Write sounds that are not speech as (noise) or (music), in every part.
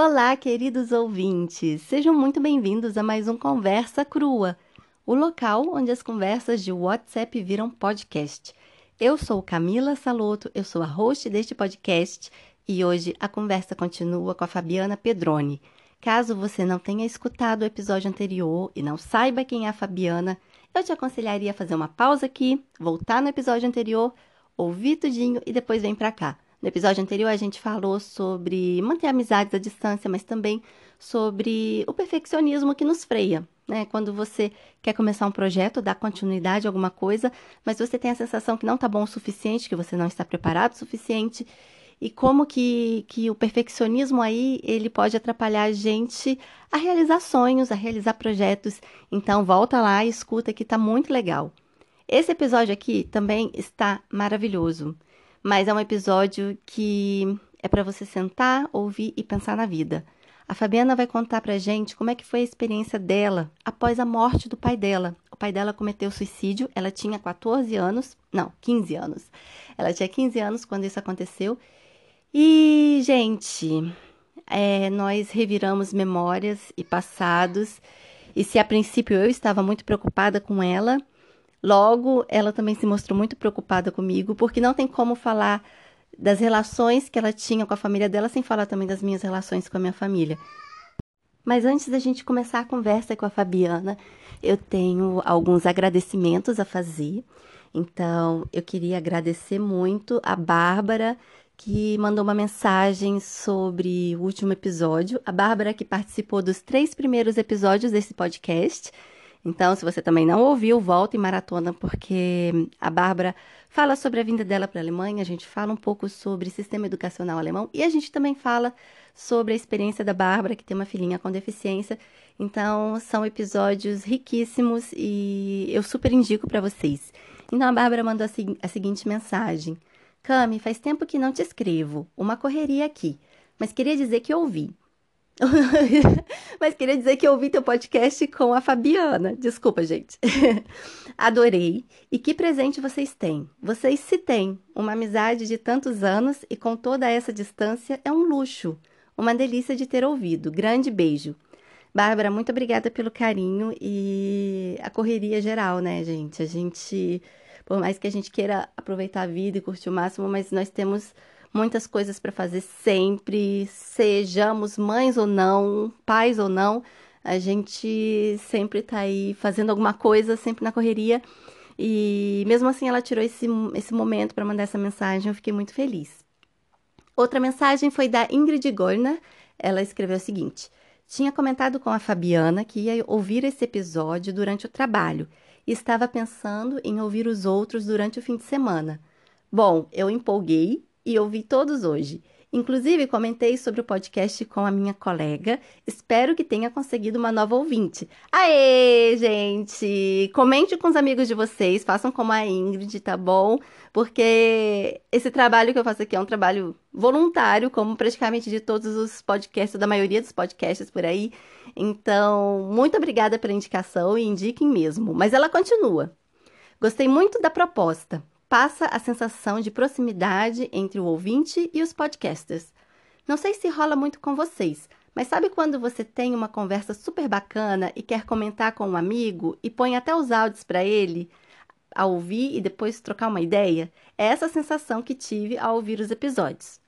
Olá, queridos ouvintes! Sejam muito bem-vindos a mais um Conversa Crua, o local onde as conversas de WhatsApp viram podcast. Eu sou Camila Saloto, eu sou a host deste podcast e hoje a conversa continua com a Fabiana Pedroni. Caso você não tenha escutado o episódio anterior e não saiba quem é a Fabiana, eu te aconselharia a fazer uma pausa aqui, voltar no episódio anterior, ouvir tudinho e depois vem pra cá. No episódio anterior, a gente falou sobre manter amizades à distância, mas também sobre o perfeccionismo que nos freia. Né? Quando você quer começar um projeto, dar continuidade a alguma coisa, mas você tem a sensação que não está bom o suficiente, que você não está preparado o suficiente, e como que, que o perfeccionismo aí ele pode atrapalhar a gente a realizar sonhos, a realizar projetos. Então volta lá e escuta que está muito legal. Esse episódio aqui também está maravilhoso mas é um episódio que é para você sentar, ouvir e pensar na vida. A Fabiana vai contar pra gente como é que foi a experiência dela após a morte do pai dela. O pai dela cometeu suicídio, ela tinha 14 anos, não, 15 anos. Ela tinha 15 anos quando isso aconteceu. E, gente, é, nós reviramos memórias e passados. E se a princípio eu estava muito preocupada com ela, Logo, ela também se mostrou muito preocupada comigo, porque não tem como falar das relações que ela tinha com a família dela sem falar também das minhas relações com a minha família. Mas antes da gente começar a conversa com a Fabiana, eu tenho alguns agradecimentos a fazer. Então, eu queria agradecer muito a Bárbara, que mandou uma mensagem sobre o último episódio. A Bárbara, que participou dos três primeiros episódios desse podcast. Então, se você também não ouviu, volta em maratona, porque a Bárbara fala sobre a vinda dela para a Alemanha, a gente fala um pouco sobre sistema educacional alemão e a gente também fala sobre a experiência da Bárbara, que tem uma filhinha com deficiência. Então, são episódios riquíssimos e eu super indico para vocês. Então, a Bárbara mandou a, a seguinte mensagem: Cami, faz tempo que não te escrevo, uma correria aqui, mas queria dizer que ouvi. (laughs) Mas queria dizer que eu ouvi teu podcast com a Fabiana. Desculpa, gente. (laughs) Adorei. E que presente vocês têm? Vocês se têm. Uma amizade de tantos anos e com toda essa distância é um luxo. Uma delícia de ter ouvido. Grande beijo. Bárbara, muito obrigada pelo carinho e a correria geral, né, gente? A gente, por mais que a gente queira aproveitar a vida e curtir o máximo, mas nós temos muitas coisas para fazer sempre, sejamos mães ou não, pais ou não, a gente sempre está aí fazendo alguma coisa, sempre na correria. E mesmo assim ela tirou esse, esse momento para mandar essa mensagem, eu fiquei muito feliz. Outra mensagem foi da Ingrid Gorner. Ela escreveu o seguinte: Tinha comentado com a Fabiana que ia ouvir esse episódio durante o trabalho e estava pensando em ouvir os outros durante o fim de semana. Bom, eu empolguei e ouvi todos hoje. Inclusive, comentei sobre o podcast com a minha colega. Espero que tenha conseguido uma nova ouvinte. Aê, gente! Comente com os amigos de vocês, façam como a Ingrid, tá bom? Porque esse trabalho que eu faço aqui é um trabalho voluntário, como praticamente de todos os podcasts, da maioria dos podcasts por aí. Então, muito obrigada pela indicação e indiquem mesmo. Mas ela continua. Gostei muito da proposta passa a sensação de proximidade entre o ouvinte e os podcasters. Não sei se rola muito com vocês, mas sabe quando você tem uma conversa super bacana e quer comentar com um amigo e põe até os áudios para ele a ouvir e depois trocar uma ideia? É essa sensação que tive ao ouvir os episódios.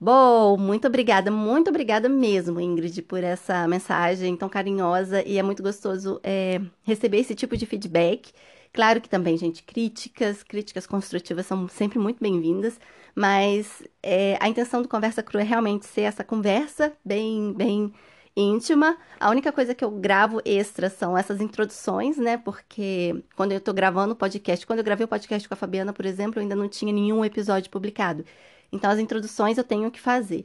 Bom, muito obrigada, muito obrigada mesmo, Ingrid, por essa mensagem tão carinhosa e é muito gostoso é, receber esse tipo de feedback. Claro que também, gente, críticas, críticas construtivas são sempre muito bem-vindas, mas é, a intenção do Conversa Crua é realmente ser essa conversa bem, bem íntima. A única coisa que eu gravo extra são essas introduções, né? Porque quando eu tô gravando o podcast, quando eu gravei o podcast com a Fabiana, por exemplo, eu ainda não tinha nenhum episódio publicado. Então, as introduções eu tenho que fazer.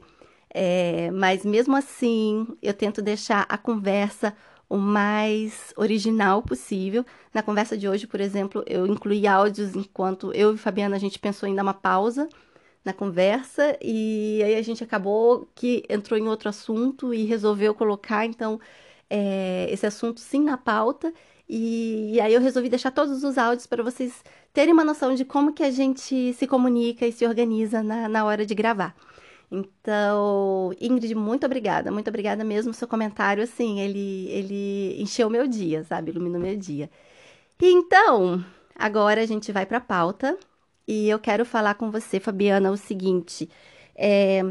É, mas mesmo assim, eu tento deixar a conversa o mais original possível. Na conversa de hoje, por exemplo, eu incluí áudios enquanto eu e Fabiana a gente pensou em dar uma pausa na conversa e aí a gente acabou que entrou em outro assunto e resolveu colocar então é, esse assunto sim na pauta e, e, aí eu resolvi deixar todos os áudios para vocês terem uma noção de como que a gente se comunica e se organiza na, na hora de gravar. Então, Ingrid, muito obrigada, muito obrigada mesmo. Seu comentário, assim, ele, ele encheu meu dia, sabe? Iluminou meu dia. E então, agora a gente vai para a pauta e eu quero falar com você, Fabiana, o seguinte: é,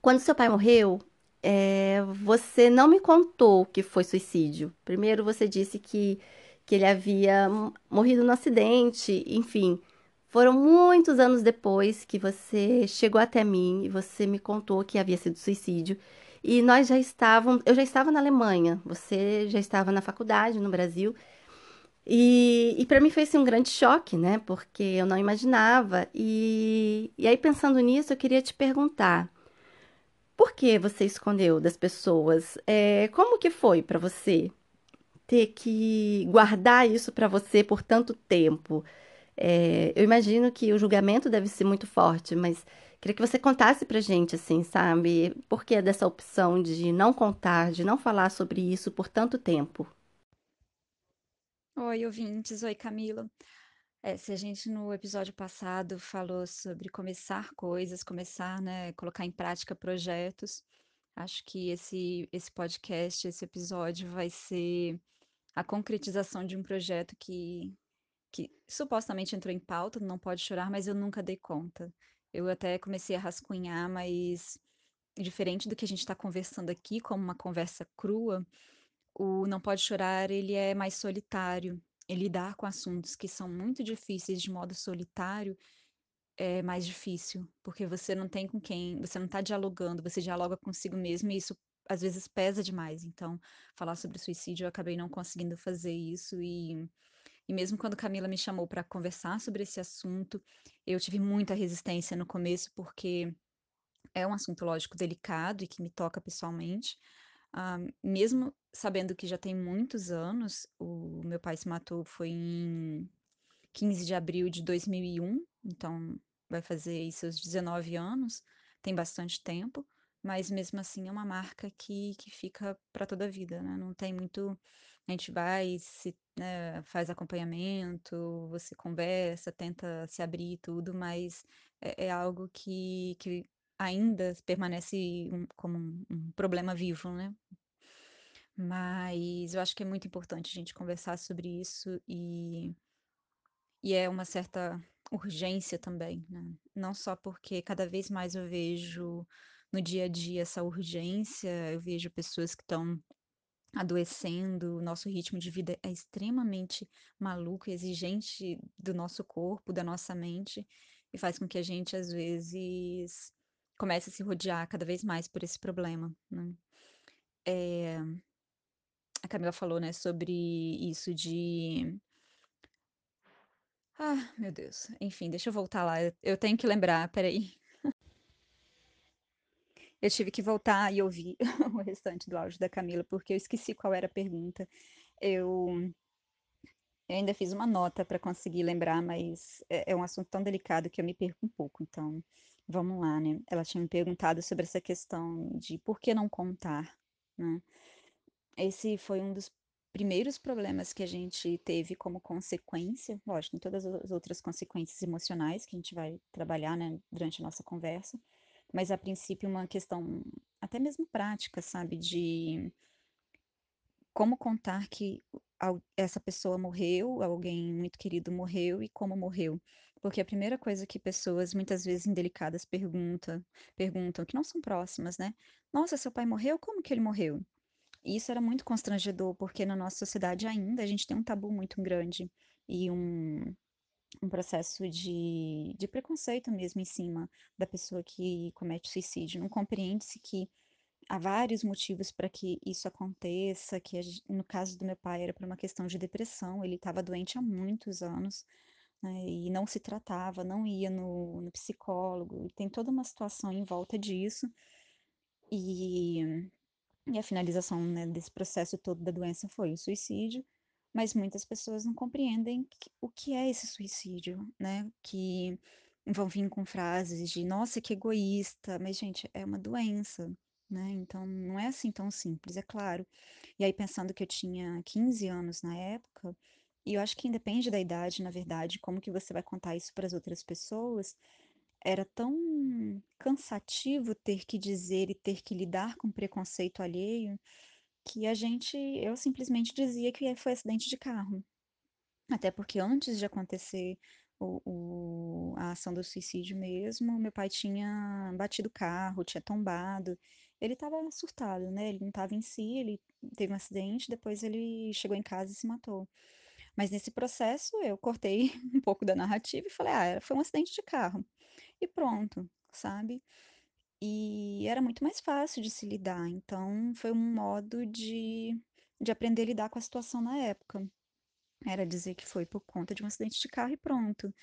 quando seu pai morreu, é, você não me contou que foi suicídio. Primeiro, você disse que, que ele havia morrido no acidente, enfim. Foram muitos anos depois que você chegou até mim e você me contou que havia sido suicídio. E nós já estávamos, eu já estava na Alemanha, você já estava na faculdade no Brasil. E, e para mim foi assim, um grande choque, né? Porque eu não imaginava. E, e aí, pensando nisso, eu queria te perguntar: por que você escondeu das pessoas? É, como que foi para você ter que guardar isso para você por tanto tempo? É, eu imagino que o julgamento deve ser muito forte, mas queria que você contasse pra gente, assim, sabe? Por que dessa opção de não contar, de não falar sobre isso por tanto tempo? Oi, ouvintes. Oi, Camila. É, se a gente no episódio passado falou sobre começar coisas, começar, né, colocar em prática projetos, acho que esse, esse podcast, esse episódio vai ser a concretização de um projeto que, que supostamente entrou em pauta, não pode chorar, mas eu nunca dei conta. Eu até comecei a rascunhar, mas diferente do que a gente está conversando aqui, como uma conversa crua, o Não Pode Chorar, ele é mais solitário. Lidar com assuntos que são muito difíceis de modo solitário é mais difícil, porque você não tem com quem, você não está dialogando, você dialoga consigo mesmo e isso às vezes pesa demais. Então, falar sobre suicídio, eu acabei não conseguindo fazer isso e e mesmo quando Camila me chamou para conversar sobre esse assunto, eu tive muita resistência no começo, porque é um assunto, lógico, delicado e que me toca pessoalmente. Ah, mesmo sabendo que já tem muitos anos, o meu pai se matou foi em 15 de abril de 2001, então vai fazer aí seus 19 anos, tem bastante tempo, mas mesmo assim é uma marca que, que fica para toda a vida, né? Não tem muito. A gente vai, se, né, faz acompanhamento, você conversa, tenta se abrir e tudo, mas é, é algo que, que ainda permanece um- como um, um problema vivo, né? Mas eu acho que é muito importante a gente conversar sobre isso e, e é uma certa urgência também, né? Não só porque cada vez mais eu vejo no dia a dia essa urgência, eu vejo pessoas que estão adoecendo, o nosso ritmo de vida é extremamente maluco exigente do nosso corpo, da nossa mente, e faz com que a gente, às vezes, comece a se rodear cada vez mais por esse problema, né? É, a Camila falou, né, sobre isso de. Ah, meu Deus. Enfim, deixa eu voltar lá. Eu tenho que lembrar, peraí. Eu tive que voltar e ouvir (laughs) o restante do áudio da Camila, porque eu esqueci qual era a pergunta. Eu, eu ainda fiz uma nota para conseguir lembrar, mas é, é um assunto tão delicado que eu me perco um pouco. Então, vamos lá, né? Ela tinha me perguntado sobre essa questão de por que não contar, né? Esse foi um dos primeiros problemas que a gente teve como consequência, lógico, tem todas as outras consequências emocionais que a gente vai trabalhar, né, durante a nossa conversa, mas a princípio uma questão até mesmo prática, sabe, de como contar que essa pessoa morreu, alguém muito querido morreu e como morreu. Porque a primeira coisa que pessoas, muitas vezes indelicadas, perguntam, perguntam, que não são próximas, né? Nossa, seu pai morreu? Como que ele morreu? E isso era muito constrangedor, porque na nossa sociedade ainda a gente tem um tabu muito grande e um, um processo de, de preconceito mesmo em cima da pessoa que comete suicídio. Não compreende-se que há vários motivos para que isso aconteça, que no caso do meu pai era por uma questão de depressão, ele estava doente há muitos anos, né, e não se tratava, não ia no, no psicólogo, tem toda uma situação em volta disso. E e a finalização, né, desse processo todo da doença foi o suicídio, mas muitas pessoas não compreendem o que é esse suicídio, né? Que vão vir com frases de, nossa, que egoísta, mas, gente, é uma doença, né? Então, não é assim tão simples, é claro. E aí, pensando que eu tinha 15 anos na época, e eu acho que independe da idade, na verdade, como que você vai contar isso para as outras pessoas, era tão cansativo ter que dizer e ter que lidar com preconceito alheio, que a gente eu simplesmente dizia que foi acidente de carro. Até porque antes de acontecer o o a ação do suicídio mesmo, meu pai tinha batido o carro, tinha tombado. Ele estava surtado, né, ele não estava em si, ele teve um acidente, depois ele chegou em casa e se matou. Mas nesse processo eu cortei (laughs) um pouco da narrativa e falei: "Ah, foi um acidente de carro", e pronto, sabe. E era muito mais fácil de se lidar, então foi um modo de de aprender a lidar com a situação na época. Era dizer que foi por conta de um acidente de carro e pronto.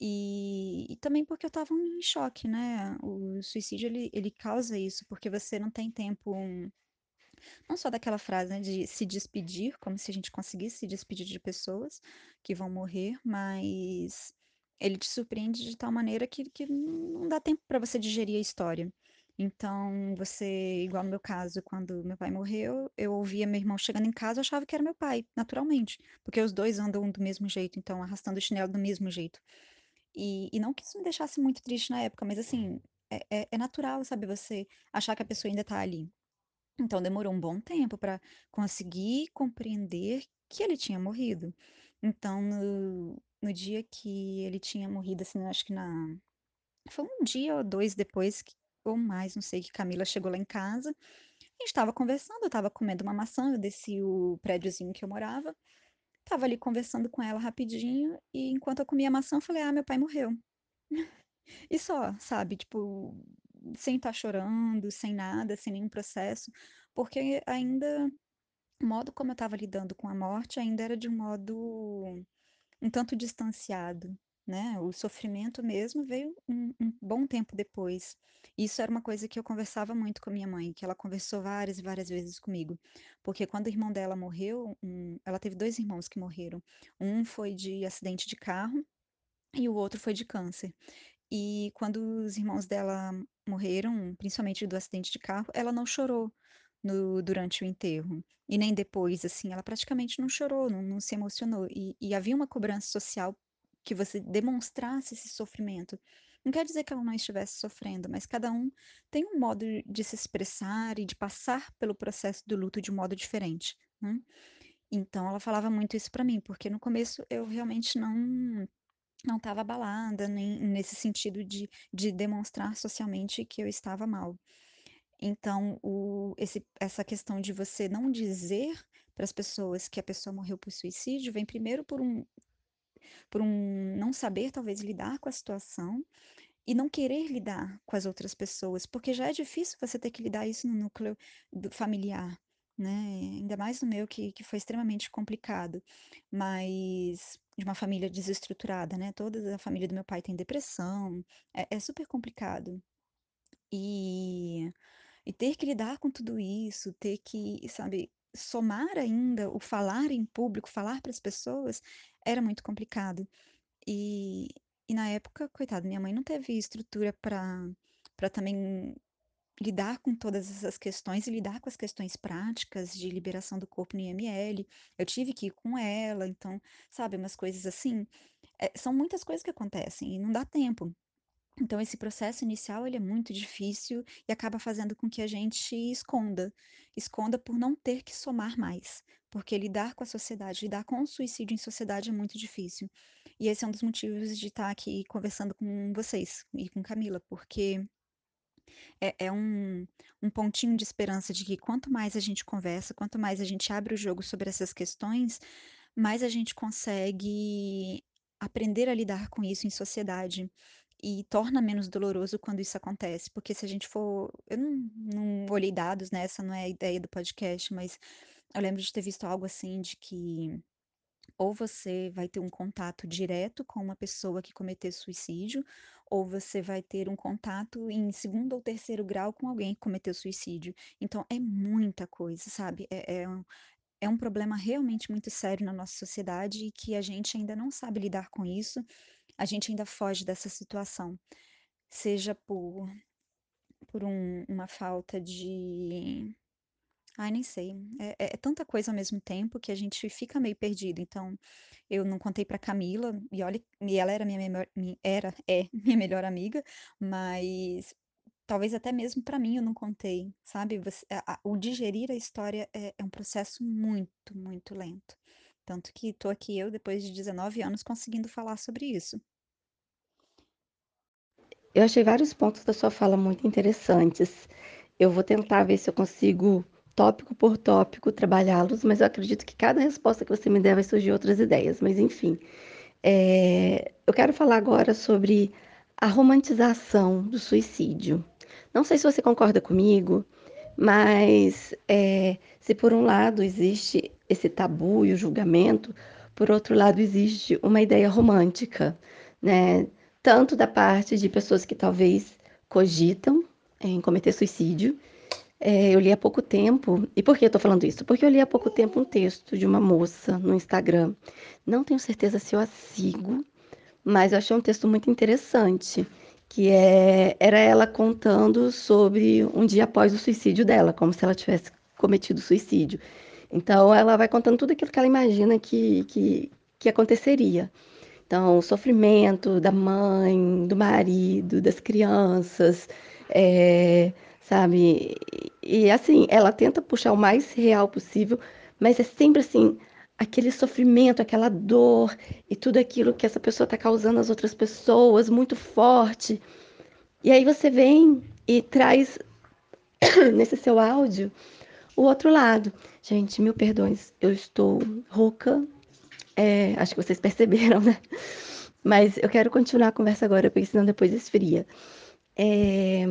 E e também porque eu estava em choque, né, o suicídio ele ele causa isso, porque você não tem tempo não só daquela frase, né, de se despedir, como se a gente conseguisse se despedir de pessoas que vão morrer, mas ele te surpreende de tal maneira que que não dá tempo para você digerir a história. Então você igual no meu caso, quando meu pai morreu, eu ouvia meu irmão chegando em casa, eu achava que era meu pai, naturalmente, porque os 2 andam do mesmo jeito, então arrastando o chinelo do mesmo jeito. E e não que isso me deixasse muito triste na época, mas assim, é é é natural, sabe, você achar que a pessoa ainda tá ali. Então demorou um bom tempo para conseguir compreender que ele tinha morrido. Então no no dia que ele tinha morrido, assim, acho que na foi um dia ou 2 depois que ou mais, não sei, que Camila chegou lá em casa, a gente estava conversando, eu estava comendo uma maçã, eu desci o prédiozinho que eu morava, estava ali conversando com ela rapidinho, e enquanto eu comia a maçã eu falei: "Ah, meu pai morreu". (laughs) E só, sabe, tipo, sem estar chorando, sem nada, sem nenhum processo, porque ainda o modo como eu estava lidando com a morte ainda era de um modo um tanto distanciado, né, o sofrimento mesmo veio um um bom tempo depois. Isso era uma coisa que eu conversava muito com a minha mãe, que ela conversou várias e várias vezes comigo, porque quando o irmão dela morreu, um ela teve 2 irmãos que morreram, um foi de acidente de carro e o outro foi de câncer. E quando os irmãos dela morreram, principalmente do acidente de carro, ela não chorou no durante o enterro, e nem depois, assim, ela praticamente não chorou, não não se emocionou. E e havia uma cobrança social que você demonstrasse esse sofrimento. Não quer dizer que ela não estivesse sofrendo, mas cada um tem um modo de se expressar e de passar pelo processo do luto de um modo diferente, né. Então ela falava muito isso pra mim, porque no começo eu realmente não não estava abalada, nem nesse sentido de de demonstrar socialmente que eu estava mal. Então o esse essa questão de você não dizer para as pessoas que a pessoa morreu por suicídio, vem primeiro por um por um não saber talvez lidar com a situação, e não querer lidar com as outras pessoas, porque já é difícil você ter que lidar isso no núcleo familiar, né, ainda mais no meu que que foi extremamente complicado, mas de uma família desestruturada, né, toda a família do meu pai tem depressão, é é super complicado. E e ter que lidar com tudo isso, ter que, sabe, somar ainda o falar em público, falar para as pessoas, era muito complicado. E e na época, coitada, minha mãe não teve estrutura para também lidar com todas essas questões e lidar com as questões práticas de liberação do corpo no IML. Eu tive que ir com ela, então, sabe, umas coisas assim, eh, são muitas coisas que acontecem e não dá tempo. Então esse processo inicial ele é muito difícil e acaba fazendo com que a gente esconda, esconda por não ter que somar mais, porque lidar com a sociedade, lidar com o suicídio em sociedade é muito difícil. E esse é um dos motivos de estar aqui conversando com vocês e com Camila, porque é é um um pontinho de esperança de que quanto mais a gente conversa, quanto mais a gente abre o jogo sobre essas questões, mais a gente consegue aprender a lidar com isso em sociedade. E torna menos doloroso quando isso acontece, porque se a gente for eu não não olhei dados, né, essa não é a ideia do podcast, mas eu lembro de ter visto algo assim de que ou você vai ter um contato direto com uma pessoa que cometeu suicídio, ou você vai ter um contato em segundo ou terceiro grau com alguém que cometeu suicídio. Então é muita coisa, sabe, é é um é um problema realmente muito sério na nossa sociedade e que a gente ainda não sabe lidar com isso, a gente ainda foge dessa situação, seja por por um uma falta de Ai, nem sei. É, é- é tanta coisa ao mesmo tempo que a gente fica meio perdido. Então, eu não contei pra Camila, e olha, e ela era minha, mi- era, é (laughs) minha melhor amiga, mas talvez até mesmo pra mim eu não contei, sabe? Você- a- a- o digerir a história é, é um processo muito, muito lento. Tanto que tô aqui eu, depois de 19 anos, conseguindo falar sobre isso. Eu achei vários pontos da sua fala muito interessantes. Eu vou tentar ver se eu consigo, tópico por tópico, trabalhá-los, mas eu acredito que cada resposta que você me der vai surgir outras ideias. Mas, enfim, é, eu quero falar agora sobre a romantização do suicídio. Não sei se você concorda comigo, mas é, se por um lado existe esse tabu e o julgamento, por outro lado existe uma ideia romântica, né? Tanto da parte de pessoas que talvez cogitam em cometer suicídio. É, eu li há pouco tempo, e por que eu tô falando isso? Porque eu li há pouco tempo um texto de uma moça no Instagram. Não tenho certeza se eu a sigo, mas eu achei um texto muito interessante, que é, era ela contando sobre um dia após o suicídio dela, como se ela tivesse cometido suicídio. Então, ela vai contando tudo aquilo que ela imagina que, que, que aconteceria. Então, o sofrimento da mãe, do marido, das crianças, é, sabe? E, assim, ela tenta puxar o mais real possível, mas é sempre assim, aquele sofrimento, aquela dor e tudo aquilo que essa pessoa está causando às outras pessoas, muito forte. E aí você vem e traz (coughs) nesse seu áudio o outro lado. Gente, mil perdões, eu estou rouca, é, acho que vocês perceberam, né? Mas eu quero continuar a conversa agora, porque senão depois esfria. É,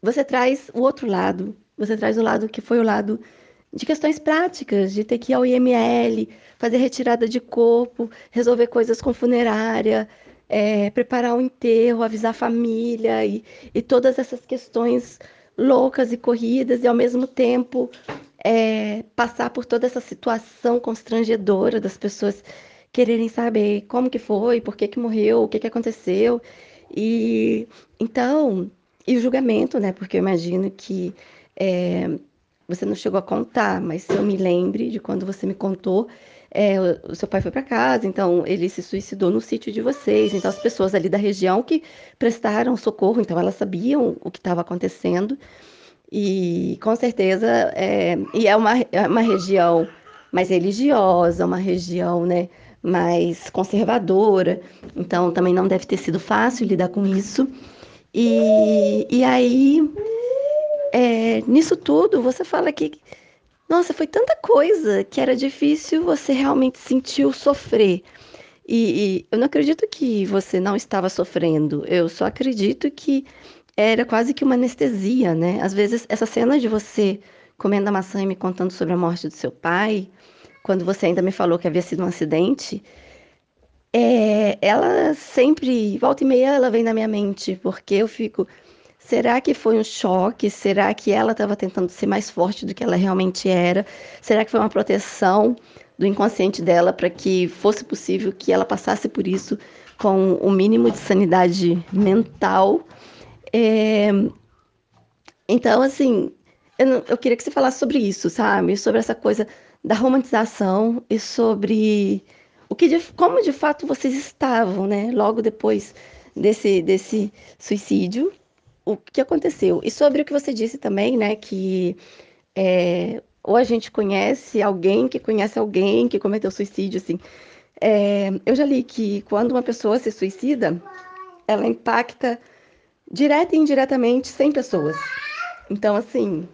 você traz o outro lado, você traz o lado que foi o lado de questões práticas, de ter que ir ao IML, fazer retirada de corpo, resolver coisas com funerária, é, preparar o enterro, avisar a família e, e todas essas questões loucas e corridas, e ao mesmo tempo é, passar por toda essa situação constrangedora das pessoas quererem saber como que foi, por que que morreu, o que que aconteceu. E então, e o julgamento, né? Porque eu imagino que é, você não chegou a contar, mas se eu me lembre de quando você me contou, é, o, seu pai foi para casa, então ele se suicidou no sítio de vocês. Então as pessoas ali da região que prestaram socorro, então elas sabiam o que estava acontecendo. E com certeza, é, e é uma, é uma região mais religiosa, uma região, né, mais conservadora, então também não deve ter sido fácil lidar com isso. E, e aí, é, nisso tudo, você fala que, nossa, foi tanta coisa que era difícil você realmente sentir sofrer. E, e eu não acredito que você não estava sofrendo, eu só acredito que era quase que uma anestesia, né? Às vezes, essa cena de você comendo a maçã e me contando sobre a morte do seu pai, quando você ainda me falou que havia sido um acidente, é, ela sempre, volta e meia, ela vem na minha mente, porque eu fico, será que foi um choque? Será que ela estava tentando ser mais forte do que ela realmente era? Será que foi uma proteção do inconsciente dela para que fosse possível que ela passasse por isso com o mínimo de sanidade mental? É, então, assim, eu, não- eu queria que você falasse sobre isso, sabe? Sobre essa coisa da romantização e sobre o que de- como de fato vocês estavam, né? Logo depois desse, desse suicídio, o que aconteceu? E sobre o que você disse também, né? Que é, ou a gente conhece alguém que conhece alguém que cometeu suicídio, assim. É, eu já li que quando uma pessoa se suicida, ela impacta direta e indiretamente 100 pessoas. Então, assim,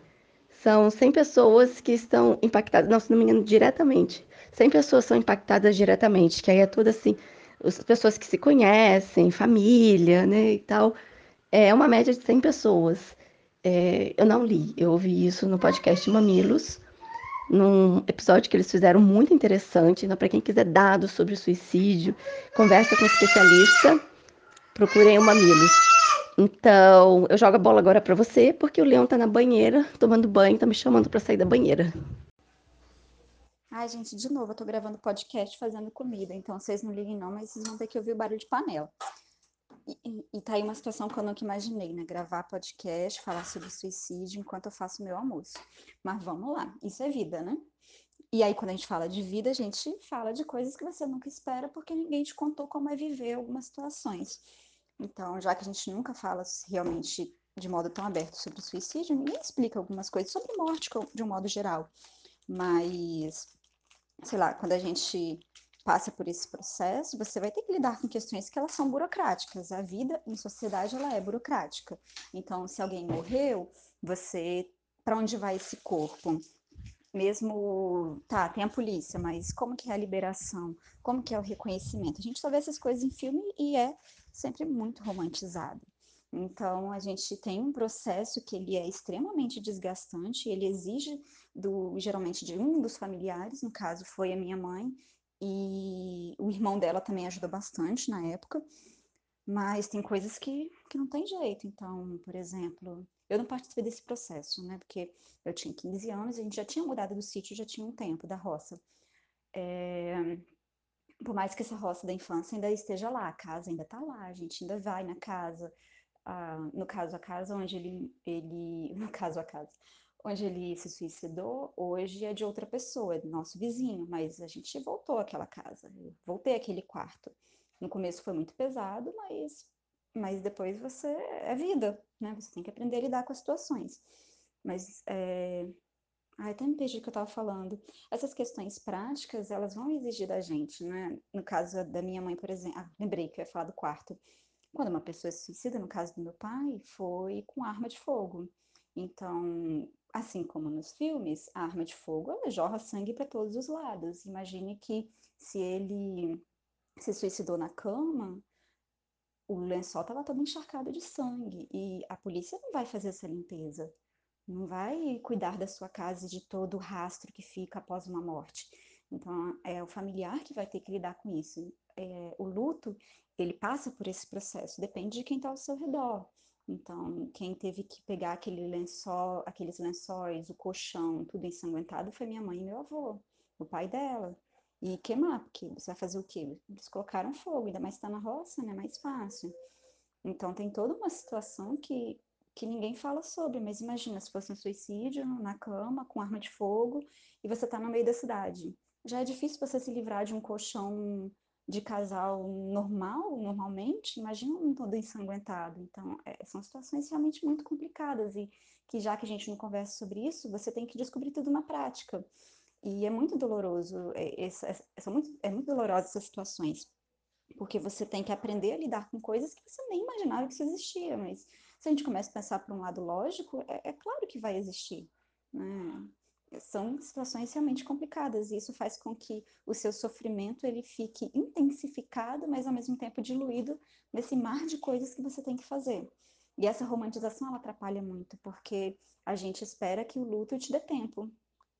são 100 pessoas que estão impactadas, não, se não me engano, diretamente. 100 pessoas são impactadas diretamente, que aí é tudo assim, as pessoas que se conhecem, família, né, e tal. É uma média de 100 pessoas. É, eu não li, eu ouvi isso no podcast Mamilos, num episódio que eles fizeram muito interessante. Então, para quem quiser dados sobre suicídio, conversa com um especialista, procurem o Mamilos. Então, eu jogo a bola agora para você, porque o Leão tá na banheira, tomando banho, tá me chamando para sair da banheira. Ai, gente, de novo, eu tô gravando podcast fazendo comida, então vocês não liguem não, mas vocês vão ter que ouvir o barulho de panela. E, e tá aí uma situação que eu nunca imaginei, né? Gravar podcast, falar sobre suicídio enquanto eu faço meu almoço. Mas vamos lá, isso é vida, né? E aí, quando a gente fala de vida, a gente fala de coisas que você nunca espera, porque ninguém te contou como é viver algumas situações. Então, já que a gente nunca fala realmente de modo tão aberto sobre suicídio, ninguém explica algumas coisas sobre morte de um modo geral. Mas, sei lá, quando a gente passa por esse processo, você vai ter que lidar com questões que elas são burocráticas. A vida em sociedade ela é burocrática. Então, se alguém morreu, você para onde vai esse corpo? Mesmo, tá, tem a polícia, mas como que é a liberação? Como que é o reconhecimento? A gente só vê essas coisas em filme e é sempre muito romantizado. Então, a gente tem um processo que ele é extremamente desgastante, ele exige do geralmente de um dos familiares, no caso foi a minha mãe, e o irmão dela também ajudou bastante na época. Mas tem coisas que, que não tem jeito. Então, por exemplo, eu não participei desse processo, né? Porque eu tinha 15 anos a gente já tinha mudado do sítio, já tinha um tempo da roça. É... Por mais que essa roça da infância ainda esteja lá, a casa ainda está lá, a gente ainda vai na casa. No caso, a casa onde ele, ele. (laughs) No caso, a casa onde ele se suicidou, hoje é de outra pessoa, é do nosso vizinho, mas a gente voltou àquela casa, voltei àquele quarto. No começo foi muito pesado, mas, mas depois você é vida, né? Você tem que aprender a lidar com as situações. Mas é... Ai, até me perdi o que eu estava falando. Essas questões práticas, elas vão exigir da gente, né? No caso da minha mãe, por exemplo, ah, lembrei que eu ia falar do quarto. Quando uma pessoa se suicida, no caso do meu pai, foi com arma de fogo. Então, assim como nos filmes, a arma de fogo ela jorra sangue para todos os lados. Imagine que se ele se suicidou na cama, o lençol estava todo encharcado de sangue e a polícia não vai fazer essa limpeza, não vai cuidar da sua casa e de todo o rastro que fica após uma morte. Então é o familiar que vai ter que lidar com isso. É, o luto ele passa por esse processo, depende de quem está ao seu redor. Então, quem teve que pegar aquele lençol, aqueles lençóis, o colchão, tudo ensanguentado, foi minha mãe e meu avô, o pai dela. E queimar, porque você vai fazer o quê? Eles colocaram fogo, ainda mais está na roça, né? Mais fácil. Então, tem toda uma situação que, que ninguém fala sobre, mas imagina se fosse um suicídio na cama, com arma de fogo, e você está no meio da cidade. Já é difícil você se livrar de um colchão de casal normal, normalmente, imagina um todo ensanguentado. Então, é, são situações realmente muito complicadas e que já que a gente não conversa sobre isso, você tem que descobrir tudo na prática. E é muito doloroso, é, essa, é, muito, é muito dolorosa essas situações, porque você tem que aprender a lidar com coisas que você nem imaginava que isso existia, mas se a gente começa a pensar por um lado lógico, é, é claro que vai existir. Né? são situações realmente complicadas e isso faz com que o seu sofrimento ele fique intensificado, mas ao mesmo tempo diluído nesse mar de coisas que você tem que fazer. E essa romantização ela atrapalha muito, porque a gente espera que o luto te dê tempo.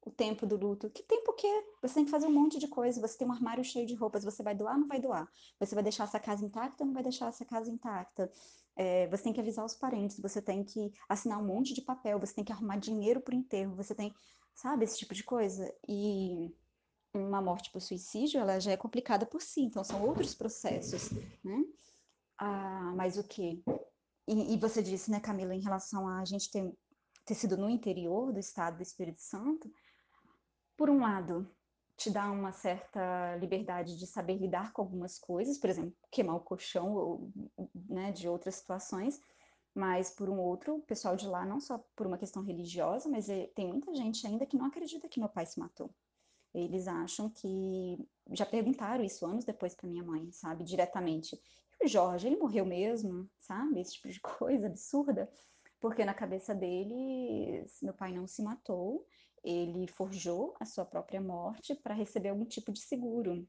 O tempo do luto. Que tempo que é? Você tem que fazer um monte de coisa, você tem um armário cheio de roupas, você vai doar não vai doar? Você vai deixar essa casa intacta não vai deixar essa casa intacta? É, você tem que avisar os parentes, você tem que assinar um monte de papel, você tem que arrumar dinheiro para o enterro, você tem sabe? Esse tipo de coisa. E uma morte por suicídio, ela já é complicada por si, então são outros processos, né? Ah, mas o que? E, e, você disse, né, Camila, em relação a gente ter, ter sido no interior do estado do Espírito Santo, por um lado, te dá uma certa liberdade de saber lidar com algumas coisas, por exemplo, queimar o colchão ou, né, de outras situações, mas por um outro, o pessoal de lá, não só por uma questão religiosa, mas é, tem muita gente ainda que não acredita que meu pai se matou. Eles acham que. Já perguntaram isso anos depois para minha mãe, sabe? Diretamente. E o Jorge, ele morreu mesmo, sabe? Esse tipo de (laughs) coisa absurda. Porque na cabeça deles, meu pai não se matou, ele forjou a sua própria morte para receber algum tipo de seguro.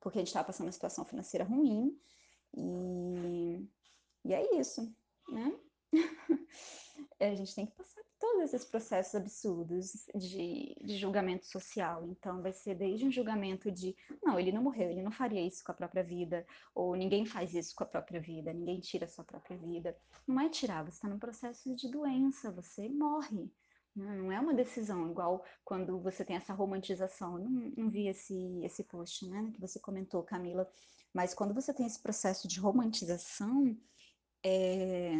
Porque a gente estava passando uma situação financeira ruim. E, e é isso né? (laughs) a gente tem que passar por todos esses processos absurdos de, de, julgamento social. Então, vai ser desde um julgamento de, não, ele não morreu, ele não faria isso com a própria vida, ou ninguém faz isso com a própria vida, ninguém tira a sua própria vida. Não é tirar, você está num processo de doença, você morre. Não é uma decisão, igual quando você tem essa romantização. Eu não, não vi esse, esse post né, que você comentou, Camila, Mas quando você tem esse processo de romantização, é...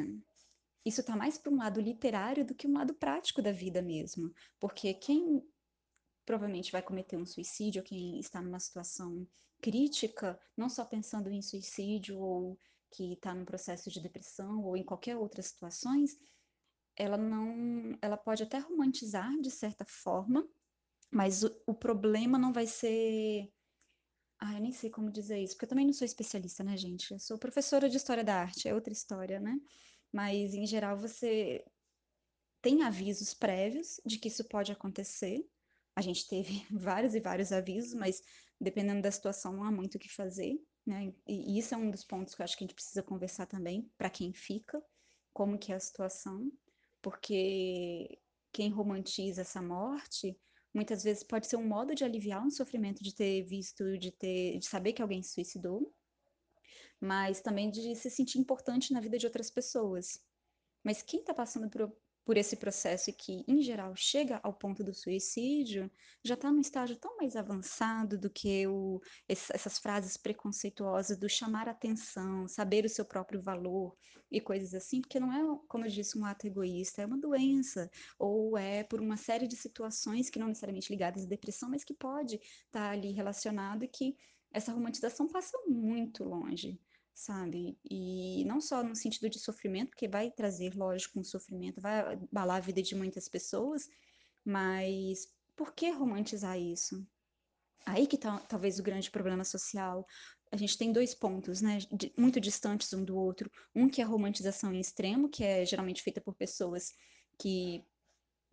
isso está mais para um lado literário do que um lado prático da vida mesmo. Porque quem provavelmente vai cometer um suicídio, quem está numa situação crítica, não só pensando em suicídio ou que está num processo de depressão ou em qualquer outras situações, ela não, ela pode até romantizar de certa forma, mas o, o problema não vai ser ah, eu nem sei como dizer isso, porque eu também não sou especialista, né, gente? Eu sou professora de História da Arte, é outra história, né? Mas, em geral, você tem avisos prévios de que isso pode acontecer. A gente teve (laughs) vários e vários avisos, mas dependendo da situação, não há muito o que fazer, né? E isso é um dos pontos que eu acho que a gente precisa conversar também, para quem fica, como que é a situação, porque quem romantiza essa morte muitas vezes pode ser um modo de aliviar um sofrimento de ter visto, de ter, de saber que alguém se suicidou, mas também de se sentir importante na vida de outras pessoas. Mas quem está passando por, por esse processo e que, em geral, chega ao ponto do suicídio, já está num estágio tão mais avançado do que o, essas frases preconceituosas do chamar atenção, saber o seu próprio valor e coisas assim, porque não é, como eu disse, um ato egoísta, é uma doença, ou é por uma série de situações que não necessariamente ligadas à depressão, mas que pode estar tá ali relacionado e que essa romantização passa muito longe sabe? E não só no sentido de sofrimento, porque vai trazer, lógico, um sofrimento, vai abalar a vida de muitas pessoas, mas por que romantizar isso? Aí que tá talvez o grande problema social. A gente tem dois pontos, né, muito distantes um do outro. Um que é a romantização em extremo, que é geralmente feita por pessoas que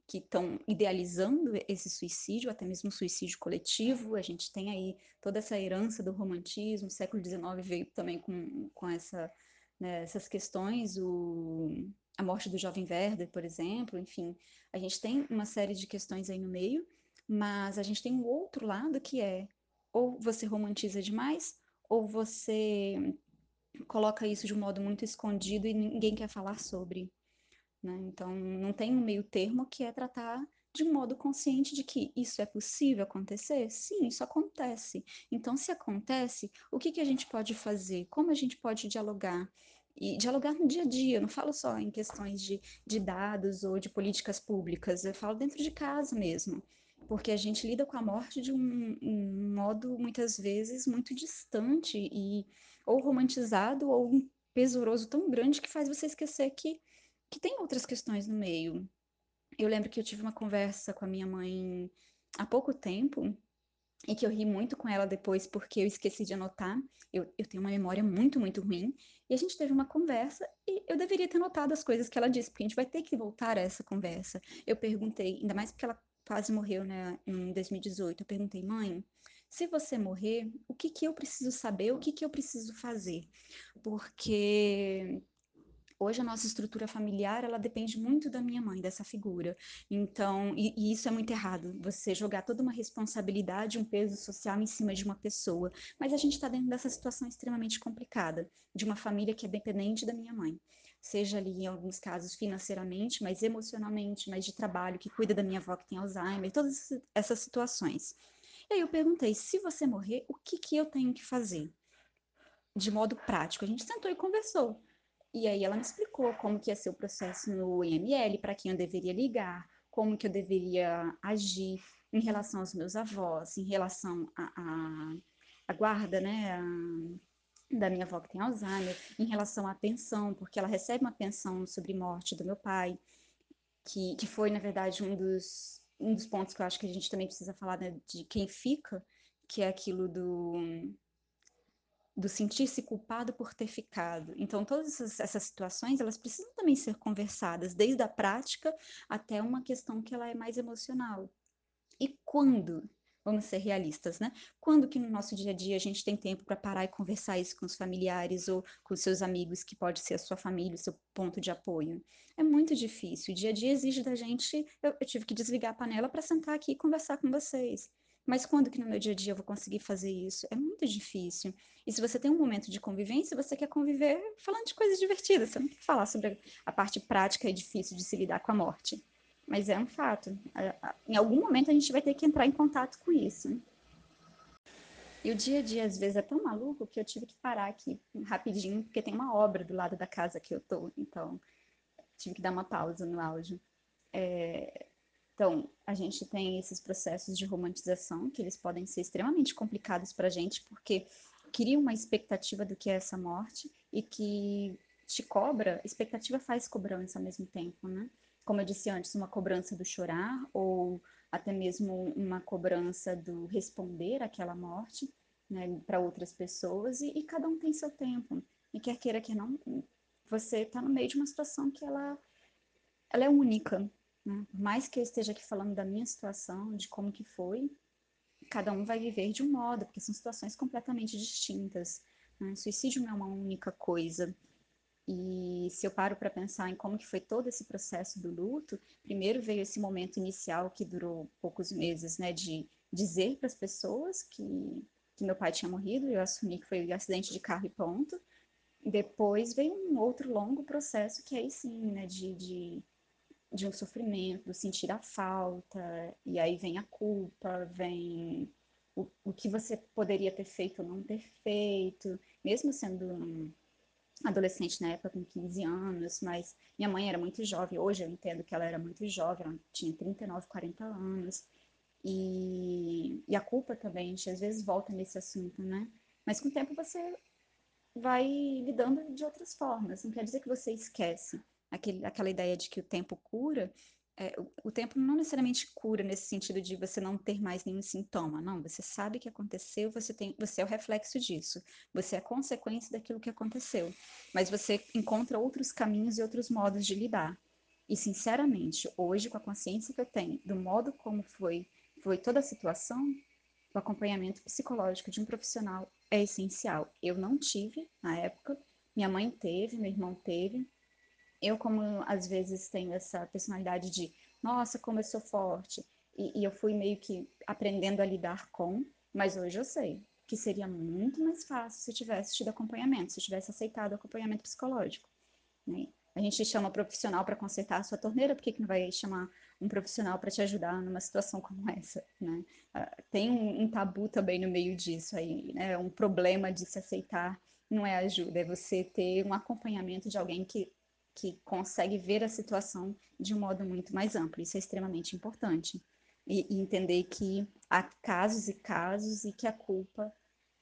que estão idealizando esse suicídio, até mesmo suicídio coletivo. A gente tem aí toda essa herança do romantismo, o século XIX veio também com, com essa, né, essas questões, o, a morte do jovem Werder, por exemplo, enfim, a gente tem uma série de questões aí no meio, mas a gente tem um outro lado que é ou você romantiza demais, ou você coloca isso de um modo muito escondido e ninguém quer falar sobre. Né? Então, não tem um meio termo que é tratar de um modo consciente de que isso é possível acontecer? Sim, isso acontece. Então, se acontece, o que, que a gente pode fazer? Como a gente pode dialogar? E dialogar no dia a dia, eu não falo só em questões de, de dados ou de políticas públicas, eu falo dentro de casa mesmo. Porque a gente lida com a morte de um, um modo, muitas vezes, muito distante e ou romantizado ou um pesoroso tão grande que faz você esquecer que que tem outras questões no meio. Eu lembro que eu tive uma conversa com a minha mãe há pouco tempo e que eu ri muito com ela depois porque eu esqueci de anotar. Eu, eu tenho uma memória muito, muito ruim. E a gente teve uma conversa e eu deveria ter anotado as coisas que ela disse, porque a gente vai ter que voltar a essa conversa. Eu perguntei, ainda mais porque ela quase morreu né, em 2018, eu perguntei, mãe, se você morrer, o que, que eu preciso saber, o que, que eu preciso fazer? Porque Hoje a nossa estrutura familiar, ela depende muito da minha mãe, dessa figura. Então, e, e, isso é muito errado, você jogar toda uma responsabilidade, um peso social em cima de uma pessoa. Mas a gente está dentro dessa situação extremamente complicada, de uma família que é dependente da minha mãe. Seja ali, em alguns casos, financeiramente, mas emocionalmente, mas de trabalho, que cuida da minha avó que tem Alzheimer, todas essas situações. E aí eu perguntei, se você morrer, o que, que eu tenho que fazer? De modo prático. A gente sentou e conversou. E aí ela me explicou como que ia ser o processo no IML, para quem eu deveria ligar, como que eu deveria agir em relação aos meus avós, em relação à guarda, né, a, da minha avó que tem Alzheimer, em relação à pensão, porque ela recebe uma pensão sobre morte do meu pai, que, que foi, na verdade, um dos, um dos pontos que eu acho que a gente também precisa falar né, de quem fica, que é aquilo do do sentir-se culpado por ter ficado. Então, todas essas, essas, situações, elas precisam também ser conversadas, desde a prática até uma questão que ela é mais emocional. E quando, vamos ser realistas, né? Quando que no nosso dia a dia a gente tem tempo para parar e conversar isso com os familiares ou com os seus amigos, que pode ser a sua família, o seu ponto de apoio? É muito difícil. O dia a dia exige da gente. Eu, eu tive que desligar a panela para sentar aqui e conversar com vocês. Mas quando que no meu dia a dia eu vou conseguir fazer isso? É muito difícil. E se você tem um momento de convivência, você quer conviver falando de coisas divertidas, você não quer falar sobre a parte prática e difícil de se lidar com a morte. Mas é um fato. Em algum momento a gente vai ter que entrar em contato com isso. E o dia a dia, às vezes, é tão maluco que eu tive que parar aqui rapidinho, porque tem uma obra do lado da casa que eu tô. Então, tive que dar uma pausa no áudio. É... Então, a gente tem esses processos de romantização, que eles podem ser extremamente complicados para a gente, porque cria uma expectativa do que é essa morte e que te cobra, expectativa faz cobrança ao mesmo tempo, né? Como eu disse antes, uma cobrança do chorar ou até mesmo uma cobrança do responder àquela morte né, para outras pessoas, e, e, cada um tem seu tempo. E quer queira, quer não, você está no meio de uma situação que ela, ela é única. Mais que eu esteja aqui falando da minha situação, de como que foi, cada um vai viver de um modo, porque são situações completamente distintas. Né? Suicídio não é uma única coisa. E se eu paro para pensar em como que foi todo esse processo do luto, primeiro veio esse momento inicial que durou poucos meses, né, de dizer para as pessoas que, que meu pai tinha morrido, eu assumi que foi um acidente de carro e ponto. Depois veio um outro longo processo que aí sim, né, de, de, de um sofrimento, sentir a falta, e aí vem a culpa, vem o, o que você poderia ter feito ou não ter feito, mesmo sendo um, adolescente na época, com 15 anos, mas minha mãe era muito jovem. Hoje eu entendo que ela era muito jovem, ela tinha 39, 40 anos. E, e a culpa também, a gente às vezes volta nesse assunto, né? Mas com o tempo você vai lidando de outras formas. Não quer dizer que você esquece aquele, aquela ideia de que o tempo cura, é, o, o, tempo não necessariamente cura nesse sentido de você não ter mais nenhum sintoma, não. Você sabe que aconteceu, você tem, você é o reflexo disso. Você é a consequência daquilo que aconteceu. Mas você encontra outros caminhos e outros modos de lidar. E sinceramente, hoje com a consciência que eu tenho do modo como foi foi toda a situação, o acompanhamento psicológico de um profissional é essencial. Eu não tive na época, minha mãe teve, meu irmão teve, eu, como às vezes tenho essa personalidade de, nossa, como eu sou forte, e, e, eu fui meio que aprendendo a lidar com, mas hoje eu sei que seria muito mais fácil se tivesse tido acompanhamento, se tivesse aceitado acompanhamento psicológico. Né? A gente chama profissional para consertar a sua torneira, por que, que não vai chamar um profissional para te ajudar numa situação como essa? Né? Ah, tem um, um tabu também no meio disso aí, né? um problema de se aceitar não é ajuda, é você ter um acompanhamento de alguém que que consegue ver a situação de um modo muito mais amplo. Isso é extremamente importante. E, e, entender que há casos e casos e que a culpa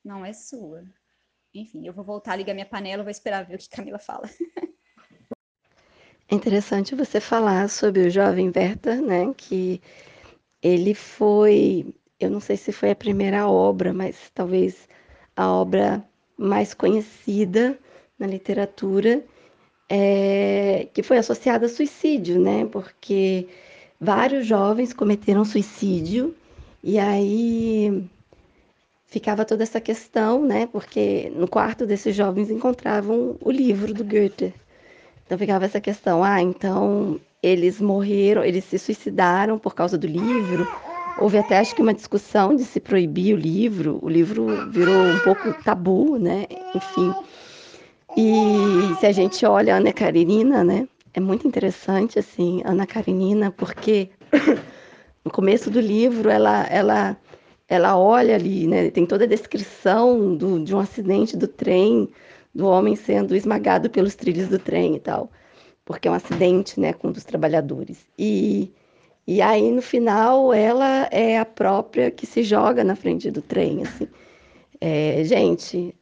não é sua. Enfim, eu vou voltar a ligar minha panela, vou esperar ver o que Camila fala. É interessante você falar sobre o jovem Werther, né? Que ele foi, eu não sei se foi a primeira obra, mas talvez a obra mais conhecida na literatura é, que foi associada a suicídio, né? Porque vários jovens cometeram suicídio e aí ficava toda essa questão, né? Porque no quarto desses jovens encontravam o livro do Goethe. Então ficava essa questão, ah, então eles morreram, eles se suicidaram por causa do livro. Houve até acho que uma discussão de se proibir o livro. O livro virou um pouco tabu, né? Enfim. E se a gente olha a Ana Karenina, né? É muito interessante, assim, Ana Karenina, porque (coughs) no começo do livro ela, ela, ela olha ali, né? Tem toda a descrição do, de um acidente do trem, do homem sendo esmagado pelos trilhos do trem e tal, porque é um acidente, né, com um dos trabalhadores. E, e aí, no final, ela é a própria que se joga na frente do trem, assim. É, gente,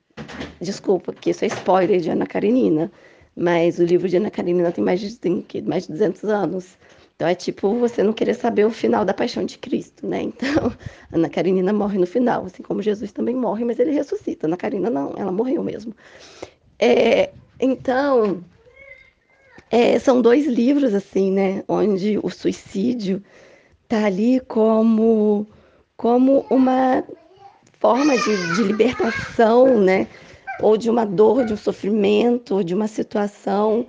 Desculpa, que isso é spoiler de Ana Karenina, mas o livro de Ana Karenina tem mais de, tem, mais de 200 anos. Então é tipo você não querer saber o final da paixão de Cristo, né? Então, (laughs) Ana Karenina morre no final, assim como Jesus também morre, mas ele ressuscita. Ana Karenina não, ela morreu mesmo. É, então, é, são dois livros, assim, né? Onde o suicídio tá ali como, como uma forma de, de libertação, né? Ou de uma dor, de um sofrimento, de uma situação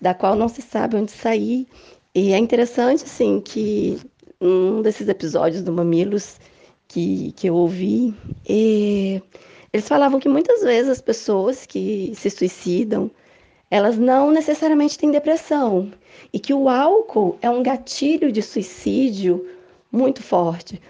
da qual não se sabe onde sair. E é interessante, assim, que um desses episódios do Mamilos que, que eu ouvi, eles falavam que muitas vezes as pessoas que se suicidam, elas não necessariamente têm depressão. E que o álcool é um gatilho de suicídio muito forte.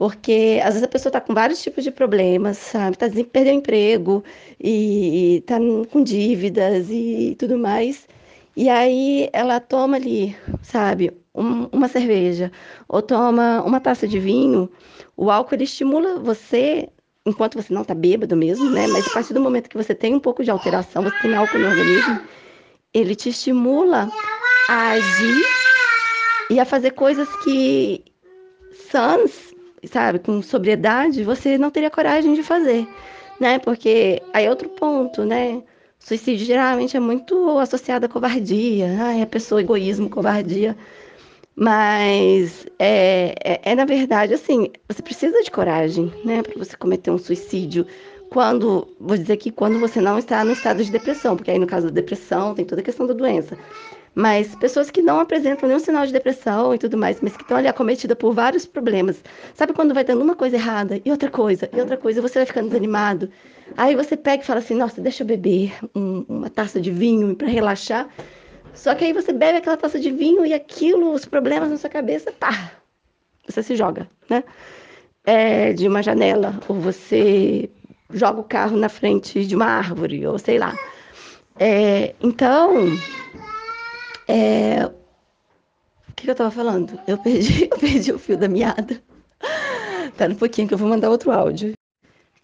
Porque às vezes a pessoa está com vários tipos de problemas, sabe? Tá, perdeu emprego e, está com dívidas e tudo mais. E aí ela toma ali, sabe, um, uma cerveja ou toma uma taça de vinho. O álcool ele estimula você enquanto você não está bêbado mesmo, né? Mas a partir do momento que você tem um pouco de alteração, você tem álcool no organismo, ele te estimula a agir e a fazer coisas que sãs, sabe, com sobriedade, você não teria coragem de fazer, né? Porque aí é outro ponto, né? Suicídio geralmente é muito associado à covardia, ai, a pessoa egoísmo, covardia. Mas é, é, é, na verdade assim, você precisa de coragem, né, para você cometer um suicídio. Quando, vou dizer que quando você não está no estado de depressão, porque aí no caso da depressão tem toda a questão da doença. Mas pessoas que não apresentam nenhum sinal de depressão e tudo mais, mas que estão ali acometidas por vários problemas. Sabe quando vai dando uma coisa errada e outra coisa, e outra coisa, você vai ficando desanimado? Aí você pega e fala assim: nossa, deixa eu beber um, uma taça de vinho para relaxar. Só que aí você bebe aquela taça de vinho e aquilo, os problemas na sua cabeça, pá, você se joga, né? É, de uma janela, ou você joga o carro na frente de uma árvore, ou sei lá. É, então, é... O que, que eu tava falando? Eu perdi, (laughs) eu perdi o fio da meada. Espera um pouquinho que eu vou mandar outro áudio.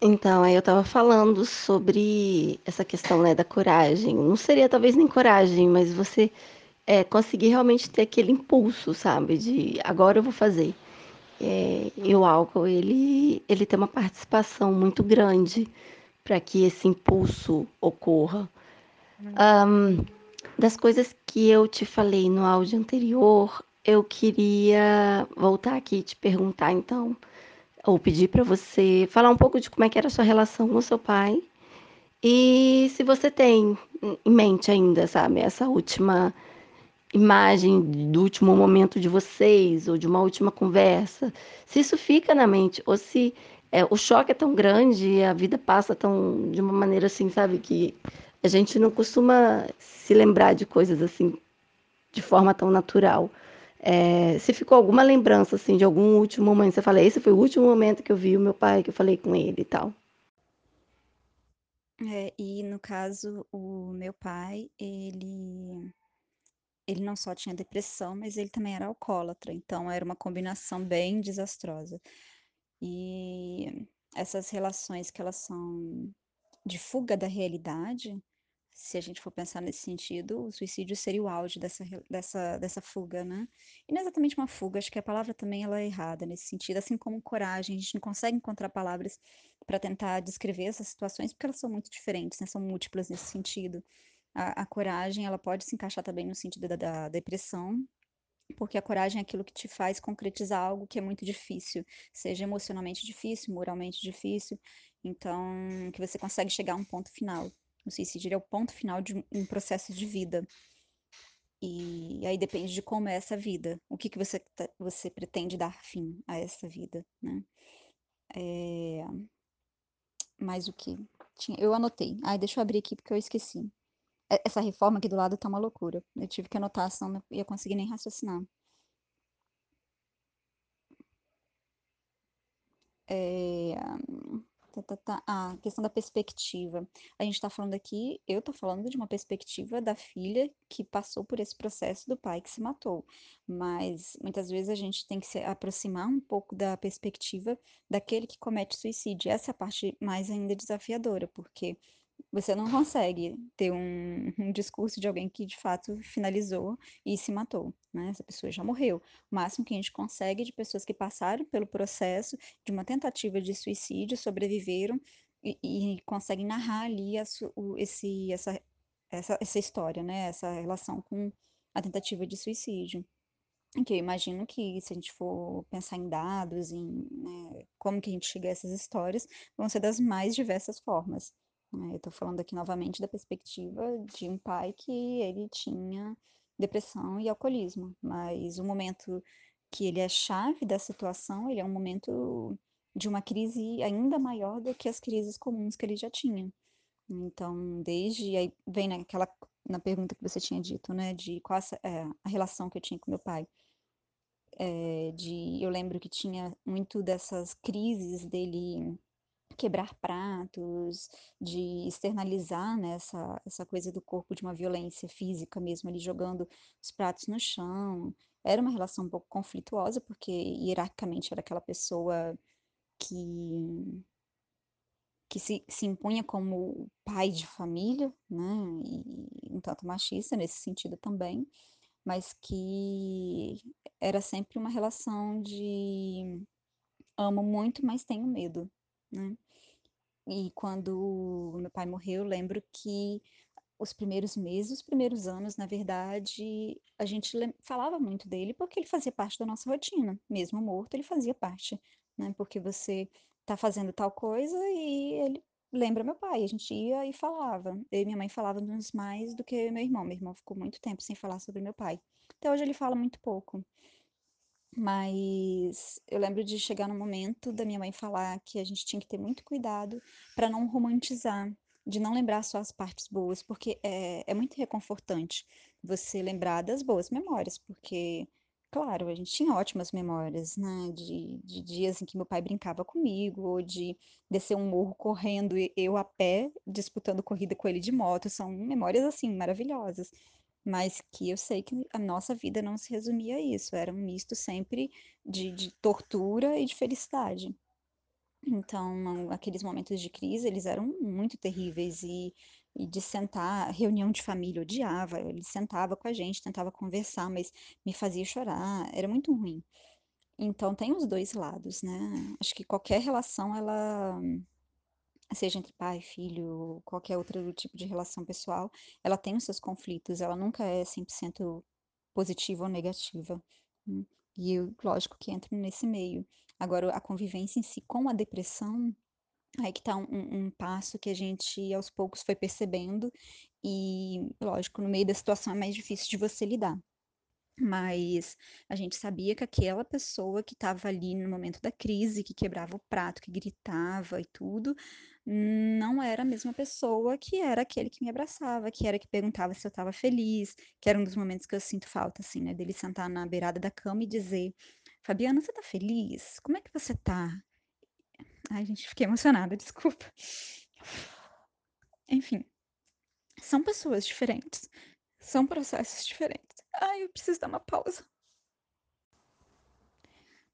Então, aí eu tava falando sobre essa questão, né, da coragem. Não seria talvez nem coragem, mas você é, conseguir realmente ter aquele impulso, sabe? De agora eu vou fazer. É, e o álcool, ele, ele tem uma participação muito grande para que esse impulso ocorra. Um, das coisas que eu te falei no áudio anterior, eu queria voltar aqui e te perguntar então, ou pedir para você falar um pouco de como é que era a sua relação com o seu pai e se você tem em mente ainda, sabe, essa última imagem do último momento de vocês ou de uma última conversa, se isso fica na mente ou se é, o choque é tão grande a vida passa tão de uma maneira assim, sabe, que a gente não costuma se lembrar de coisas assim de forma tão natural. É, se ficou alguma lembrança assim de algum último momento, você fala, esse foi o último momento que eu vi o meu pai, que eu falei com ele e tal. É, e no caso, o meu pai, ele ele não só tinha depressão, mas ele também era alcoólatra, então era uma combinação bem desastrosa. E essas relações que elas são de fuga da realidade, se a gente for pensar nesse sentido, o suicídio seria o auge dessa, dessa, dessa fuga, né? E não é exatamente uma fuga, acho que a palavra também ela é errada nesse sentido, assim como coragem, a gente não consegue encontrar palavras para tentar descrever essas situações, porque elas são muito diferentes, né? São múltiplas nesse sentido. A, a coragem, ela pode se encaixar também no sentido da, da depressão, porque a coragem é aquilo que te faz concretizar algo que é muito difícil, seja emocionalmente difícil, moralmente difícil, então, que você consegue chegar a um ponto final. O suicídio é o ponto final de um processo de vida. E aí depende de como é essa vida, o que, que você, tá, você pretende dar fim a essa vida, né? É... Mais o que? Tinha... Eu anotei. Ai, deixa eu abrir aqui porque eu esqueci. Essa reforma aqui do lado tá uma loucura. Eu tive que anotar, senão não ia conseguir nem raciocinar. É... Tá, tá, tá. Ah, a questão da perspectiva. A gente está falando aqui, eu estou falando de uma perspectiva da filha que passou por esse processo do pai que se matou. Mas muitas vezes a gente tem que se aproximar um pouco da perspectiva daquele que comete suicídio. Essa é a parte mais ainda desafiadora, porque você não consegue ter um, um, discurso de alguém que de fato finalizou e se matou, né? Essa pessoa já morreu. O máximo que a gente consegue é de pessoas que passaram pelo processo de uma tentativa de suicídio, sobreviveram e, e conseguem narrar ali a, o, esse, essa, essa, essa história, né? Essa relação com a tentativa de suicídio. Que eu imagino que se a gente for pensar em dados, em né, como que a gente chega a essas histórias, vão ser das mais diversas formas. Né? Eu estou falando aqui novamente da perspectiva de um pai que ele tinha depressão e alcoolismo, mas o momento que ele é chave da situação, ele é um momento de uma crise ainda maior do que as crises comuns que ele já tinha. Então, desde aí vem naquela na pergunta que você tinha dito, né, de qual a, é, a relação que eu tinha com meu pai. eh, de eu lembro que tinha muito dessas crises dele quebrar pratos, de externalizar, né, essa essa coisa do corpo de uma violência física mesmo, ali jogando os pratos no chão. Era uma relação um pouco conflituosa, porque hierarquicamente era aquela pessoa que que se, se impunha como pai de família, né, e um tanto machista nesse sentido também, mas que era sempre uma relação de amo muito, mas tenho medo, né. E quando meu pai morreu, eu lembro que os primeiros meses, os primeiros anos, na verdade, a gente falava muito dele, porque ele fazia parte da nossa rotina, mesmo morto, ele fazia parte, né, porque você tá fazendo tal coisa e ele lembra meu pai, a gente ia e falava. Eu e minha mãe falávamos mais do que meu irmão, meu irmão ficou muito tempo sem falar sobre meu pai. Até hoje ele fala muito pouco. Mas eu lembro de chegar no momento da minha mãe falar que a gente tinha que ter muito cuidado para não romantizar, de não lembrar só as partes boas, porque é, é muito reconfortante você lembrar das boas memórias, porque, claro, a gente tinha ótimas memórias, né? De, de dias em que meu pai brincava comigo, ou de descer um morro correndo eu a pé, disputando corrida com ele de moto, são memórias assim maravilhosas. Mas que eu sei que a nossa vida não se resumia a isso, era um misto sempre de, de tortura e de felicidade. Então, aqueles momentos de crise, eles eram muito terríveis e, e de sentar, reunião de família, odiava. Ele sentava com a gente, tentava conversar, mas me fazia chorar, era muito ruim. Então, tem os dois lados, né? Acho que qualquer relação, ela seja entre pai, filho, qualquer outro tipo de relação pessoal, ela tem os seus conflitos, ela nunca é 100% positiva ou negativa. né? E eu, lógico que entro nesse meio. Agora, a convivência em si com a depressão, aí que tá um- um passo que a gente aos poucos foi percebendo, e, lógico, no meio da situação é mais difícil de você lidar. Mas a gente sabia que aquela pessoa que estava ali no momento da crise, que quebrava o prato, que gritava e tudo, não era a mesma pessoa que era aquele que me abraçava, que era que perguntava se eu estava feliz, que era um dos momentos que eu sinto falta, assim, né, dele sentar na beirada da cama e dizer: Fabiana, você tá feliz? Como é que você tá? Ai, gente, fiquei emocionada, (laughs) desculpa. Enfim, são pessoas diferentes, são processos diferentes. Ai, eu preciso dar uma pausa.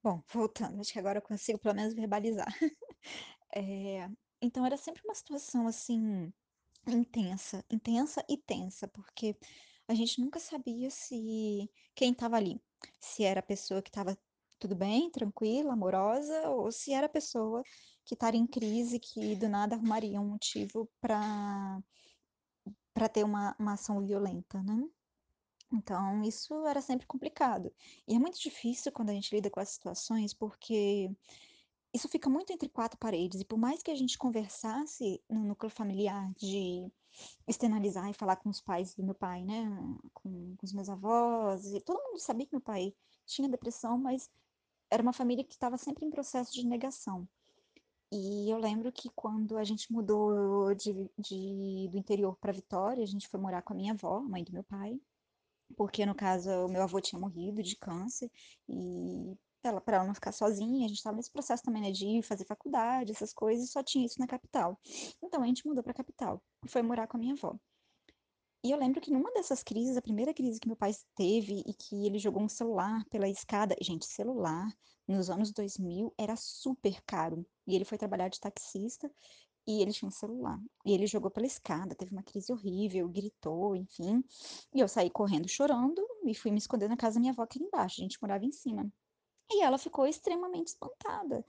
Bom, voltando, acho que agora eu consigo pelo menos verbalizar. Eh, (laughs) então era sempre uma situação, assim, intensa, intensa e tensa, porque a gente nunca sabia se quem estava ali, se era a pessoa que estava tudo bem, tranquila, amorosa, ou se era a pessoa que estaria em crise, que do nada arrumaria um motivo para para ter uma uma ação violenta, né. Então isso era sempre complicado. E é muito difícil quando a gente lida com essas situações, porque Isso fica muito entre 4 paredes e por mais que a gente conversasse no núcleo familiar de externalizar e falar com os pais do meu pai, né, com com os meus avós e todo mundo sabia que meu pai tinha depressão, mas era uma família que estava sempre em processo de negação. E eu lembro que quando a gente mudou de de do interior para Vitória, a gente foi morar com a minha avó, mãe do meu pai, porque no caso o meu avô tinha morrido de câncer e ela para ela não ficar sozinha, a gente estava nesse processo também, né, de fazer faculdade, essas coisas, e só tinha isso na capital. Então a gente mudou para a capital e foi morar com a minha avó. E eu lembro que numa dessas crises, a primeira crise que meu pai teve e que ele jogou um celular pela escada, gente, celular nos anos 2000 era super caro. E ele foi trabalhar de taxista e ele tinha um celular. E ele jogou pela escada, teve uma crise horrível, gritou, enfim. E eu saí correndo chorando e fui me esconder na casa da minha avó era embaixo, a gente morava em cima. E ela ficou extremamente espantada,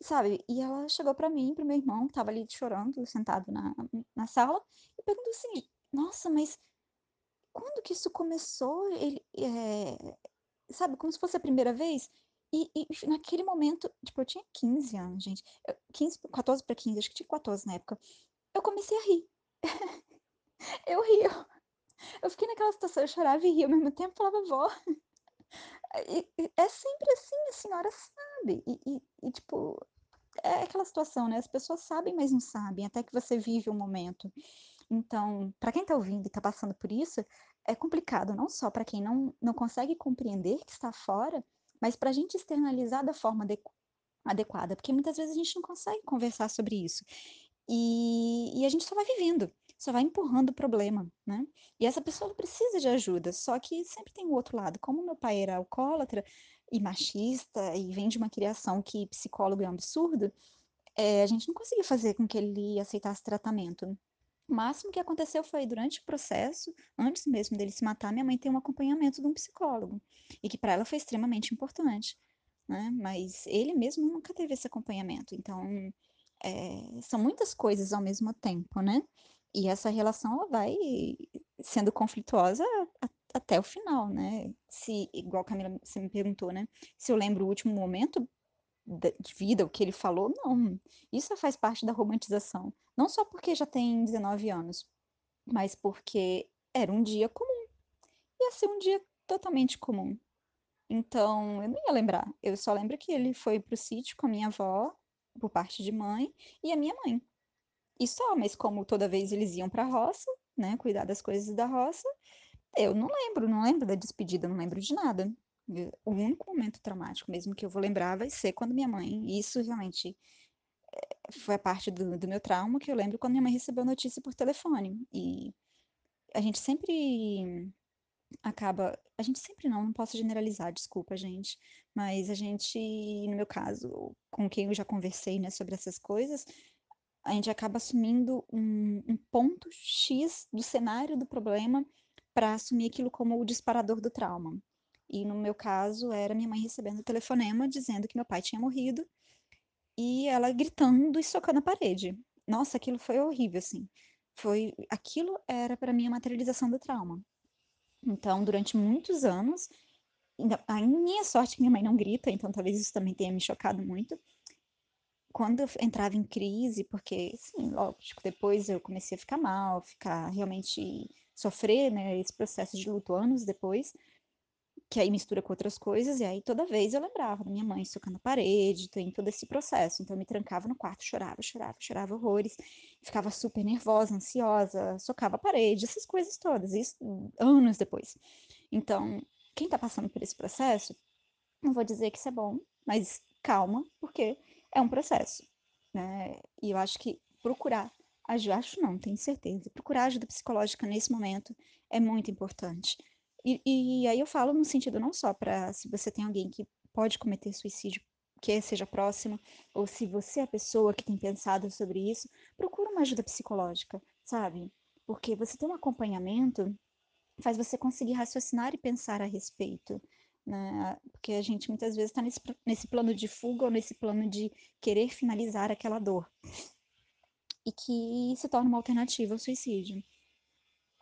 sabe? E ela chegou pra mim, para o meu irmão, que estava ali chorando, sentado na, na sala, e perguntou assim: Nossa, mas quando que isso começou? Ele, eh, sabe, como se fosse a primeira vez? E, e naquele momento, tipo, eu tinha 15 anos, gente. Eu, 15, 14 para 15, acho que tinha 14 na época. Eu comecei a rir. (laughs) Eu ria. Eu fiquei naquela situação, eu chorava e ria ao mesmo tempo, falava, vó. E, e é sempre assim, a senhora sabe. E, tipo, é aquela situação, né? As pessoas sabem, mas não sabem, até que você vive o momento. Então, para quem está ouvindo e está passando por isso, é complicado, não só para quem não, não consegue compreender que está fora, mas para a gente externalizar da forma adequada, porque muitas vezes a gente não consegue conversar sobre isso. E, e a gente só vai vivendo, só vai empurrando o problema, né? E essa pessoa precisa de ajuda, só que sempre tem o outro lado. Como meu pai era alcoólatra e machista e vem de uma criação que psicólogo é um absurdo, é, a gente não conseguiu fazer com que ele aceitasse tratamento. O máximo que aconteceu foi durante o processo, antes mesmo dele se matar, minha mãe tem um acompanhamento de um psicólogo, e que para ela foi extremamente importante, né? Mas ele mesmo nunca teve esse acompanhamento, então é, são muitas coisas ao mesmo tempo, né? E essa relação ela vai sendo conflituosa até o final, né? Se, igual a Camila, você me perguntou, né? Se eu lembro o último momento de vida, o que ele falou, não. Isso faz parte da romantização. Não só porque já tem 19 anos, mas porque era um dia comum. Ia ser um dia totalmente comum. Então, eu não ia lembrar. Eu só lembro que ele foi pro sítio com a minha avó, por parte de mãe, e a minha mãe. E só, mas como toda vez eles iam pra roça, né, cuidar das coisas da roça, eu não lembro, não lembro da despedida, não lembro de nada. O único momento traumático mesmo que eu vou lembrar vai ser quando minha mãe, isso realmente eh, foi a parte do, do meu trauma que eu lembro quando minha mãe recebeu a notícia por telefone. E a gente sempre acaba. A gente sempre não, não posso generalizar, desculpa, gente. Mas a gente, no meu caso, com quem eu já conversei, né, sobre essas coisas, a gente acaba assumindo um, um ponto X do cenário do problema para assumir aquilo como o disparador do trauma. E no meu caso, era minha mãe recebendo o telefonema dizendo que meu pai tinha morrido e ela gritando e socando a parede. Nossa, aquilo foi horrível, assim. Foi, aquilo era para mim a materialização do trauma. Então, durante muitos anos, a minha sorte é que minha mãe não grita, então talvez isso também tenha me chocado muito. Quando eu entrava em crise, porque, sim, lógico, depois eu comecei a ficar mal, ficar realmente sofrer, né, esse processo de luto anos depois, que aí mistura com outras coisas, e aí toda vez eu lembrava da minha mãe socando a parede, tem todo esse processo. Então eu me trancava no quarto, chorava, chorava, chorava horrores, ficava super nervosa, ansiosa, socava a parede, essas coisas todas, isso anos depois. Então, quem tá passando por esse processo, não vou dizer que isso é bom, mas calma, porque é um processo, né? E eu acho que procurar ajuda, acho não, tenho certeza, procurar ajuda psicológica nesse momento é muito importante e, e aí eu falo no sentido não só para se você tem alguém que pode cometer suicídio, que seja próximo, ou se você é a pessoa que tem pensado sobre isso, procura uma ajuda psicológica, sabe? Porque você ter um acompanhamento faz você conseguir raciocinar e pensar a respeito. Né? Porque a gente muitas vezes está nesse, nesse plano de fuga ou nesse plano de querer finalizar aquela dor. E que se torna uma alternativa ao suicídio.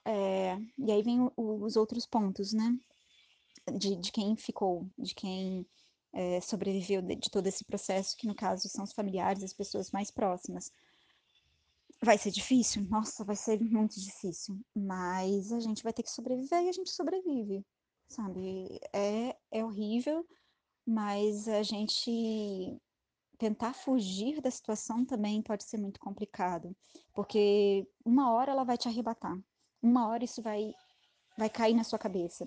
É, e aí vem o, os outros pontos, né? De, de quem ficou, de quem é, sobreviveu de, de todo esse processo, que no caso são os familiares, as pessoas mais próximas. Vai ser difícil? Nossa, vai ser muito difícil. Mas a gente vai ter que sobreviver e a gente sobrevive, sabe? É, é horrível, mas a gente tentar fugir da situação também pode ser muito complicado, porque uma hora ela vai te arrebatar uma hora isso vai, vai cair na sua cabeça,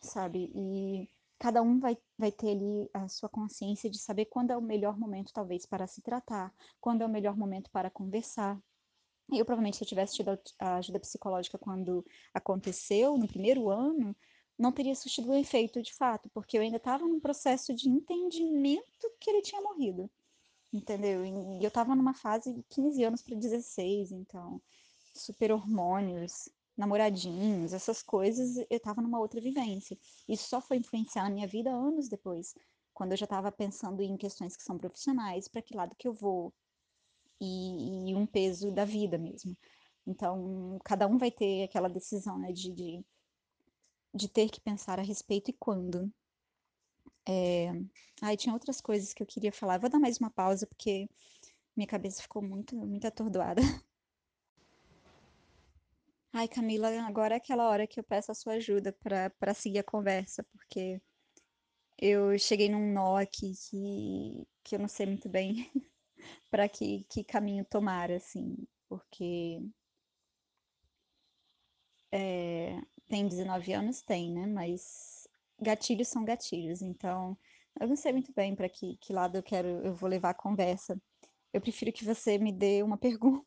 sabe? E cada um vai, vai ter ali a sua consciência de saber quando é o melhor momento, talvez, para se tratar, quando é o melhor momento para conversar. Eu, provavelmente, se eu tivesse tido a ajuda psicológica quando aconteceu, no primeiro ano, não teria surtido o efeito de fato, porque eu ainda estava num processo de entendimento que ele tinha morrido, entendeu? E eu estava numa fase de 15 anos para 16, então, super hormônios, namoradinhos, essas coisas, eu tava numa outra vivência. Isso só foi influenciar a minha vida anos depois, quando eu já estava pensando em questões que são profissionais, para que lado que eu vou, e, e, um peso da vida mesmo. Então, cada um vai ter aquela decisão, né, de, de, de ter que pensar a respeito e quando. É... Ai, tinha outras coisas que eu queria falar. Vou dar mais uma pausa, porque minha cabeça ficou muito, muito atordoada. (laughs) Ai, Camila, agora é aquela hora que eu peço a sua ajuda para seguir a conversa, porque eu cheguei num nó aqui que, que eu não sei muito bem (laughs) para que, que caminho tomar, assim, porque é, tem 19 anos? Tem, né? Mas gatilhos são gatilhos, então Eu não sei muito bem para que, que lado eu quero, eu vou levar a conversa. Eu prefiro que você me dê uma (laughs) pergunta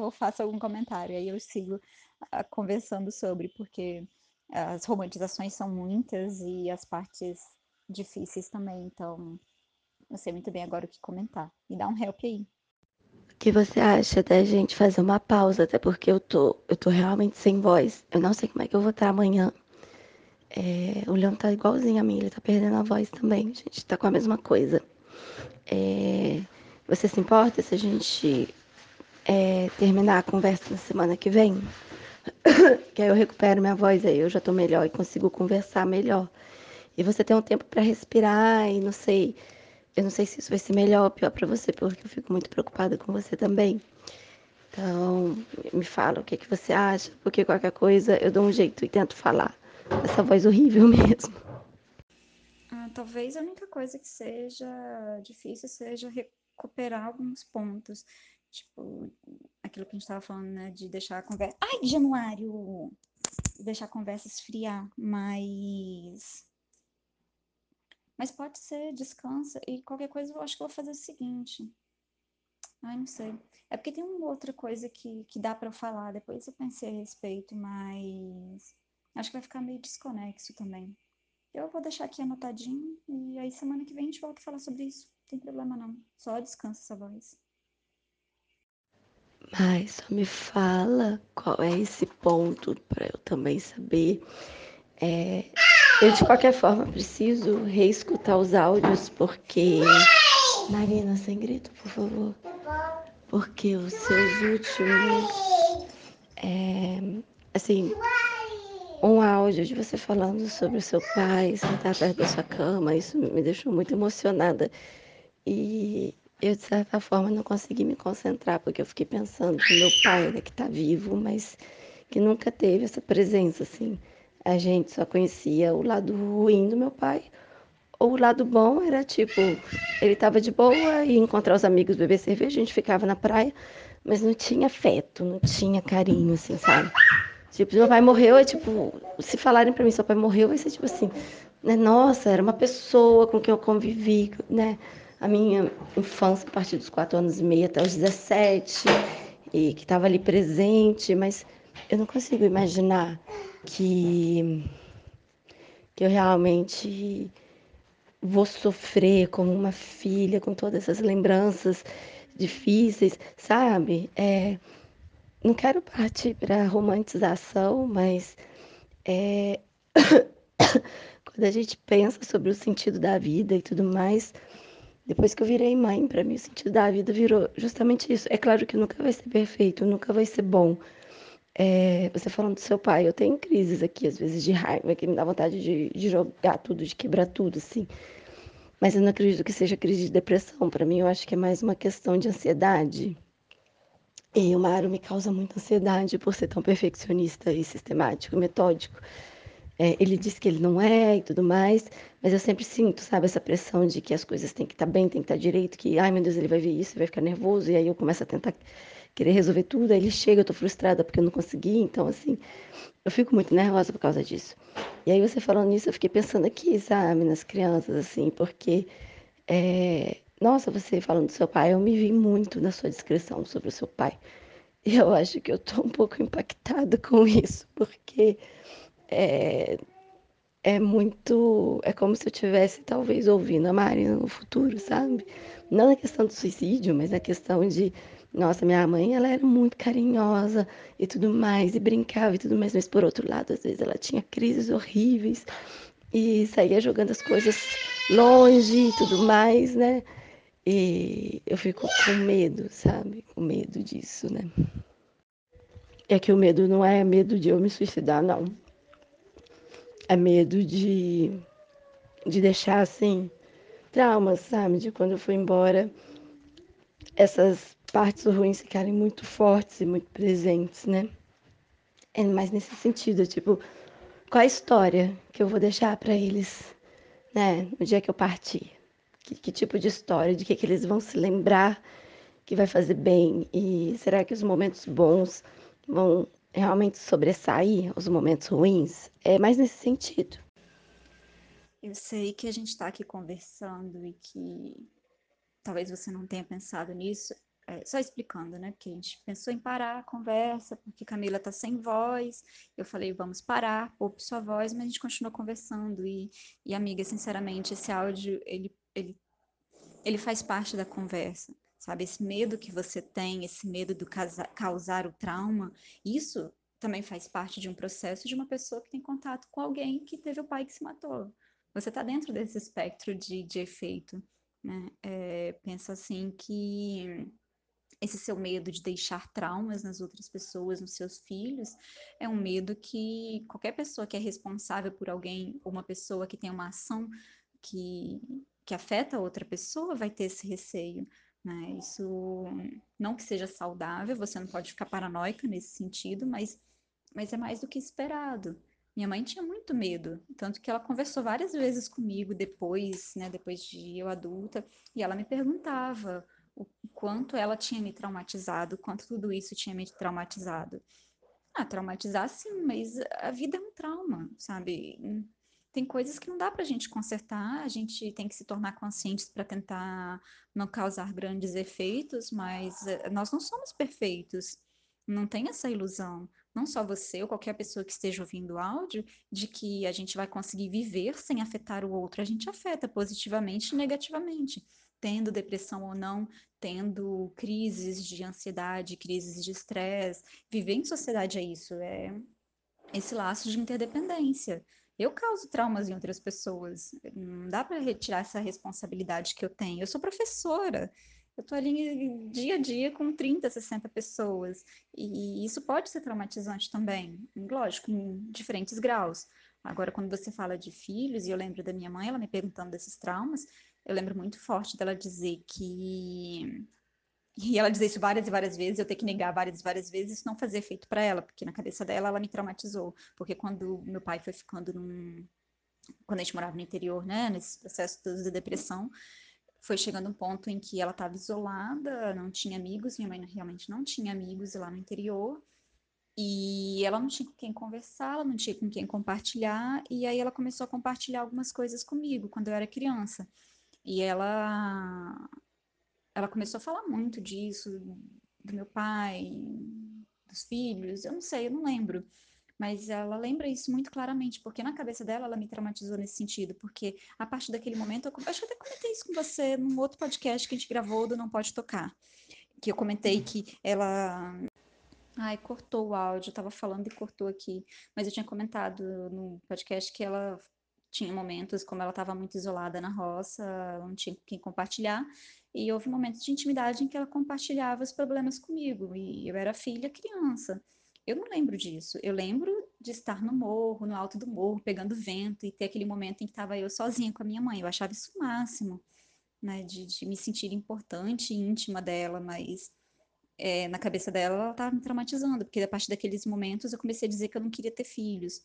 ou faça algum comentário, aí eu sigo uh, conversando sobre, porque as romantizações são muitas e as partes difíceis também, então não sei muito bem agora o que comentar. Me dá um help aí. O que você acha da gente fazer uma pausa, até porque eu tô, eu tô realmente sem voz. Eu não sei como é que eu vou estar amanhã. É, o Leão tá igualzinho a mim, ele tá perdendo a voz também. A gente tá com a mesma coisa. É, você se importa se a gente é, terminar a conversa na semana que vem? (coughs) que aí eu recupero minha voz aí, eu já tô melhor e consigo conversar melhor. E você tem um tempo para respirar e não sei, eu não sei se isso vai ser melhor ou pior para você, porque eu fico muito preocupada com você também. Então, me fala o que, que você acha, porque qualquer coisa eu dou um jeito e tento falar. Essa voz horrível (laughs) mesmo. Ah, talvez a única coisa que seja difícil seja recuperar alguns pontos. Tipo, aquilo que a gente estava falando, né? De deixar a conversa. Ai, Januário! Deixar a conversa esfriar, mas. Mas pode ser, descansa. E qualquer coisa eu acho que eu vou fazer o seguinte. Ai, não sei. É porque tem uma outra coisa que, que dá para eu falar. Depois eu pensei a respeito, mas. Acho que vai ficar meio desconexo também. Eu vou deixar aqui anotadinho e aí semana que vem a gente volta a falar sobre isso. Não tem problema não. Só descansa essa voz. Mas só me fala qual é esse ponto para eu também saber. É, eu, de qualquer forma, preciso reescutar os áudios, porque. Marina, sem grito, por favor. Porque os seus últimos. É, assim, um áudio de você falando sobre o seu pai, sentar perto da sua cama, isso me deixou muito emocionada. E eu, de certa forma, não consegui me concentrar, porque eu fiquei pensando no meu pai, né, que está vivo, mas que nunca teve essa presença, assim. A gente só conhecia o lado ruim do meu pai, ou o lado bom era tipo, ele estava de boa e encontrar os amigos, beber cerveja, a gente ficava na praia, mas não tinha afeto, não tinha carinho, assim, sabe? Tipo, meu pai morreu, é tipo, se falarem para mim, seu pai morreu, vai ser tipo assim, né? Nossa, era uma pessoa com quem eu convivi, né? A minha infância, a partir dos quatro anos e meio até os 17, e que estava ali presente, mas eu não consigo imaginar que, que eu realmente vou sofrer como uma filha com todas essas lembranças difíceis, sabe? É, não quero partir para romantização, mas é, (coughs) quando a gente pensa sobre o sentido da vida e tudo mais, depois que eu virei mãe, para mim o sentido da vida virou justamente isso. É claro que nunca vai ser perfeito, nunca vai ser bom. É, você falando do seu pai, eu tenho crises aqui, às vezes, de raiva, que me dá vontade de, de jogar tudo, de quebrar tudo, assim. Mas eu não acredito que seja crise de depressão. Para mim, eu acho que é mais uma questão de ansiedade. E o Mário me causa muita ansiedade por ser tão perfeccionista e sistemático, metódico. É, ele diz que ele não é e tudo mais, mas eu sempre sinto, sabe, essa pressão de que as coisas têm que estar tá bem, têm que estar tá direito, que, ai meu Deus, ele vai ver isso, vai ficar nervoso, e aí eu começo a tentar querer resolver tudo, aí ele chega, eu tô frustrada porque eu não consegui, então assim, eu fico muito nervosa por causa disso. E aí você falando nisso, eu fiquei pensando aqui, sabe, nas crianças, assim, porque, é... nossa, você falando do seu pai, eu me vi muito na sua descrição sobre o seu pai. E eu acho que eu tô um pouco impactada (laughs) com isso, porque é, é muito. É como se eu tivesse, talvez, ouvindo a Marina no futuro, sabe? Não na questão do suicídio, mas na questão de. Nossa, minha mãe, ela era muito carinhosa e tudo mais, e brincava e tudo mais, mas por outro lado, às vezes ela tinha crises horríveis e saía jogando as coisas longe e tudo mais, né? E eu fico com medo, sabe? Com medo disso, né? É que o medo não é medo de eu me suicidar, não é medo de, de deixar assim traumas, sabe? De quando eu fui embora, essas partes ruins ficarem muito fortes e muito presentes, né? É mais nesse sentido, tipo, qual a história que eu vou deixar para eles, né? No dia que eu partir. Que, que tipo de história, de que, que eles vão se lembrar que vai fazer bem? E será que os momentos bons vão realmente sobressair os momentos ruins, é mais nesse sentido. Eu sei que a gente está aqui conversando e que talvez você não tenha pensado nisso, é, só explicando, né? Porque a gente pensou em parar a conversa, porque Camila tá sem voz. Eu falei, vamos parar, poupe sua voz, mas a gente continuou conversando. E, e amiga, sinceramente, esse áudio, ele, ele, ele faz parte da conversa, sabe? Esse medo que você tem, esse medo do causar o trauma, isso também faz parte de um processo de uma pessoa que tem contato com alguém que teve o pai que se matou. Você está dentro desse espectro de, de efeito, né? É, pensa assim que esse seu medo de deixar traumas nas outras pessoas, nos seus filhos, é um medo que qualquer pessoa que é responsável por alguém, ou uma pessoa que tem uma ação que, que afeta outra pessoa, vai ter esse receio. Né? Isso não que seja saudável, você não pode ficar paranoica nesse sentido, mas, mas é mais do que esperado. Minha mãe tinha muito medo, tanto que ela conversou várias vezes comigo depois, né, depois de eu adulta, e ela me perguntava o quanto ela tinha me traumatizado, quanto tudo isso tinha me traumatizado. Ah, traumatizar sim, mas a vida é um trauma, sabe? Tem coisas que não dá pra gente consertar, a gente tem que se tornar conscientes para tentar não causar grandes efeitos, mas eh, nós não somos perfeitos. Não tem essa ilusão, não só você ou qualquer pessoa que esteja ouvindo o áudio, de que a gente vai conseguir viver sem afetar o outro. A gente afeta positivamente e negativamente tendo depressão ou não, tendo crises de ansiedade, crises de estresse. Viver em sociedade é isso, é esse laço de interdependência. Eu causo traumas em outras pessoas. Não dá para retirar essa responsabilidade que eu tenho. Eu sou professora. Eu estou ali dia a dia com 30, 60 pessoas. E isso pode ser traumatizante também. Lógico, em diferentes graus. Agora, quando você fala de filhos, e eu lembro da minha mãe, ela me perguntando desses traumas, eu lembro muito forte dela dizer que. E ela dizer isso várias e várias vezes, eu ter que negar várias e várias vezes, isso não fazia efeito para ela, porque na cabeça dela ela me traumatizou. Porque quando meu pai foi ficando num. Quando a gente morava no interior, né, nesse processo de depressão, foi chegando um ponto em que ela estava isolada, não tinha amigos, minha mãe realmente não tinha amigos lá no interior, e ela não tinha com quem conversar, ela não tinha com quem compartilhar, e aí ela começou a compartilhar algumas coisas comigo quando eu era criança. E ela, ela começou a falar muito disso, do meu pai, dos filhos, eu não sei, eu não lembro. Mas ela lembra isso muito claramente, porque na cabeça dela ela me traumatizou nesse sentido, porque a partir daquele momento, eu acho que até comentei isso com você num outro podcast que a gente gravou do Não Pode Tocar, que eu comentei que ela Ai, cortou o áudio, eu tava falando e cortou aqui. Mas eu tinha comentado no podcast que ela tinha momentos, como ela estava muito isolada na roça, não tinha com quem compartilhar, e houve momentos de intimidade em que ela compartilhava os problemas comigo, e eu era filha, criança. Eu não lembro disso. Eu lembro de estar no morro, no alto do morro, pegando vento, e ter aquele momento em que estava eu sozinha com a minha mãe. Eu achava isso o máximo, né, de, de me sentir importante e íntima dela, mas é, na cabeça dela ela estava me traumatizando, porque a partir daqueles momentos eu comecei a dizer que eu não queria ter filhos.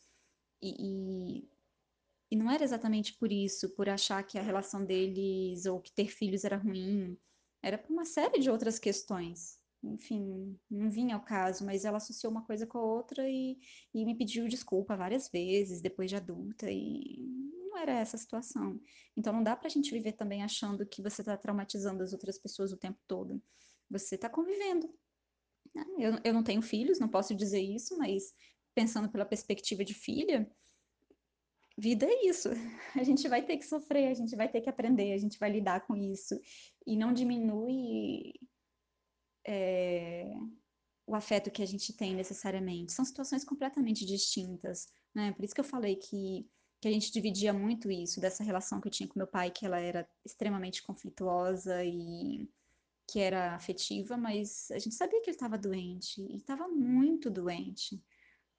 E, e e não era exatamente por isso, por achar que a relação deles ou que ter filhos era ruim. Era por uma série de outras questões. Enfim, não vinha ao caso, mas ela associou uma coisa com a outra e, e me pediu desculpa várias vezes, depois de adulta, e não era essa a situação. Então não dá pra gente viver também achando que você tá traumatizando as outras pessoas o tempo todo. Você tá convivendo. Né? Eu, eu não tenho filhos, não posso dizer isso, mas pensando pela perspectiva de filha, vida é isso. (laughs) A gente vai ter que sofrer, a gente vai ter que aprender, a gente vai lidar com isso. E não diminui é, o afeto que a gente tem necessariamente. São situações completamente distintas, né? Por isso que eu falei que, que a gente dividia muito isso, dessa relação que eu tinha com meu pai, que ela era extremamente conflituosa e que era afetiva, mas a gente sabia que ele estava doente, e estava muito doente.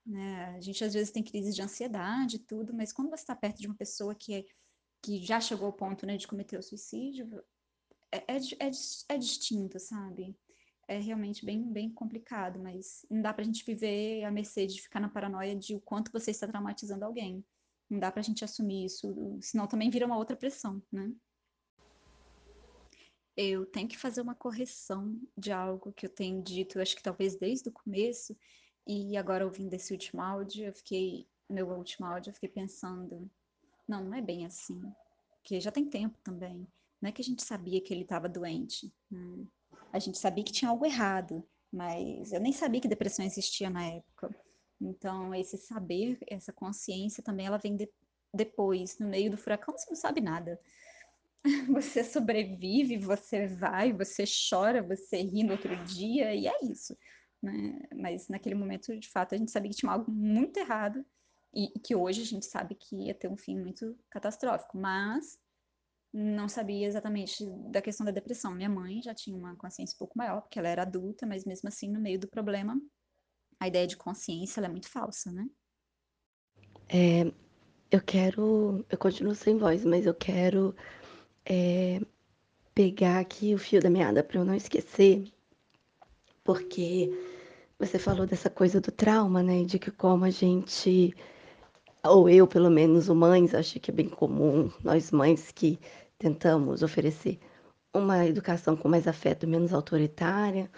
Né? A gente às vezes tem crise de ansiedade e tudo, mas quando você está perto de uma pessoa que, é, que já chegou ao ponto né, de cometer o suicídio, é, é, é, é distinto, sabe? É realmente bem, bem complicado, mas não dá pra gente viver à mercê de ficar na paranoia de o quanto você está traumatizando alguém. Não dá pra gente assumir isso, senão também vira uma outra pressão, né? Eu tenho que fazer uma correção de algo que eu tenho dito, acho que talvez desde o começo, e agora ouvindo esse último áudio, eu fiquei, meu último áudio, eu fiquei pensando, não, não é bem assim, porque já tem tempo também. Não é que a gente sabia que ele estava doente. Né? A gente sabia que tinha algo errado, mas eu nem sabia que depressão existia na época. Então, esse saber, essa consciência também, ela vem de, depois, no meio do furacão, você não sabe nada. (laughs) Você sobrevive, você vai, você chora, você ri no outro dia, e é isso. Né? Mas naquele momento, de fato, a gente sabia que tinha algo muito errado e, que hoje a gente sabe que ia ter um fim muito catastrófico. Mas não sabia exatamente da questão da depressão. Minha mãe já tinha uma consciência um pouco maior, porque ela era adulta, mas mesmo assim, no meio do problema, a ideia de consciência é muito falsa, né? É, eu quero. Eu continuo sem voz, mas eu quero é, pegar aqui o fio da meada para eu não esquecer, porque você falou dessa coisa do trauma, né? De que como a gente, ou eu pelo menos, mães, acho que é bem comum, nós mães que tentamos oferecer uma educação com mais afeto, menos autoritária.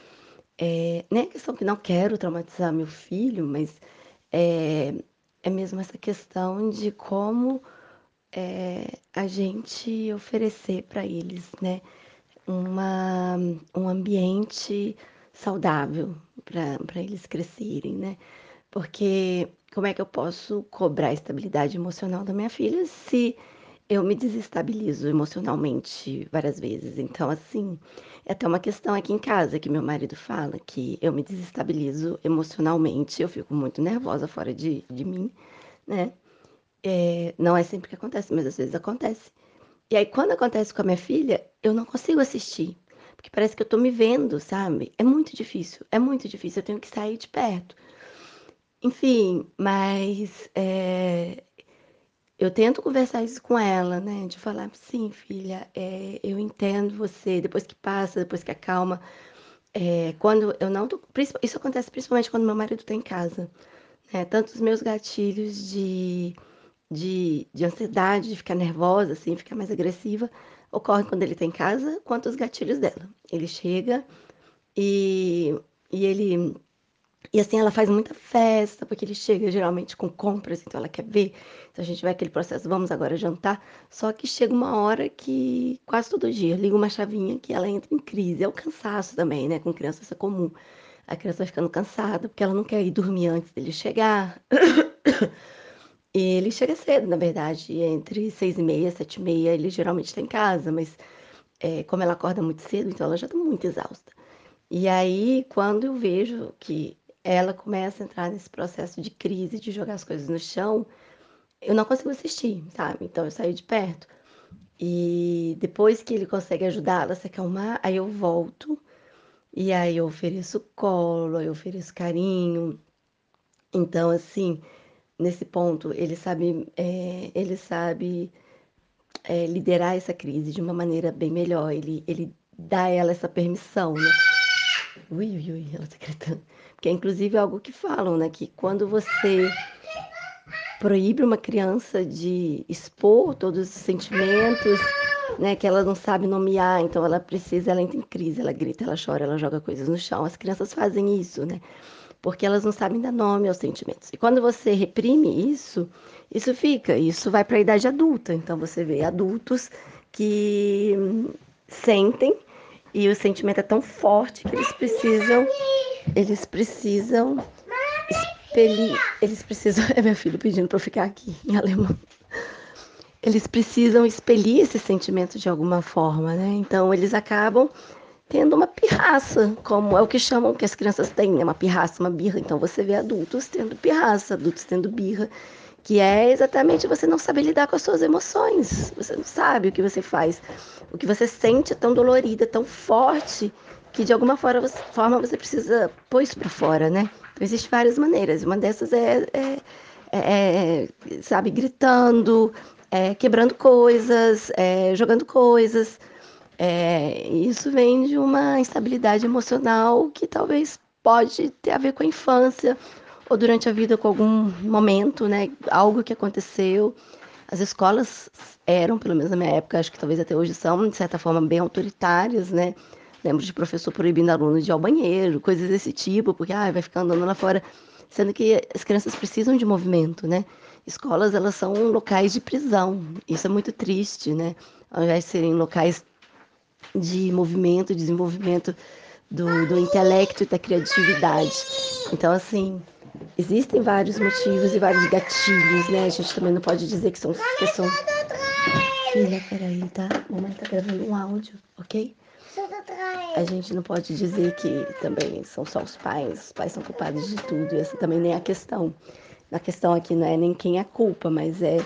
É, nem a questão que não quero traumatizar meu filho, mas é, é mesmo essa questão de como é, a gente oferecer para eles, né, uma, um ambiente saudável para eles crescerem, né? Porque como é que eu posso cobrar estabilidade emocional da minha filha se eu me desestabilizo emocionalmente várias vezes? Então, assim, é até uma questão aqui em casa que meu marido fala que eu me desestabilizo emocionalmente, eu fico muito nervosa fora de, de mim, né? É, não é sempre que acontece, mas às vezes acontece. E aí, quando acontece com a minha filha, eu não consigo assistir. Porque parece que eu tô me vendo, sabe? É muito difícil, é muito difícil. Eu tenho que sair de perto. Enfim, mas é, eu tento conversar isso com ela, né? De falar, sim, filha, é, eu entendo você. Depois que passa, depois que acalma. É, quando eu não tô. Isso acontece principalmente quando meu marido tá em casa. Né? Tanto os meus gatilhos de de, de ansiedade, de ficar nervosa, assim, ficar mais agressiva, ocorre quando ele está em casa, quanto os gatilhos dela. Ele chega e, e ele. E assim, ela faz muita festa, porque ele chega geralmente com compras, então ela quer ver. Então a gente vai aquele processo, vamos agora jantar. Só que chega uma hora que, quase todo dia, liga uma chavinha que ela entra em crise. É o cansaço também, né? Com criança isso é comum. A criança vai ficando cansada, porque ela não quer ir dormir antes dele chegar. (coughs) Ele chega cedo, na verdade, entre seis e meia, sete e meia, ele geralmente está em casa, mas é, como ela acorda muito cedo, então ela já está muito exausta. E aí, quando eu vejo que ela começa a entrar nesse processo de crise, de jogar as coisas no chão, eu não consigo assistir, sabe? Então eu saio de perto. E depois que ele consegue ajudá-la a se acalmar, aí eu volto. E aí eu ofereço colo, eu ofereço carinho. Então, assim, nesse ponto, ele sabe, é, ele sabe é, liderar essa crise de uma maneira bem melhor. Ele, ele dá a ela essa permissão, né? Ui, ui, ui, ela tá gritando. Porque é inclusive algo que falam, né? Que quando você proíbe uma criança de expor todos os sentimentos, né? Que ela não sabe nomear, então ela precisa, ela entra em crise, ela grita, ela chora, ela joga coisas no chão. As crianças fazem isso, né? Porque elas não sabem dar nome aos sentimentos. E quando você reprime isso, isso fica, isso vai para a idade adulta. Então você vê adultos que sentem e o sentimento é tão forte que eles precisam eles precisam eles precisam, (laughs) é meu filho pedindo para eu ficar aqui em alemão. Eles precisam expelir esse sentimento de alguma forma, né? Então eles acabam tendo uma pirraça, como é o que chamam que as crianças têm, né? Uma pirraça, uma birra. Então você vê adultos tendo pirraça, adultos tendo birra, que é exatamente você não saber lidar com as suas emoções. Você não sabe o que você faz. O que você sente é tão dolorido, é tão forte, que de alguma forma você, forma você precisa pôr isso para fora, né? Então existem várias maneiras. Uma dessas é, é, é, é sabe, gritando, é, quebrando coisas, é, jogando coisas. É, isso vem de uma instabilidade emocional que talvez pode ter a ver com a infância ou durante a vida com algum momento, né? Algo que aconteceu. As escolas eram, pelo menos na minha época, acho que talvez até hoje são, de certa forma, bem autoritárias, né? Lembro de professor proibindo aluno de ir ao banheiro, coisas desse tipo, porque ah, vai ficar andando lá fora. Sendo que as crianças precisam de movimento, né? escolas elas são locais de prisão. Isso é muito triste, né? Ao invés de serem locais de movimento, desenvolvimento do, do intelecto e da criatividade. Então, assim, existem vários motivos e vários gatilhos, né? A gente também não pode dizer que são. São... Filha, peraí, tá? Mamãe tá gravando um áudio, ok? A gente não pode dizer que também são só os pais, os pais são culpados de tudo, essa também nem é a questão. A questão aqui não é nem quem é a culpa, mas é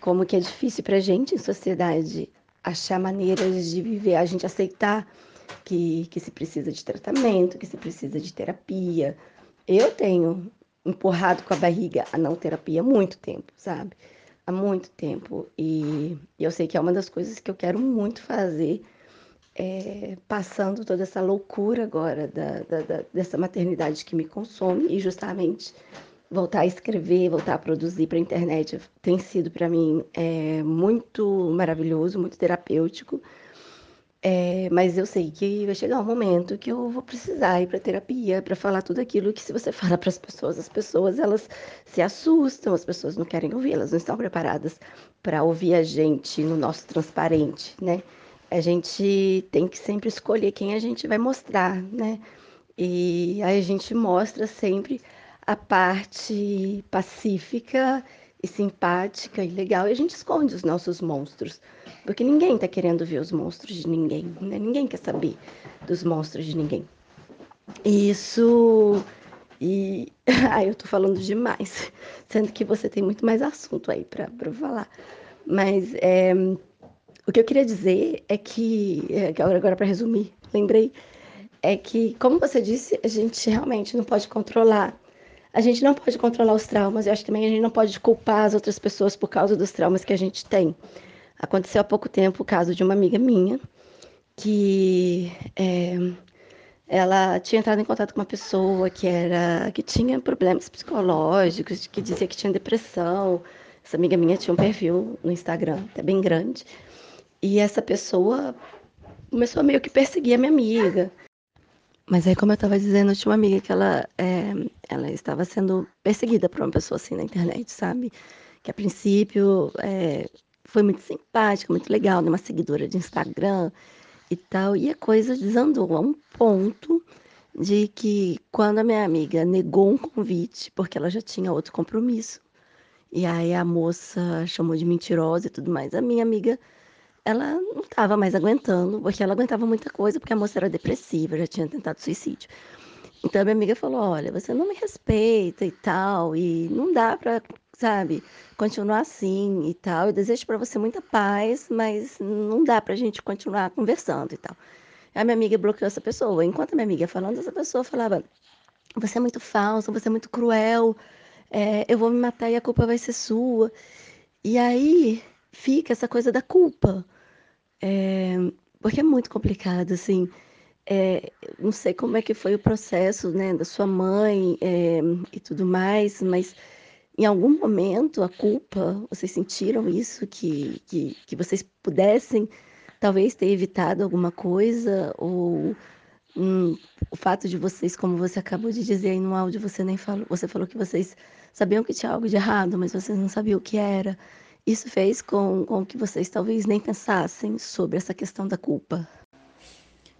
como que é difícil pra gente em sociedade achar maneiras de viver, a gente aceitar que, que se precisa de tratamento, que se precisa de terapia. Eu tenho empurrado com a barriga a não terapia há muito tempo, sabe? Há muito tempo. E eu sei que é uma das coisas que eu quero muito fazer, é, passando toda essa loucura agora da, da, da, dessa maternidade que me consome e justamente voltar a escrever, voltar a produzir para a internet tem sido para mim é, muito maravilhoso, muito terapêutico. É, mas eu sei que vai chegar um momento que eu vou precisar ir para terapia para falar tudo aquilo que se você (laughs) fala para as pessoas, as pessoas elas se assustam, as pessoas não querem ouvir, elas não estão preparadas para ouvir a gente no nosso transparente, né? A gente tem que sempre escolher quem a gente vai mostrar, né? E aí a gente mostra sempre a parte pacífica e simpática e legal, e a gente esconde os nossos monstros, porque ninguém tá querendo ver os monstros de ninguém, né? Ninguém quer saber dos monstros de ninguém. E isso. E. (laughs) Ai, eu tô falando demais, (laughs) sendo que você tem muito mais assunto aí para falar. Mas é, o que eu queria dizer é que. É, agora para resumir, lembrei. É que, como você disse, a gente realmente não pode controlar a gente não pode controlar os traumas, eu acho que também a gente não pode culpar as outras pessoas por causa dos traumas que a gente tem. Aconteceu há pouco tempo o caso de uma amiga minha que é, ela tinha entrado em contato com uma pessoa que era que tinha problemas psicológicos, que dizia que tinha depressão. Essa amiga minha tinha um perfil no Instagram, até bem grande. E essa pessoa começou a meio que perseguir a minha amiga. Mas aí, como eu estava dizendo, eu tinha uma amiga que ela, é, ela estava sendo perseguida por uma pessoa assim na internet, sabe? Que a princípio é, foi muito simpática, muito legal, né? uma seguidora de Instagram e tal. E a coisa desandou a um ponto de que quando a minha amiga negou um convite, porque ela já tinha outro compromisso, e aí a moça chamou de mentirosa e tudo mais, a minha amiga ela não estava mais aguentando, porque ela aguentava muita coisa, porque a moça era depressiva, já tinha tentado suicídio. Então minha amiga falou: Olha, você não me respeita e tal, e não dá para, sabe, continuar assim e tal. Eu desejo para você muita paz, mas não dá para a gente continuar conversando e tal. A minha amiga bloqueou essa pessoa. Enquanto a minha amiga falando, essa pessoa falava: Você é muito falsa, você é muito cruel, é, eu vou me matar e a culpa vai ser sua. E aí fica essa coisa da culpa. É, porque é muito complicado, assim. É, não sei como é que foi o processo, né, da sua mãe é, e tudo mais, mas em algum momento a culpa, vocês sentiram isso, que, que, que vocês pudessem talvez ter evitado alguma coisa, ou hum, o fato de vocês, como você acabou de dizer aí no áudio, você nem falou, você falou que vocês sabiam que tinha algo de errado, mas vocês não sabiam o que era. Isso fez com, com que vocês talvez nem pensassem sobre essa questão da culpa.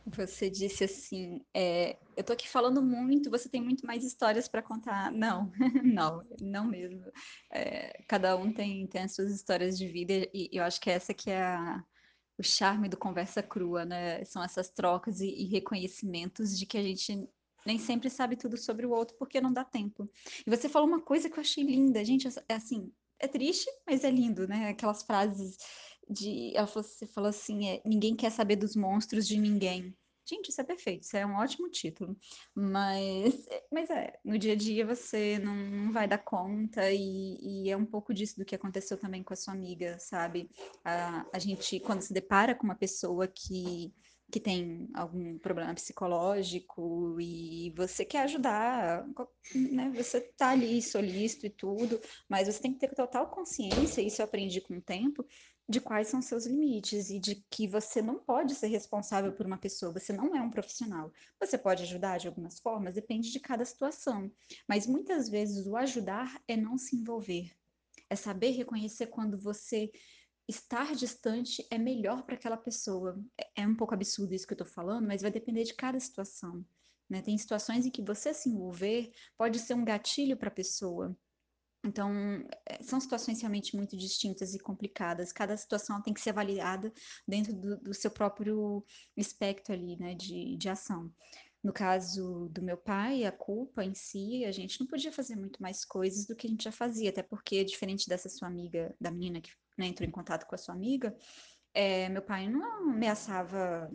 Você disse assim, é, eu tô aqui falando muito, você tem muito mais histórias para contar. Não, (laughs) não, não mesmo. É, cada um tem, tem as suas histórias de vida e eu acho que essa que é a, o charme do conversa crua, né? São essas trocas e, e reconhecimentos de que a gente nem sempre sabe tudo sobre o outro porque não dá tempo. E você falou uma coisa que eu achei linda, gente, é assim, é triste, mas é lindo, né? Aquelas frases de. Você falou assim: é, ninguém quer saber dos monstros de ninguém. Gente, isso é perfeito, isso é um ótimo título. Mas, mas é, no dia a dia você não, não vai dar conta, e, e, é um pouco disso do que aconteceu também com a sua amiga, sabe? A, a gente, quando se depara com uma pessoa que que tem algum problema psicológico e você quer ajudar, né? Você tá ali solícito e tudo, mas você tem que ter total consciência, isso eu aprendi com o tempo, de quais são seus limites e de que você não pode ser responsável por uma pessoa, você não é um profissional. Você pode ajudar de algumas formas, depende de cada situação, mas muitas vezes o ajudar é não se envolver. É saber reconhecer quando você estar distante é melhor para aquela pessoa. É, é um pouco absurdo isso que eu estou falando, mas vai depender de cada situação. Né? Tem situações em que você se envolver pode ser um gatilho para a pessoa. Então, é, são situações realmente muito distintas e complicadas. Cada situação tem que ser avaliada dentro do, do seu próprio espectro ali, né, de, de ação. No caso do meu pai, a culpa em si, a gente não podia fazer muito mais coisas do que a gente já fazia, até porque, diferente dessa sua amiga, da menina que né, entrou em contato com a sua amiga, é, meu pai não ameaçava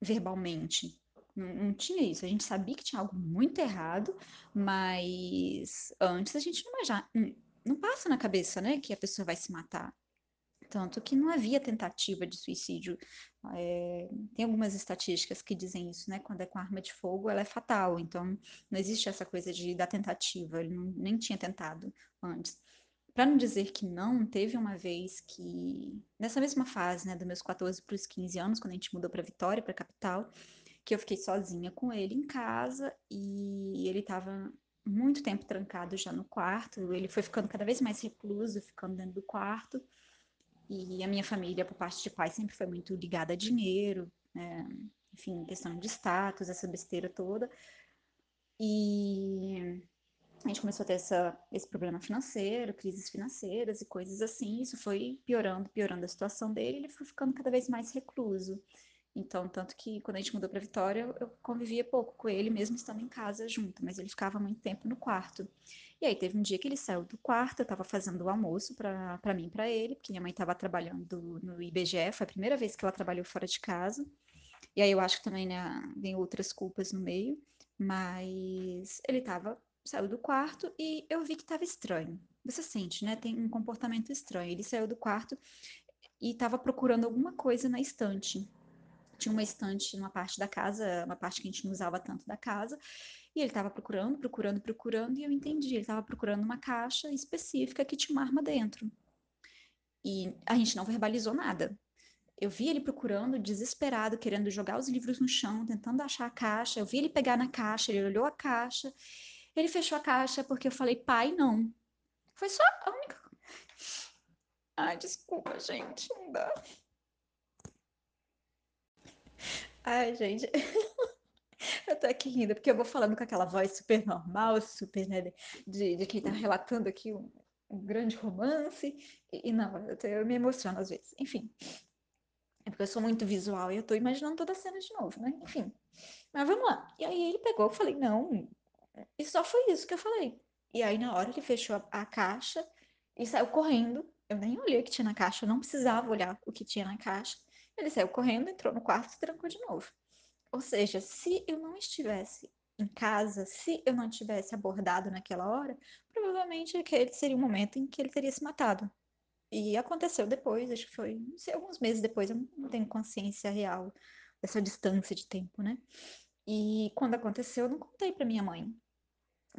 verbalmente. Não, não, tinha isso. A gente sabia que tinha algo muito errado, mas antes a gente não já não passa na cabeça, né, que a pessoa vai se matar. Tanto que não havia tentativa de suicídio. É, tem algumas estatísticas que dizem isso, né? Quando é com arma de fogo, ela é fatal. Então, não existe essa coisa de da tentativa. Ele não, nem tinha tentado antes. Para não dizer que não, teve uma vez que, nessa mesma fase, né, dos meus 14 para os 15 anos, quando a gente mudou para Vitória, para capital, que eu fiquei sozinha com ele em casa e ele estava muito tempo trancado já no quarto, ele foi ficando cada vez mais recluso, ficando dentro do quarto. E a minha família, por parte de pai, sempre foi muito ligada a dinheiro, né? enfim, questão de status, essa besteira toda. E a gente começou a ter essa, esse problema financeiro, crises financeiras e coisas assim. Isso foi piorando, piorando a situação dele. Ele foi ficando cada vez mais recluso. Então, tanto que quando a gente mudou para Vitória, eu convivia pouco com ele, mesmo estando em casa junto, mas ele ficava muito tempo no quarto. E aí teve um dia que ele saiu do quarto, eu estava fazendo o almoço para mim e para ele, porque minha mãe estava trabalhando no IBGE, foi a primeira vez que ela trabalhou fora de casa. E aí eu acho que também né, vem outras culpas no meio, mas ele estava saiu do quarto e eu vi que estava estranho. Você sente, né? Tem um comportamento estranho. Ele saiu do quarto e estava procurando alguma coisa na estante. Tinha uma estante numa parte da casa, uma parte que a gente não usava tanto da casa, e ele estava procurando, procurando, procurando, e eu entendi. Ele estava procurando uma caixa específica que tinha uma arma dentro. E a gente não verbalizou nada. Eu vi ele procurando, desesperado, querendo jogar os livros no chão, tentando achar a caixa. Eu vi ele pegar na caixa, ele olhou a caixa ele fechou a caixa porque eu falei, pai, não. Foi só a única. Ai, desculpa, gente. Não dá. Ai, gente. (laughs) Eu tô aqui rindo, porque eu vou falando com aquela voz super normal, super, né, de, de quem tá relatando aqui um, um grande romance. E, e, não, eu tô me emocionando às vezes. Enfim. É porque eu sou muito visual e eu tô imaginando toda a cena de novo, né? Enfim. Mas vamos lá. E aí ele pegou, eu falei, não, e só foi isso que eu falei. E aí, na hora, ele fechou a, a caixa e saiu correndo. Eu nem olhei o que tinha na caixa, eu não precisava olhar o que tinha na caixa. Ele saiu correndo, entrou no quarto e trancou de novo. Ou seja, se eu não estivesse em casa, se eu não tivesse abordado naquela hora, provavelmente aquele seria o momento em que ele teria se matado. E aconteceu depois, acho que foi, não sei, alguns meses depois, eu não tenho consciência real dessa distância de tempo, né? E quando aconteceu, eu não contei para minha mãe,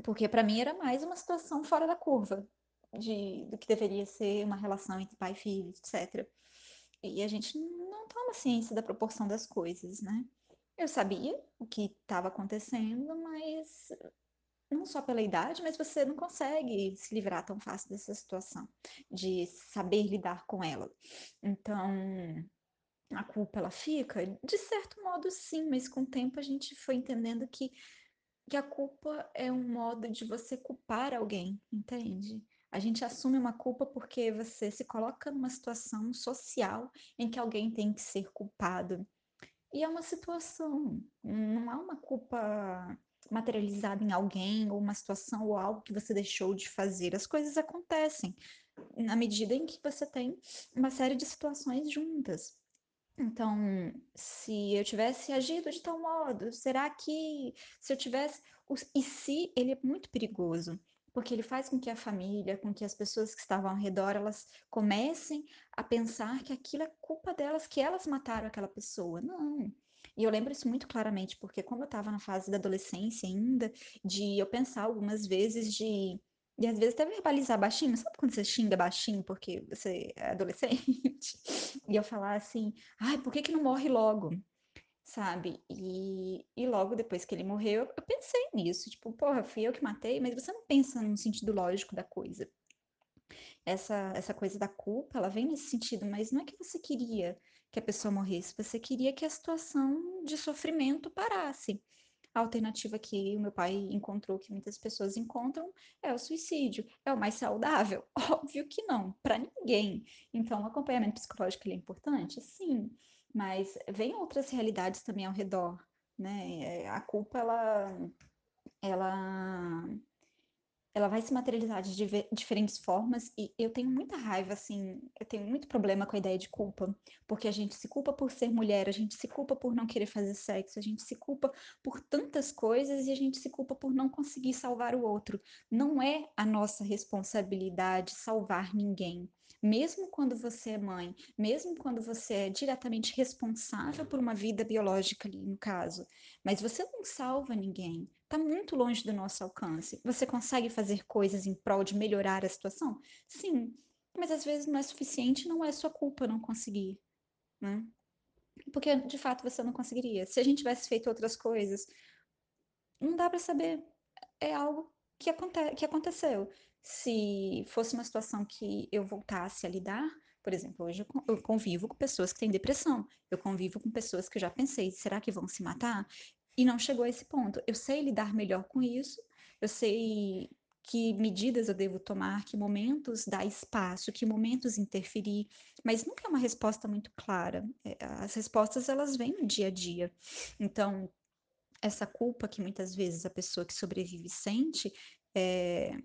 porque para mim era mais uma situação fora da curva de, do que deveria ser uma relação entre pai e filho, etc. E a gente não toma ciência da proporção das coisas, né? Eu sabia o que estava acontecendo, mas não só pela idade, mas você não consegue se livrar tão fácil dessa situação, de saber lidar com ela. Então, a culpa ela fica? De certo modo, sim, mas com o tempo a gente foi entendendo que, que a culpa é um modo de você culpar alguém, entende? A gente assume uma culpa porque você se coloca numa situação social em que alguém tem que ser culpado. E é uma situação, não há uma culpa materializada em alguém ou uma situação ou algo que você deixou de fazer. As coisas acontecem na medida em que você tem uma série de situações juntas. Então, se eu tivesse agido de tal modo, será que se eu tivesse. E se ele é muito perigoso, porque ele faz com que a família, com que as pessoas que estavam ao redor, elas comecem a pensar que aquilo é culpa delas, que elas mataram aquela pessoa. Não. E eu lembro isso muito claramente, porque como eu estava na fase da adolescência ainda, de eu pensar algumas vezes de e às vezes até verbalizar baixinho, sabe quando você xinga baixinho porque você é adolescente? (laughs) E eu falar assim, ai, por que que não morre logo? Sabe? E, e logo depois que ele morreu, eu, pensei nisso. Tipo, porra, fui eu que matei, mas você não pensa no sentido lógico da coisa. Essa, essa coisa da culpa, ela vem nesse sentido, mas não é que você queria que a pessoa morresse, você queria que a situação de sofrimento parasse. A alternativa que o meu pai encontrou, que muitas pessoas encontram, é o suicídio. É o mais saudável? (laughs) Óbvio que não, para ninguém. Então, o acompanhamento psicológico é importante? Sim, mas vem outras realidades também ao redor, né? A culpa, ela, ela ela vai se materializar de diferentes formas e eu tenho muita raiva, assim, eu tenho muito problema com a ideia de culpa, porque a gente se culpa por ser mulher, a gente se culpa por não querer fazer sexo, a gente se culpa por tantas coisas e a gente se culpa por não conseguir salvar o outro. Não é a nossa responsabilidade salvar ninguém. Mesmo quando você é mãe, mesmo quando você é diretamente responsável por uma vida biológica ali, no caso, mas você não salva ninguém. Está muito longe do nosso alcance. Você consegue fazer coisas em prol de melhorar a situação? Sim, mas às vezes não é suficiente, não é sua culpa não conseguir, né? Porque de fato você não conseguiria. Se a gente tivesse feito outras coisas, não dá para saber. É algo que, aconte que aconteceu. Se fosse uma situação que eu voltasse a lidar, por exemplo, hoje eu convivo com pessoas que têm depressão, eu convivo com pessoas que eu já pensei, será que vão se matar? E não chegou a esse ponto. Eu sei lidar melhor com isso, eu sei que medidas eu devo tomar, que momentos dar espaço, que momentos interferir, mas nunca é uma resposta muito clara. É, as respostas elas vêm no dia a dia. Então, essa culpa que muitas vezes a pessoa que sobrevive sente, é,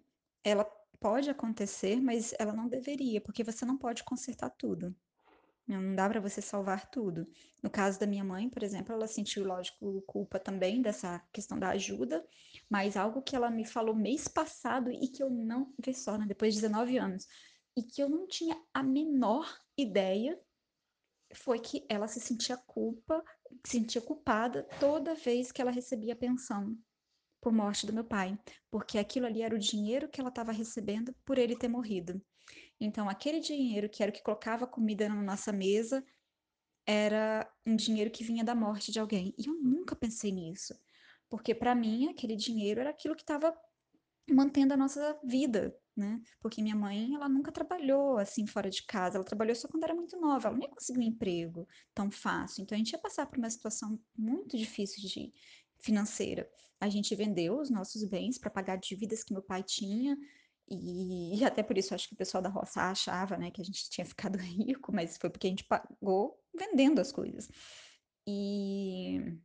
ela pode acontecer, mas ela não deveria, porque você não pode consertar tudo. Não dá para você salvar tudo. No caso da minha mãe, por exemplo, ela sentiu, lógico, culpa também dessa questão da ajuda, mas algo que ela me falou mês passado e que eu não, vê só, né, depois de 19 anos, e que eu não tinha a menor ideia, foi que ela se sentia culpa, se sentia culpada toda vez que ela recebia pensão por morte do meu pai, porque aquilo ali era o dinheiro que ela estava recebendo por ele ter morrido. Então, aquele dinheiro que era o que colocava comida na nossa mesa era um dinheiro que vinha da morte de alguém. E eu nunca pensei nisso, porque para mim aquele dinheiro era aquilo que estava mantendo a nossa vida, né? Porque minha mãe, ela nunca trabalhou assim fora de casa, ela trabalhou só quando era muito nova, ela nem conseguiu um emprego tão fácil. Então a gente ia passar por uma situação muito difícil de financeira. A gente vendeu os nossos bens para pagar dívidas que meu pai tinha. E, e até por isso acho que o pessoal da roça achava, né, que a gente tinha ficado (laughs) rico, mas foi porque a gente pagou vendendo as coisas. E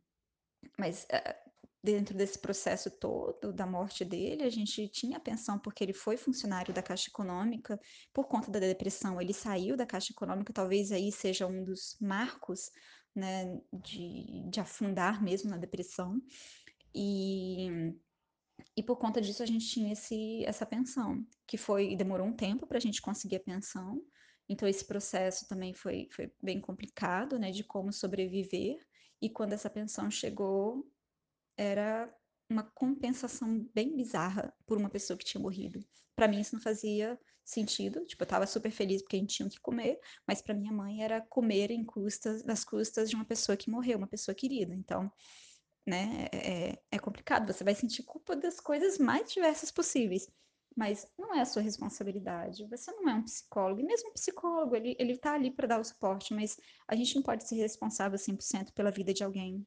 mas eh, dentro desse processo todo da morte dele, a gente tinha pensão porque ele foi funcionário da Caixa Econômica, por conta da depressão, ele saiu da Caixa Econômica, talvez aí seja um dos marcos, né, de, de afundar mesmo na depressão. E, e por conta disso a gente tinha esse, essa pensão, que foi, demorou um tempo para a gente conseguir a pensão, então esse processo também foi, foi bem complicado, né, de como sobreviver, e quando essa pensão chegou, era uma compensação bem bizarra por uma pessoa que tinha morrido. Para mim isso não fazia sentido, tipo, eu tava super feliz porque a gente tinha que comer, mas para minha mãe era comer em custas, nas custas de uma pessoa que morreu, uma pessoa querida. Então, né, é, é, complicado, você vai sentir culpa das coisas mais diversas possíveis. Mas não é a sua responsabilidade. Você não é um psicólogo. E mesmo um psicólogo, ele, ele tá ali para dar o suporte, mas a gente não pode ser responsável 100% pela vida de alguém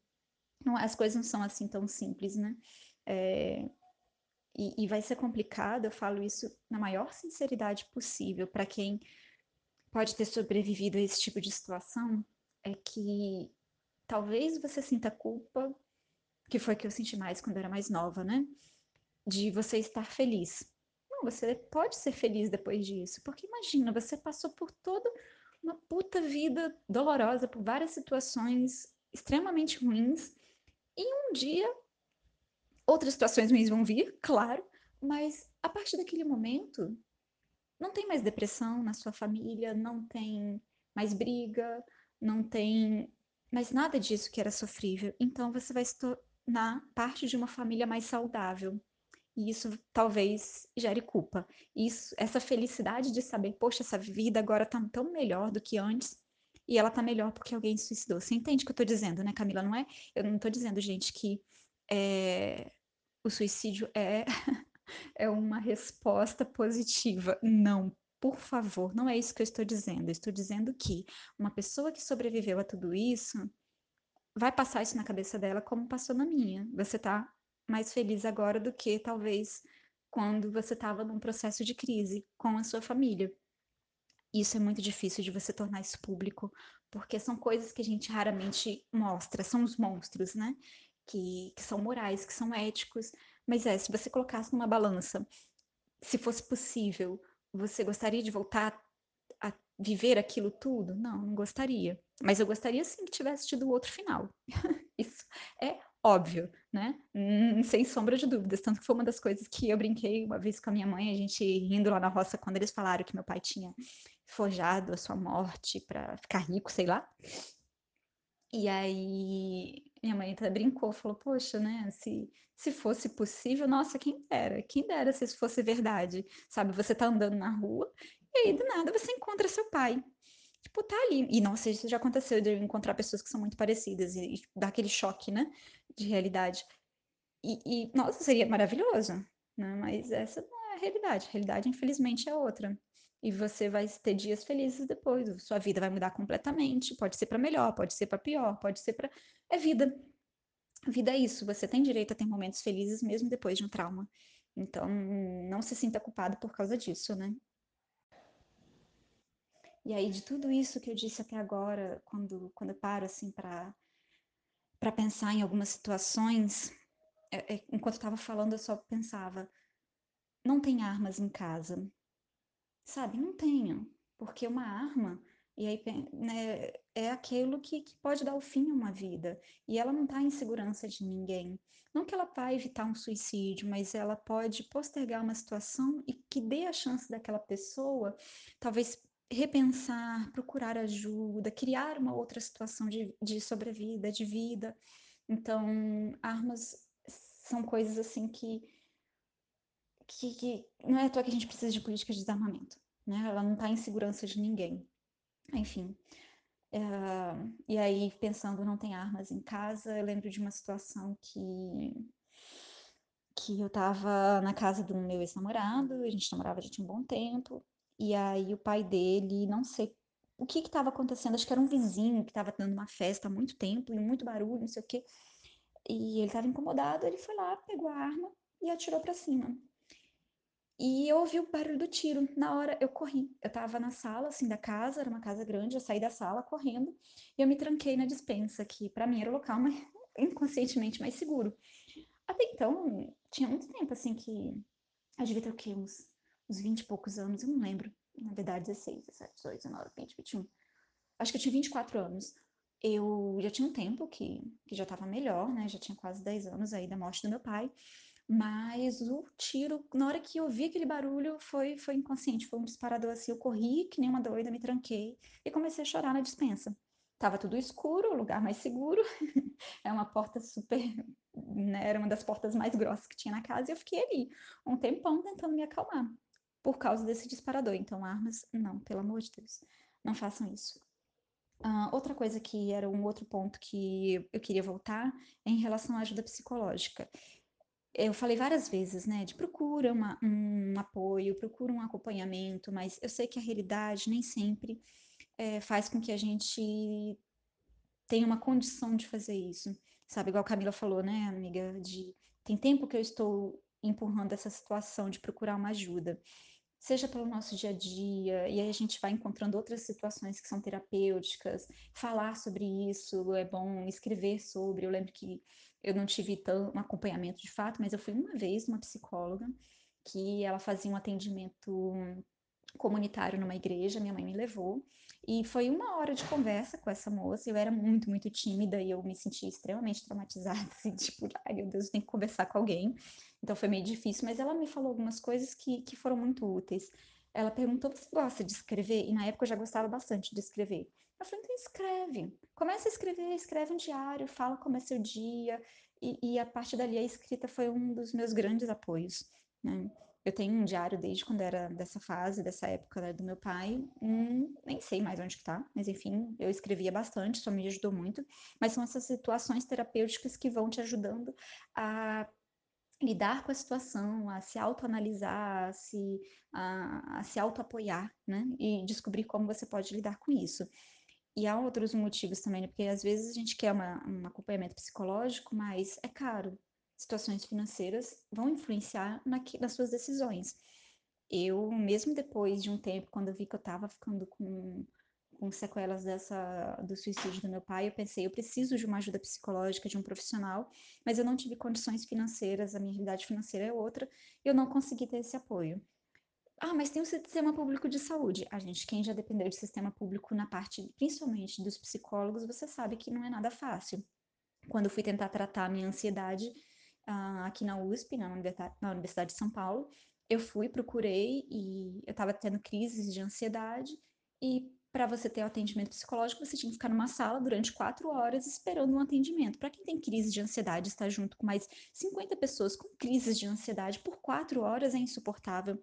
não, as coisas não são assim tão simples, né? É, e, e vai ser complicado, eu falo isso na maior sinceridade possível para quem pode ter sobrevivido a esse tipo de situação, é que talvez você sinta culpa, que foi que eu senti mais quando era mais nova, né? De você estar feliz. Não, você pode ser feliz depois disso, porque imagina, você passou por toda uma puta vida dolorosa, por várias situações extremamente ruins, e um dia, outras situações ruins vão vir, claro, mas a partir daquele momento, não tem mais depressão na sua família, não tem mais briga, não tem mais nada disso que era sofrível. Então você vai se tornar parte de uma família mais saudável. E isso talvez gere culpa. Isso, essa felicidade de saber, poxa, essa vida agora tá tão melhor do que antes, e ela tá melhor porque alguém se suicidou. Você entende o que eu tô dizendo, né, Camila? Não é? Eu não tô dizendo, gente, que é, o suicídio é, (laughs) é uma resposta positiva. Não, Por favor, não é isso que eu estou dizendo. Eu estou dizendo que uma pessoa que sobreviveu a tudo isso vai passar isso na cabeça dela como passou na minha. Você tá mais feliz agora do que talvez quando você estava num processo de crise com a sua família. Isso é muito difícil de você tornar isso público, porque são coisas que a gente raramente mostra, são os monstros, né? Que, que são morais, que são éticos. Mas é, se você colocasse numa balança, se fosse possível, você gostaria de voltar viver aquilo tudo? Não, não gostaria. Mas eu gostaria sim que tivesse tido outro final. (laughs) Isso é óbvio, né? Hum, sem sombra de dúvidas. Tanto que foi uma das coisas que eu brinquei uma vez com a minha mãe, a gente rindo lá na roça, quando eles falaram que meu pai tinha forjado a sua morte para ficar rico, sei lá. E aí minha mãe até brincou, falou, poxa, né, se, se fosse possível, nossa, quem dera, quem dera se isso fosse verdade, sabe? Você tá andando na rua e aí do nada você encontra seu pai. Tipo, tá ali. E nossa, isso já aconteceu de encontrar pessoas que são muito parecidas e, e dar aquele choque, né, de realidade. E, e, nossa, seria maravilhoso, né? Mas essa não é a realidade. A realidade, infelizmente, é outra e você vai ter dias felizes depois. Sua vida vai mudar completamente. Pode ser para melhor, pode ser para pior, pode ser para. É vida. Vida é isso. Você tem direito a ter momentos felizes mesmo depois de um trauma. Então, não se sinta culpado por causa disso, né? E aí, de tudo isso que eu disse até agora, quando, quando eu paro assim para para pensar em algumas situações, é, é, enquanto estava falando, eu só pensava: não tem armas em casa, Sabe, não tenho, porque uma arma, e aí, né, é aquilo que, que pode dar o fim a uma vida, e ela não está em segurança de ninguém. Não que ela vá evitar um suicídio, mas ela pode postergar uma situação e que dê a chance daquela pessoa, talvez repensar, procurar ajuda, criar uma outra situação de, de sobrevida, de vida. Então, armas são coisas assim que que, que não é à toa que a gente precisa de políticas de desarmamento, né? Ela não está em segurança de ninguém. Enfim. Uh, e aí, pensando, não tem armas em casa, eu lembro de uma situação que que eu estava na casa do meu ex-namorado, a gente namorava já tinha um bom tempo, e aí o pai dele, não sei o que estava acontecendo, acho que era um vizinho que estava dando uma festa há muito tempo, e muito barulho, não sei o quê, e ele estava incomodado, ele foi lá, pegou a arma e atirou para cima. E eu ouvi o barulho do tiro. Na hora eu corri. Eu tava na sala, assim, da casa, era uma casa grande, eu saí da sala correndo e eu me tranquei na dispensa, que para mim era o local mais, (laughs) inconscientemente mais seguro. Até então, tinha muito tempo, assim, que. Eu devia ter o quê? Uns, uns 20 e poucos anos, eu não lembro. Na verdade, 16, 17, 18, 19, 20, 21. Acho que eu tinha 24 anos. Eu já tinha um tempo que, que já tava melhor, né? Já tinha quase 10 anos aí da morte do meu pai. Mas o tiro, na hora que eu ouvi aquele barulho, foi, foi inconsciente, foi um disparador assim. Eu corri que nem uma doida, me tranquei e comecei a chorar na dispensa. Tava tudo escuro, o lugar mais seguro. (laughs) é uma porta super. Né, era uma das portas mais grossas que tinha na casa e eu fiquei ali um tempão tentando me acalmar por causa desse disparador. Então, armas, não, pelo amor de Deus, não façam isso. Uh, outra coisa que era um outro ponto que eu queria voltar é em relação à ajuda psicológica eu falei várias vezes, né, de procura uma, um apoio, procura um acompanhamento, mas eu sei que a realidade nem sempre é, faz com que a gente tenha uma condição de fazer isso, sabe? Igual a Camila falou, né, amiga, de tem tempo que eu estou empurrando essa situação de procurar uma ajuda, seja pelo nosso dia a dia, e aí a gente vai encontrando outras situações que são terapêuticas, falar sobre isso é bom, escrever sobre. Eu lembro que eu não tive tão, um acompanhamento de fato, mas eu fui uma vez uma psicóloga que ela fazia um atendimento comunitário numa igreja, minha mãe me levou, e foi uma hora de conversa com essa moça, eu era muito, muito tímida e eu me sentia extremamente traumatizada, (laughs) assim, tipo, ai meu Deus, tem que conversar com alguém, então foi meio difícil, mas ela me falou algumas coisas que, que foram muito úteis. Ela perguntou, você gosta de escrever? E na época eu já gostava bastante de escrever. Eu falei, então escreve. Começa a escrever, escreve um diário, fala como é seu dia. E, e a partir dali a escrita foi um dos meus grandes apoios. Né? Eu tenho um diário desde quando era dessa fase, dessa época né, do meu pai. Hum, nem sei mais onde que tá, mas enfim, eu escrevia bastante, isso me ajudou muito. Mas são essas situações terapêuticas que vão te ajudando a lidar com a situação, a se autoanalisar, a se, a, a se autoapoiar, né? E descobrir como você pode lidar com isso. E há outros motivos também, né? Porque às vezes a gente quer uma, um acompanhamento psicológico, mas é caro. Situações financeiras vão influenciar na, nas suas decisões. Eu, mesmo depois de um tempo, quando eu vi que eu estava ficando com com sequelas dessa, do suicídio do meu pai, eu pensei, eu preciso de uma ajuda psicológica, de um profissional, mas eu não tive condições financeiras, a minha realidade financeira é outra, eu não consegui ter esse apoio. Ah, mas tem o sistema público de saúde. A gente, quem já dependeu de sistema público na parte, principalmente dos psicólogos, você sabe que não é nada fácil. Quando eu fui tentar tratar a minha ansiedade uh, aqui na USP, na Universidade, na Universidade de São Paulo, eu fui, procurei e eu estava tendo crises de ansiedade e para você ter o atendimento psicológico, você tinha que ficar numa sala durante quatro horas esperando um atendimento. Para quem tem crise de ansiedade, estar junto com mais 50 pessoas com crises de ansiedade por quatro horas é insuportável.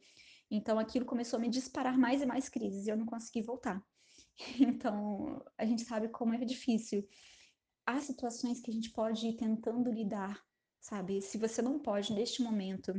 Então aquilo começou a me disparar mais e mais crises e eu não consegui voltar. (laughs) Então a gente sabe como é difícil. Há situações que a gente pode ir tentando lidar, sabe? Se você não pode, neste momento,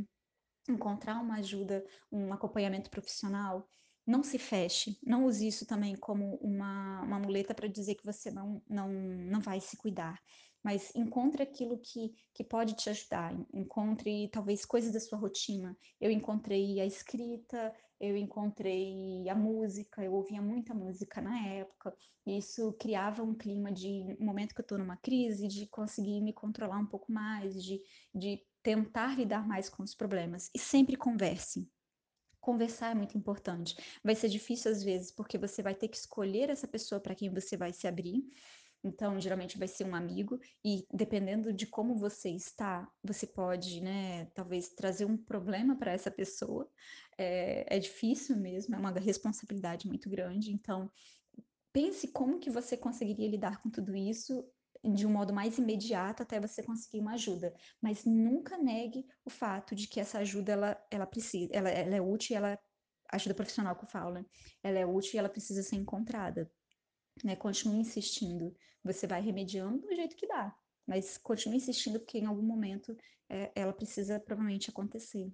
encontrar uma ajuda, um acompanhamento profissional, não se feche, não use isso também como uma, uma muleta para dizer que você não, não, não vai se cuidar, mas encontre aquilo que, que pode te ajudar, encontre talvez coisas da sua rotina. Eu encontrei a escrita, eu encontrei a música, eu ouvia muita música na época, e isso criava um clima de um momento que eu estou numa crise, de conseguir me controlar um pouco mais, de, de tentar lidar mais com os problemas. E sempre converse, conversar é muito importante. Vai ser difícil às vezes, porque você vai ter que escolher essa pessoa para quem você vai se abrir. Então, geralmente vai ser um amigo, e dependendo de como você está, você pode, né, talvez trazer um problema para essa pessoa. É, é difícil mesmo, é uma responsabilidade muito grande. Então, pense como que você conseguiria lidar com tudo isso de um modo mais imediato até você conseguir uma ajuda. Mas nunca negue o fato de que essa ajuda ela, ela precisa, ela, ela é útil, ela ajuda profissional que eu falo, né? Ela é útil e ela precisa ser encontrada. Né? Continue insistindo. Você vai remediando do jeito que dá, mas continue insistindo porque em algum momento é, ela precisa provavelmente acontecer.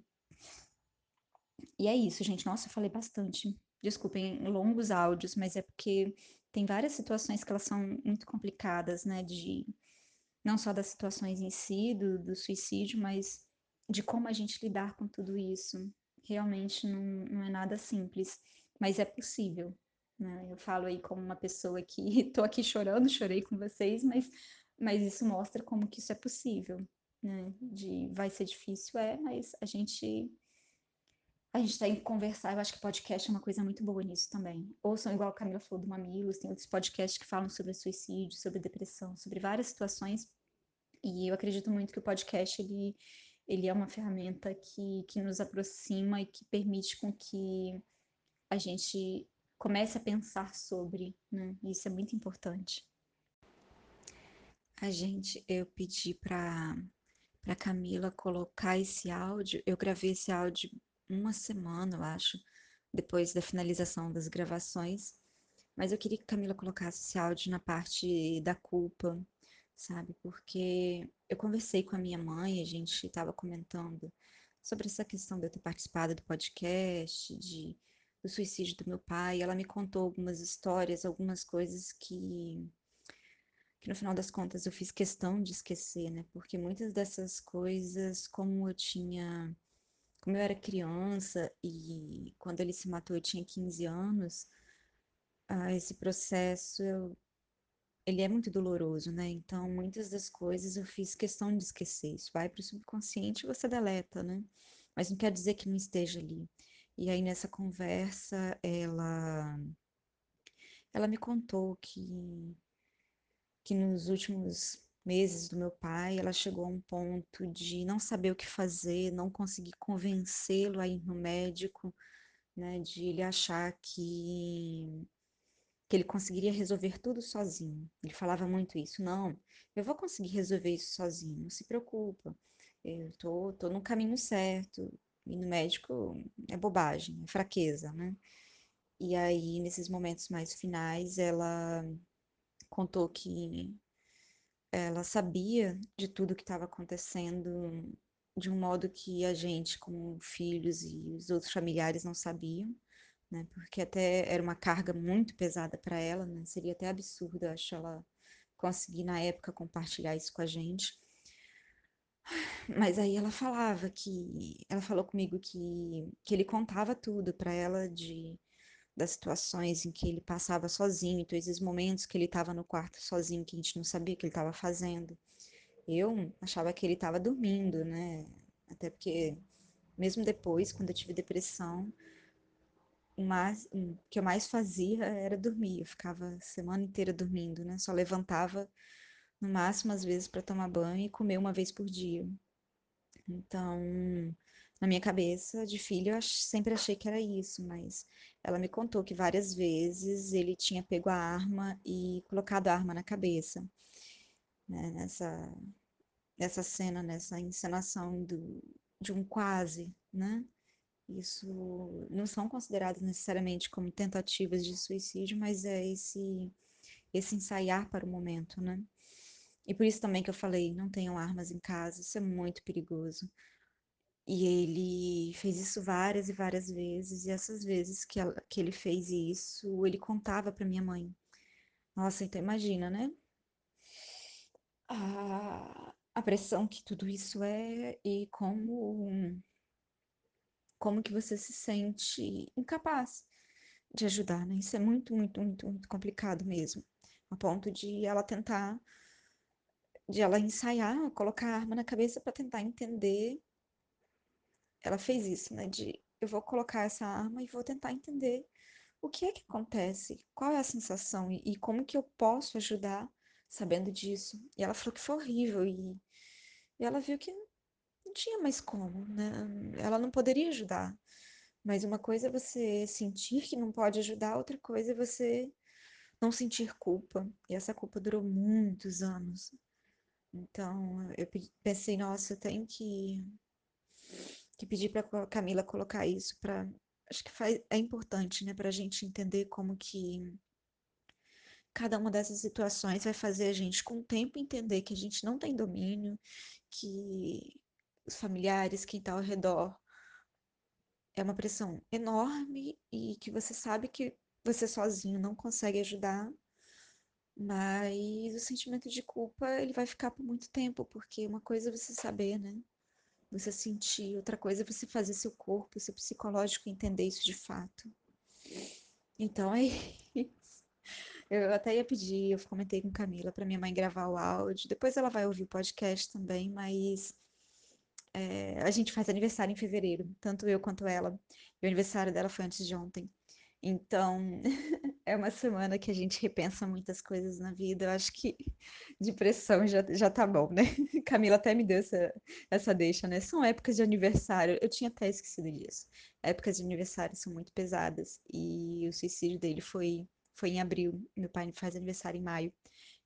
E é isso, gente. Nossa, eu falei bastante. Desculpem longos áudios, mas é porque tem várias situações que elas são muito complicadas, né? De não só das situações em si, do, do suicídio, mas de como a gente lidar com tudo isso. Realmente não, não é nada simples, mas é possível. Né? Eu falo aí como uma pessoa que (laughs) estou aqui chorando, chorei com vocês, mas, mas isso mostra como que isso é possível. Né? De vai ser difícil, é, mas a gente a gente tem que conversar. Eu acho que podcast é uma coisa muito boa nisso também. Ouçam, igual a Camila falou do Mamilos, tem outros podcasts que falam sobre suicídio, sobre depressão, sobre várias situações. E eu acredito muito que o podcast, ele, ele é uma ferramenta que, que nos aproxima e que permite com que a gente comece a pensar sobre, né? Isso é muito importante. A gente, eu pedi para para Camila colocar esse áudio. Eu gravei esse áudio uma semana, eu acho, depois da finalização das gravações. Mas eu queria que Camila colocasse esse áudio na parte da culpa, sabe? Porque eu conversei com a minha mãe, a gente estava comentando sobre essa questão de eu ter participado do podcast, de, do suicídio do meu pai. Ela me contou algumas histórias, algumas coisas que, que no final das contas eu fiz questão de esquecer, né? Porque muitas dessas coisas, como eu tinha como eu era criança e quando ele se matou eu tinha 15 anos, ah, esse processo eu, ele é muito doloroso, né? Então, muitas das coisas eu fiz questão de esquecer. Isso vai para o subconsciente e você deleta, né? Mas não quer dizer que não esteja ali. E aí, nessa conversa, ela, ela me contou que, que nos últimos meses do meu pai, ela chegou a um ponto de não saber o que fazer, não conseguir convencê-lo a ir no médico, né, de ele achar que que ele conseguiria resolver tudo sozinho. Ele falava muito isso, não, eu vou conseguir resolver isso sozinho, não se preocupa. Eu tô, tô no caminho certo. Ir no médico é bobagem, é fraqueza, né? E aí, nesses momentos mais finais, ela contou que ela sabia de tudo que estava acontecendo de um modo que a gente, como filhos e os outros familiares, não sabiam, né? Porque até era uma carga muito pesada para ela, né? Seria até absurdo, acho, ela conseguir na época compartilhar isso com a gente. Mas aí ela falava que, ela falou comigo que, que ele contava tudo para ela de das situações em que ele passava sozinho, então esses momentos que ele estava no quarto sozinho, que a gente não sabia o que ele estava fazendo. Eu achava que ele estava dormindo, né? Até porque, mesmo depois, quando eu tive depressão, o, mais, o que eu mais fazia era dormir. Eu ficava a semana inteira dormindo, né? Só levantava no máximo às vezes para tomar banho e comer uma vez por dia. Então, na minha cabeça de filho, eu sempre achei que era isso, mas ela me contou que várias vezes ele tinha pego a arma e colocado a arma na cabeça, né? Nessa, nessa cena, nessa encenação do, de um quase, né? Isso não são consideradas necessariamente como tentativas de suicídio, mas é esse esse ensaiar para o momento, né? E por isso também que eu falei, não tenham armas em casa, isso é muito perigoso. E ele fez isso várias e várias vezes, e essas vezes que, ela, que ele fez isso, ele contava para minha mãe. Nossa, então imagina, né? A, a pressão que tudo isso é e como como que você se sente incapaz de ajudar, né? Isso é muito, muito, muito, muito complicado mesmo. A ponto de ela tentar, de ela ensaiar, colocar a arma na cabeça para tentar entender. Ela fez isso, né? De eu vou colocar essa arma e vou tentar entender o que é que acontece, qual é a sensação e, e como que eu posso ajudar sabendo disso. E ela falou que foi horrível e, e ela viu que não tinha mais como, né? Ela não poderia ajudar. Mas uma coisa é você sentir que não pode ajudar, outra coisa é você não sentir culpa. E essa culpa durou muitos anos. Então, eu pensei, nossa, eu tenho que, que pedir para Camila colocar isso para acho que faz, é importante, né, para a gente entender como que cada uma dessas situações vai fazer a gente, com o tempo, entender que a gente não tem domínio, que os familiares, quem está ao redor, é uma pressão enorme e que você sabe que você sozinho não consegue ajudar, mas o sentimento de culpa ele vai ficar por muito tempo, porque uma coisa é você saber, né? Você sentir, outra coisa é você fazer seu corpo, seu psicológico entender isso de fato. Então é isso. Eu até ia pedir, eu comentei com Camila para minha mãe gravar o áudio. Depois ela vai ouvir o podcast também, mas é, a gente faz aniversário em fevereiro, tanto eu quanto ela. E o aniversário dela foi antes de ontem. Então, (laughs) é uma semana que a gente repensa muitas coisas na vida. Eu acho que depressão já, já tá bom, né? (laughs) Camila até me deu essa, essa deixa, né? São épocas de aniversário. Eu tinha até esquecido disso. Épocas de aniversário são muito pesadas. E o suicídio dele foi, foi em abril. Meu pai faz aniversário em maio.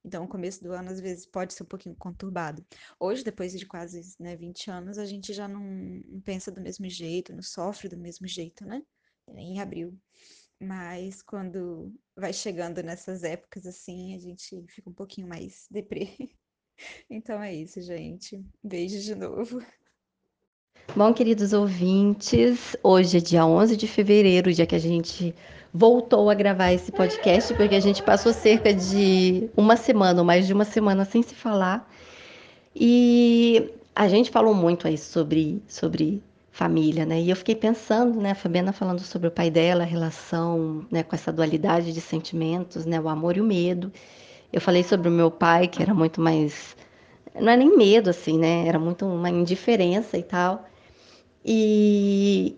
Então, o começo do ano, às vezes, pode ser um pouquinho conturbado. Hoje, depois de quase né, 20 anos, a gente já não, pensa do mesmo jeito, não sofre do mesmo jeito, né? Em abril. Mas quando vai chegando nessas épocas assim, a gente fica um pouquinho mais (laughs) deprê. Então é isso, gente. Beijo de novo. Bom, queridos ouvintes, hoje é dia 11 de fevereiro, dia que a gente voltou a gravar esse podcast, porque a gente passou cerca de uma semana, ou mais de uma semana, sem se falar. E a gente falou muito aí sobre, sobre família, né? E eu fiquei pensando, né, a Fabiana falando sobre o pai dela, a relação, né, com essa dualidade de sentimentos, né, o amor e o medo. Eu falei sobre o meu pai, que era muito mais não é nem medo assim, né? Era muito uma indiferença e tal. E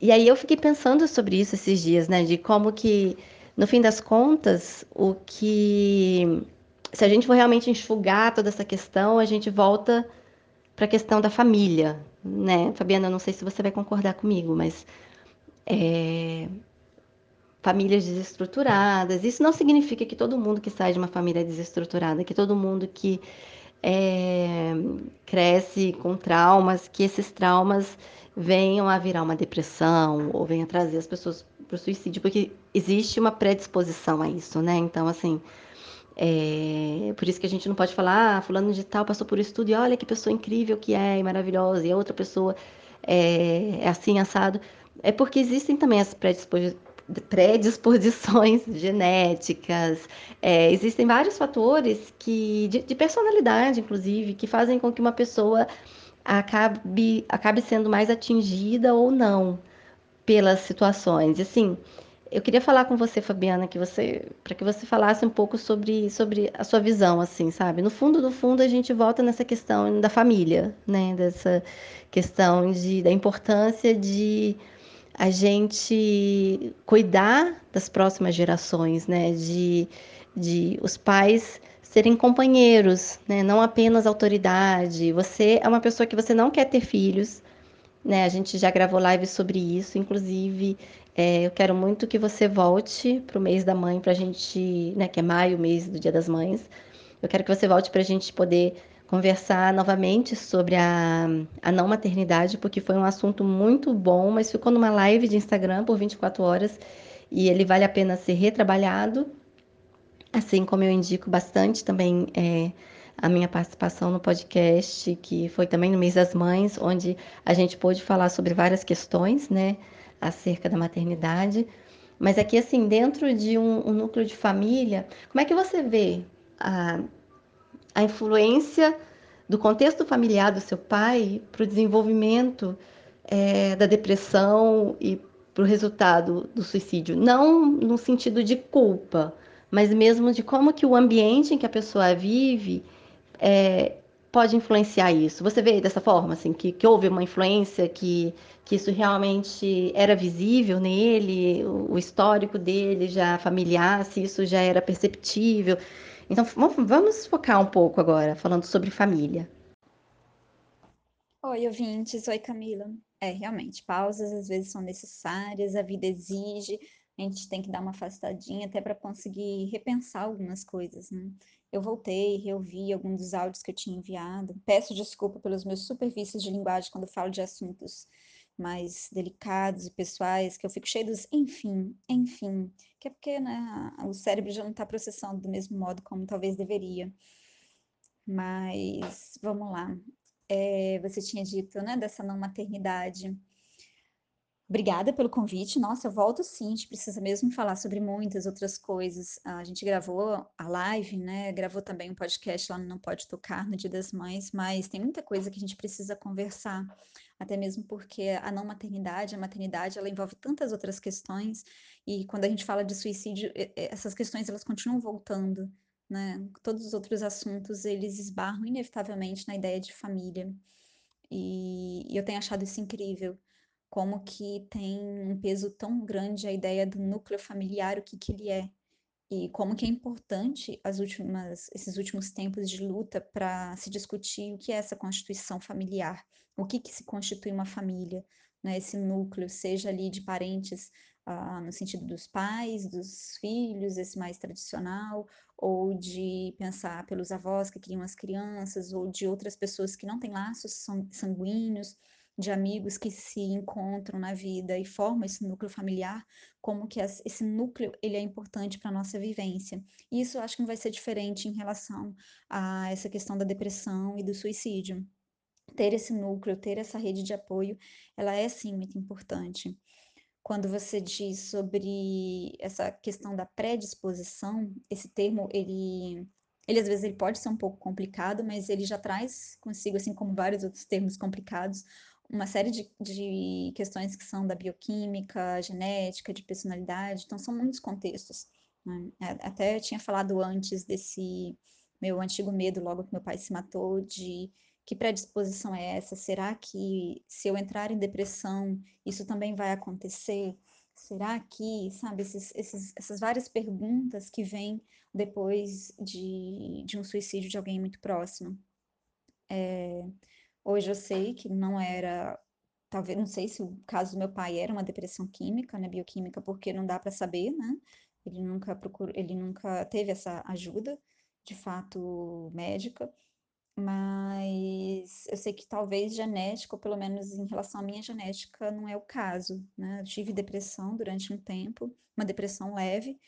e aí eu fiquei pensando sobre isso esses dias, né, de como que no fim das contas, o que se a gente for realmente enxugar toda essa questão, a gente volta para a questão da família, né? Fabiana, não sei se você vai concordar comigo, mas é, famílias desestruturadas. Isso não significa que todo mundo que sai de uma família desestruturada, que todo mundo que é, cresce com traumas, que esses traumas venham a virar uma depressão ou venham a trazer as pessoas para o suicídio, porque existe uma predisposição a isso, né? Então, assim, É, por isso que a gente não pode falar, ah, fulano de tal passou por isso tudo e olha que pessoa incrível que é, e maravilhosa, e a outra pessoa é, é assim, assado. É porque existem também as predisposições (laughs) genéticas, é, existem vários fatores que, de, de, personalidade, inclusive, que fazem com que uma pessoa acabe, acabe sendo mais atingida ou não pelas situações. Assim, eu queria falar com você, Fabiana, que você, para que você falasse um pouco sobre, sobre a sua visão, assim, sabe? No fundo, do fundo, a gente volta nessa questão da família, né? Dessa questão de, da importância de a gente cuidar das próximas gerações, né? De, de os pais serem companheiros, né? Não apenas autoridade. Você é uma pessoa que você não quer ter filhos, né? A gente já gravou live sobre isso, inclusive é, eu quero muito que você volte para o mês da mãe, para a gente, né, que é maio, mês do Dia das Mães. Eu quero que você volte para a gente poder conversar novamente sobre a, a não maternidade, porque foi um assunto muito bom, mas ficou numa live de Instagram por 24 horas e ele vale a pena ser retrabalhado. Assim como eu indico bastante também é, a minha participação no podcast, que foi também no mês das mães, onde a gente pôde falar sobre várias questões, né? Acerca da maternidade. Mas aqui, assim, dentro de um, um núcleo de família, como é que você vê a, a influência do contexto familiar do seu pai para o desenvolvimento é, da depressão e para o resultado do suicídio? Não no sentido de culpa, mas mesmo de como que o ambiente em que a pessoa vive é, pode influenciar isso? Você vê dessa forma, assim, que, que houve uma influência, que, que isso realmente era visível nele, o, o histórico dele já familiar, se isso já era perceptível. Então, vamos focar um pouco agora, falando sobre família. Oi, ouvintes. Oi, Camila. É, realmente, pausas às vezes são necessárias, a vida exige, a gente tem que dar uma afastadinha até para conseguir repensar algumas coisas, né? Eu voltei, reouvi alguns dos áudios que eu tinha enviado. Peço desculpa pelos meus super vícios de linguagem quando falo de assuntos mais delicados e pessoais, que eu fico cheio dos enfim, enfim, que é porque né, o cérebro já não está processando do mesmo modo como talvez deveria. Mas vamos lá. É, você tinha dito, né, dessa não maternidade. Obrigada pelo convite. Nossa, eu volto sim. A gente precisa mesmo falar sobre muitas outras coisas. A gente gravou a live, né? Gravou também um podcast lá no Não Pode Tocar no Dia das Mães, mas tem muita coisa que a gente precisa conversar, até mesmo porque a não maternidade, a maternidade, ela envolve tantas outras questões e quando a gente fala de suicídio, essas questões elas continuam voltando, né? Todos os outros assuntos eles esbarram inevitavelmente na ideia de família. E eu tenho achado isso incrível como que tem um peso tão grande a ideia do núcleo familiar, o que que ele é, e como que é importante as últimas, esses últimos tempos de luta para se discutir o que é essa constituição familiar, o que que se constitui uma família, né, esse núcleo, seja ali de parentes ah, no sentido dos pais, dos filhos, esse mais tradicional, ou de pensar pelos avós que criam as crianças, ou de outras pessoas que não têm laços sanguíneos, de amigos que se encontram na vida e formam esse núcleo familiar, como que esse núcleo ele é importante para a nossa vivência. E isso eu acho que não vai ser diferente em relação a essa questão da depressão e do suicídio. Ter esse núcleo, ter essa rede de apoio, ela é sim muito importante. Quando você diz sobre essa questão da predisposição, esse termo ele ele às vezes ele pode ser um pouco complicado, mas ele já traz consigo, assim como vários outros termos complicados, uma série de, de questões que são da bioquímica, genética, de personalidade, então são muitos contextos. Né? Até tinha falado antes desse meu antigo medo, logo que meu pai se matou, de que predisposição é essa? Será que se eu entrar em depressão, isso também vai acontecer? Será que, sabe, esses, esses, essas várias perguntas que vêm depois de, de um suicídio de alguém muito próximo? É, Hoje eu sei que não era, talvez, não sei se o caso do meu pai era uma depressão química, né, bioquímica, porque não dá para saber, né? Ele nunca procurou, ele nunca teve essa ajuda, de fato, médica, mas eu sei que talvez genética, ou pelo menos em relação à minha genética, não é o caso, né? Eu tive depressão durante um tempo, uma depressão leve,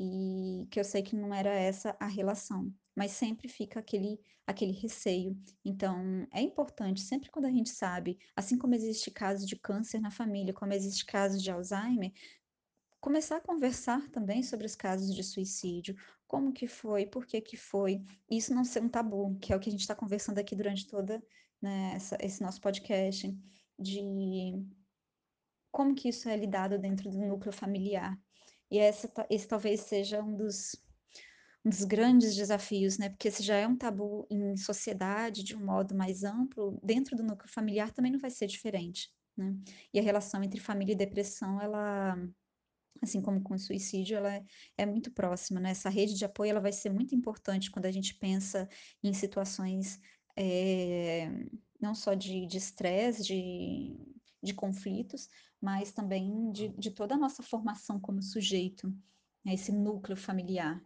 e que eu sei que não era essa a relação, mas sempre fica aquele aquele receio. Então, é importante sempre quando a gente sabe, assim como existe casos de câncer na família, como existe casos de Alzheimer, começar a conversar também sobre os casos de suicídio, como que foi, por que que foi, isso não ser um tabu, que é o que a gente está conversando aqui durante toda, né, esse nosso podcast, de como que isso é lidado dentro do núcleo familiar. E essa, esse talvez seja um dos, um dos grandes desafios, né? Porque se já é um tabu em sociedade, de um modo mais amplo, dentro do núcleo familiar também não vai ser diferente, né? E a relação entre família e depressão, ela assim como com o suicídio, ela é, é muito próxima, né? Essa rede de apoio ela vai ser muito importante quando a gente pensa em situações é, não só de estresse, de, de, de conflitos, mas também de, de toda a nossa formação como sujeito, né? esse núcleo familiar.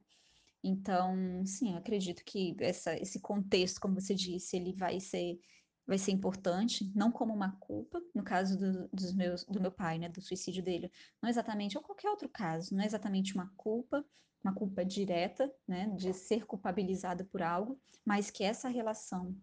Então, sim, eu acredito que essa, esse contexto, como você disse, ele vai ser vai ser importante, não como uma culpa, no caso do, dos meus, do meu pai, né, do suicídio dele, não exatamente, ou qualquer outro caso, não é exatamente uma culpa, uma culpa direta, né, de ser culpabilizado por algo, mas que essa relação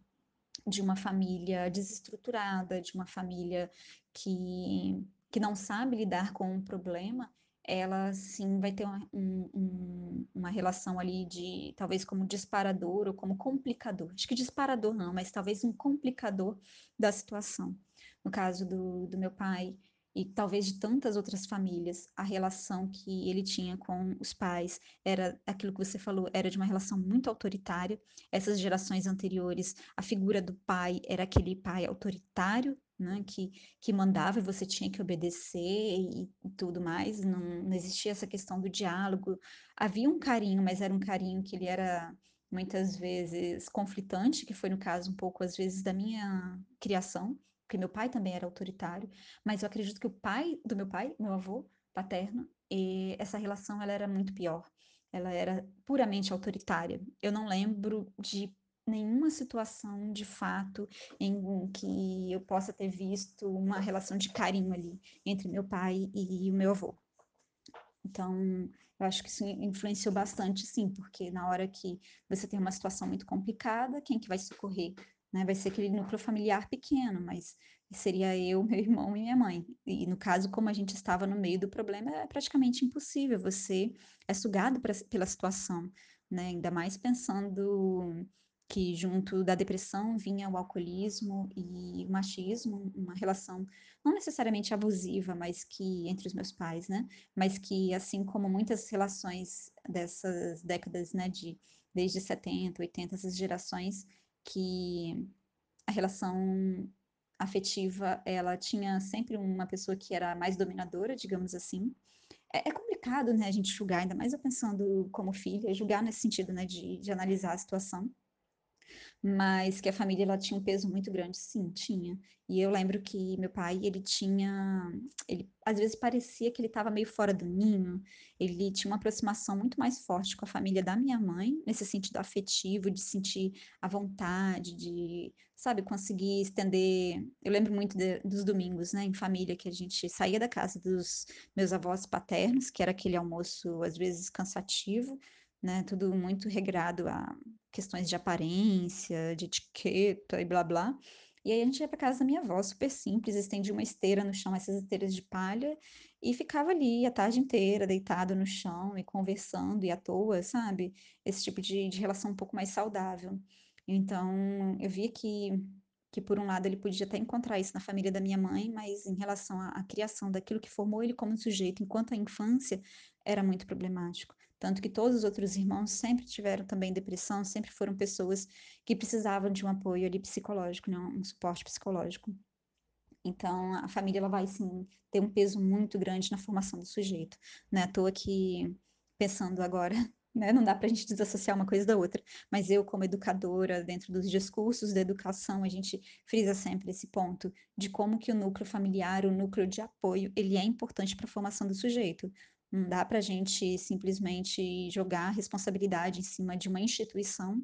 de uma família desestruturada, de uma família que, que não sabe lidar com um problema, ela sim vai ter uma, um, uma relação ali de talvez como disparador ou como complicador. Acho que disparador não, mas talvez um complicador da situação. No caso do, do meu pai e talvez de tantas outras famílias, a relação que ele tinha com os pais era aquilo que você falou, era de uma relação muito autoritária. Essas gerações anteriores, a figura do pai era aquele pai autoritário, né, que, que mandava e você tinha que obedecer e, tudo mais, não, não existia essa questão do diálogo. Havia um carinho, mas era um carinho que ele era muitas vezes conflitante, que foi no caso um pouco às vezes da minha criação, porque meu pai também era autoritário, mas eu acredito que o pai do meu pai, meu avô paterno, e essa relação ela era muito pior. Ela era puramente autoritária. Eu não lembro de nenhuma situação de fato em que eu possa ter visto uma relação de carinho ali entre meu pai e o meu avô. Então, eu acho que isso influenciou bastante, sim, porque na hora que você tem uma situação muito complicada, quem que vai socorrer? Né? Vai ser aquele núcleo familiar pequeno, mas seria eu, (laughs) meu irmão e minha mãe. E no caso, como a gente estava no meio do problema, é praticamente impossível. Você é sugado pra, pela situação, né? Ainda mais pensando que junto da depressão vinha o alcoolismo e o machismo, uma relação não necessariamente abusiva, mas que entre os meus pais, né? Mas que assim como muitas relações dessas décadas, né, de desde 70, 80, essas gerações que a relação afetiva, ela tinha sempre uma pessoa que era mais dominadora, digamos assim. É, é complicado, né, a gente julgar, ainda mais eu pensando como filha, julgar nesse sentido, né, de, de analisar a situação mas que a família ela tinha um peso muito grande, sim, tinha. E eu lembro que meu pai, ele tinha, ele às vezes parecia que ele estava meio fora do ninho, ele tinha uma aproximação muito mais forte com a família da minha mãe, nesse sentido afetivo, de sentir a vontade, de, sabe, conseguir estender. Eu lembro muito de, dos domingos, né, em família, que a gente saía da casa dos meus avós paternos, que era aquele almoço às vezes cansativo, né, tudo muito regrado a questões de aparência, de etiqueta e blá blá. E aí a gente ia para casa da minha avó, super simples, estendia uma esteira no chão, essas esteiras de palha, e ficava ali a tarde inteira, deitado no chão e conversando e à toa, sabe? Esse tipo de, de relação um pouco mais saudável. Então, eu via que, que, por um lado, ele podia até encontrar isso na família da minha mãe, mas em relação à, à criação daquilo que formou ele como sujeito enquanto a infância, era muito problemático. Tanto que todos os outros irmãos sempre tiveram também depressão, sempre foram pessoas que precisavam de um apoio ali psicológico, né? um suporte psicológico. Então, a família ela vai, sim, ter um peso muito grande na formação do sujeito. Não é à toa que, pensando agora, (laughs) né, não dá para a gente desassociar uma coisa da outra, mas eu, como educadora, dentro dos discursos da educação, a gente frisa sempre esse ponto de como que o núcleo familiar, o núcleo de apoio, ele é importante para a formação do sujeito. Não dá para a gente simplesmente jogar a responsabilidade em cima de uma instituição,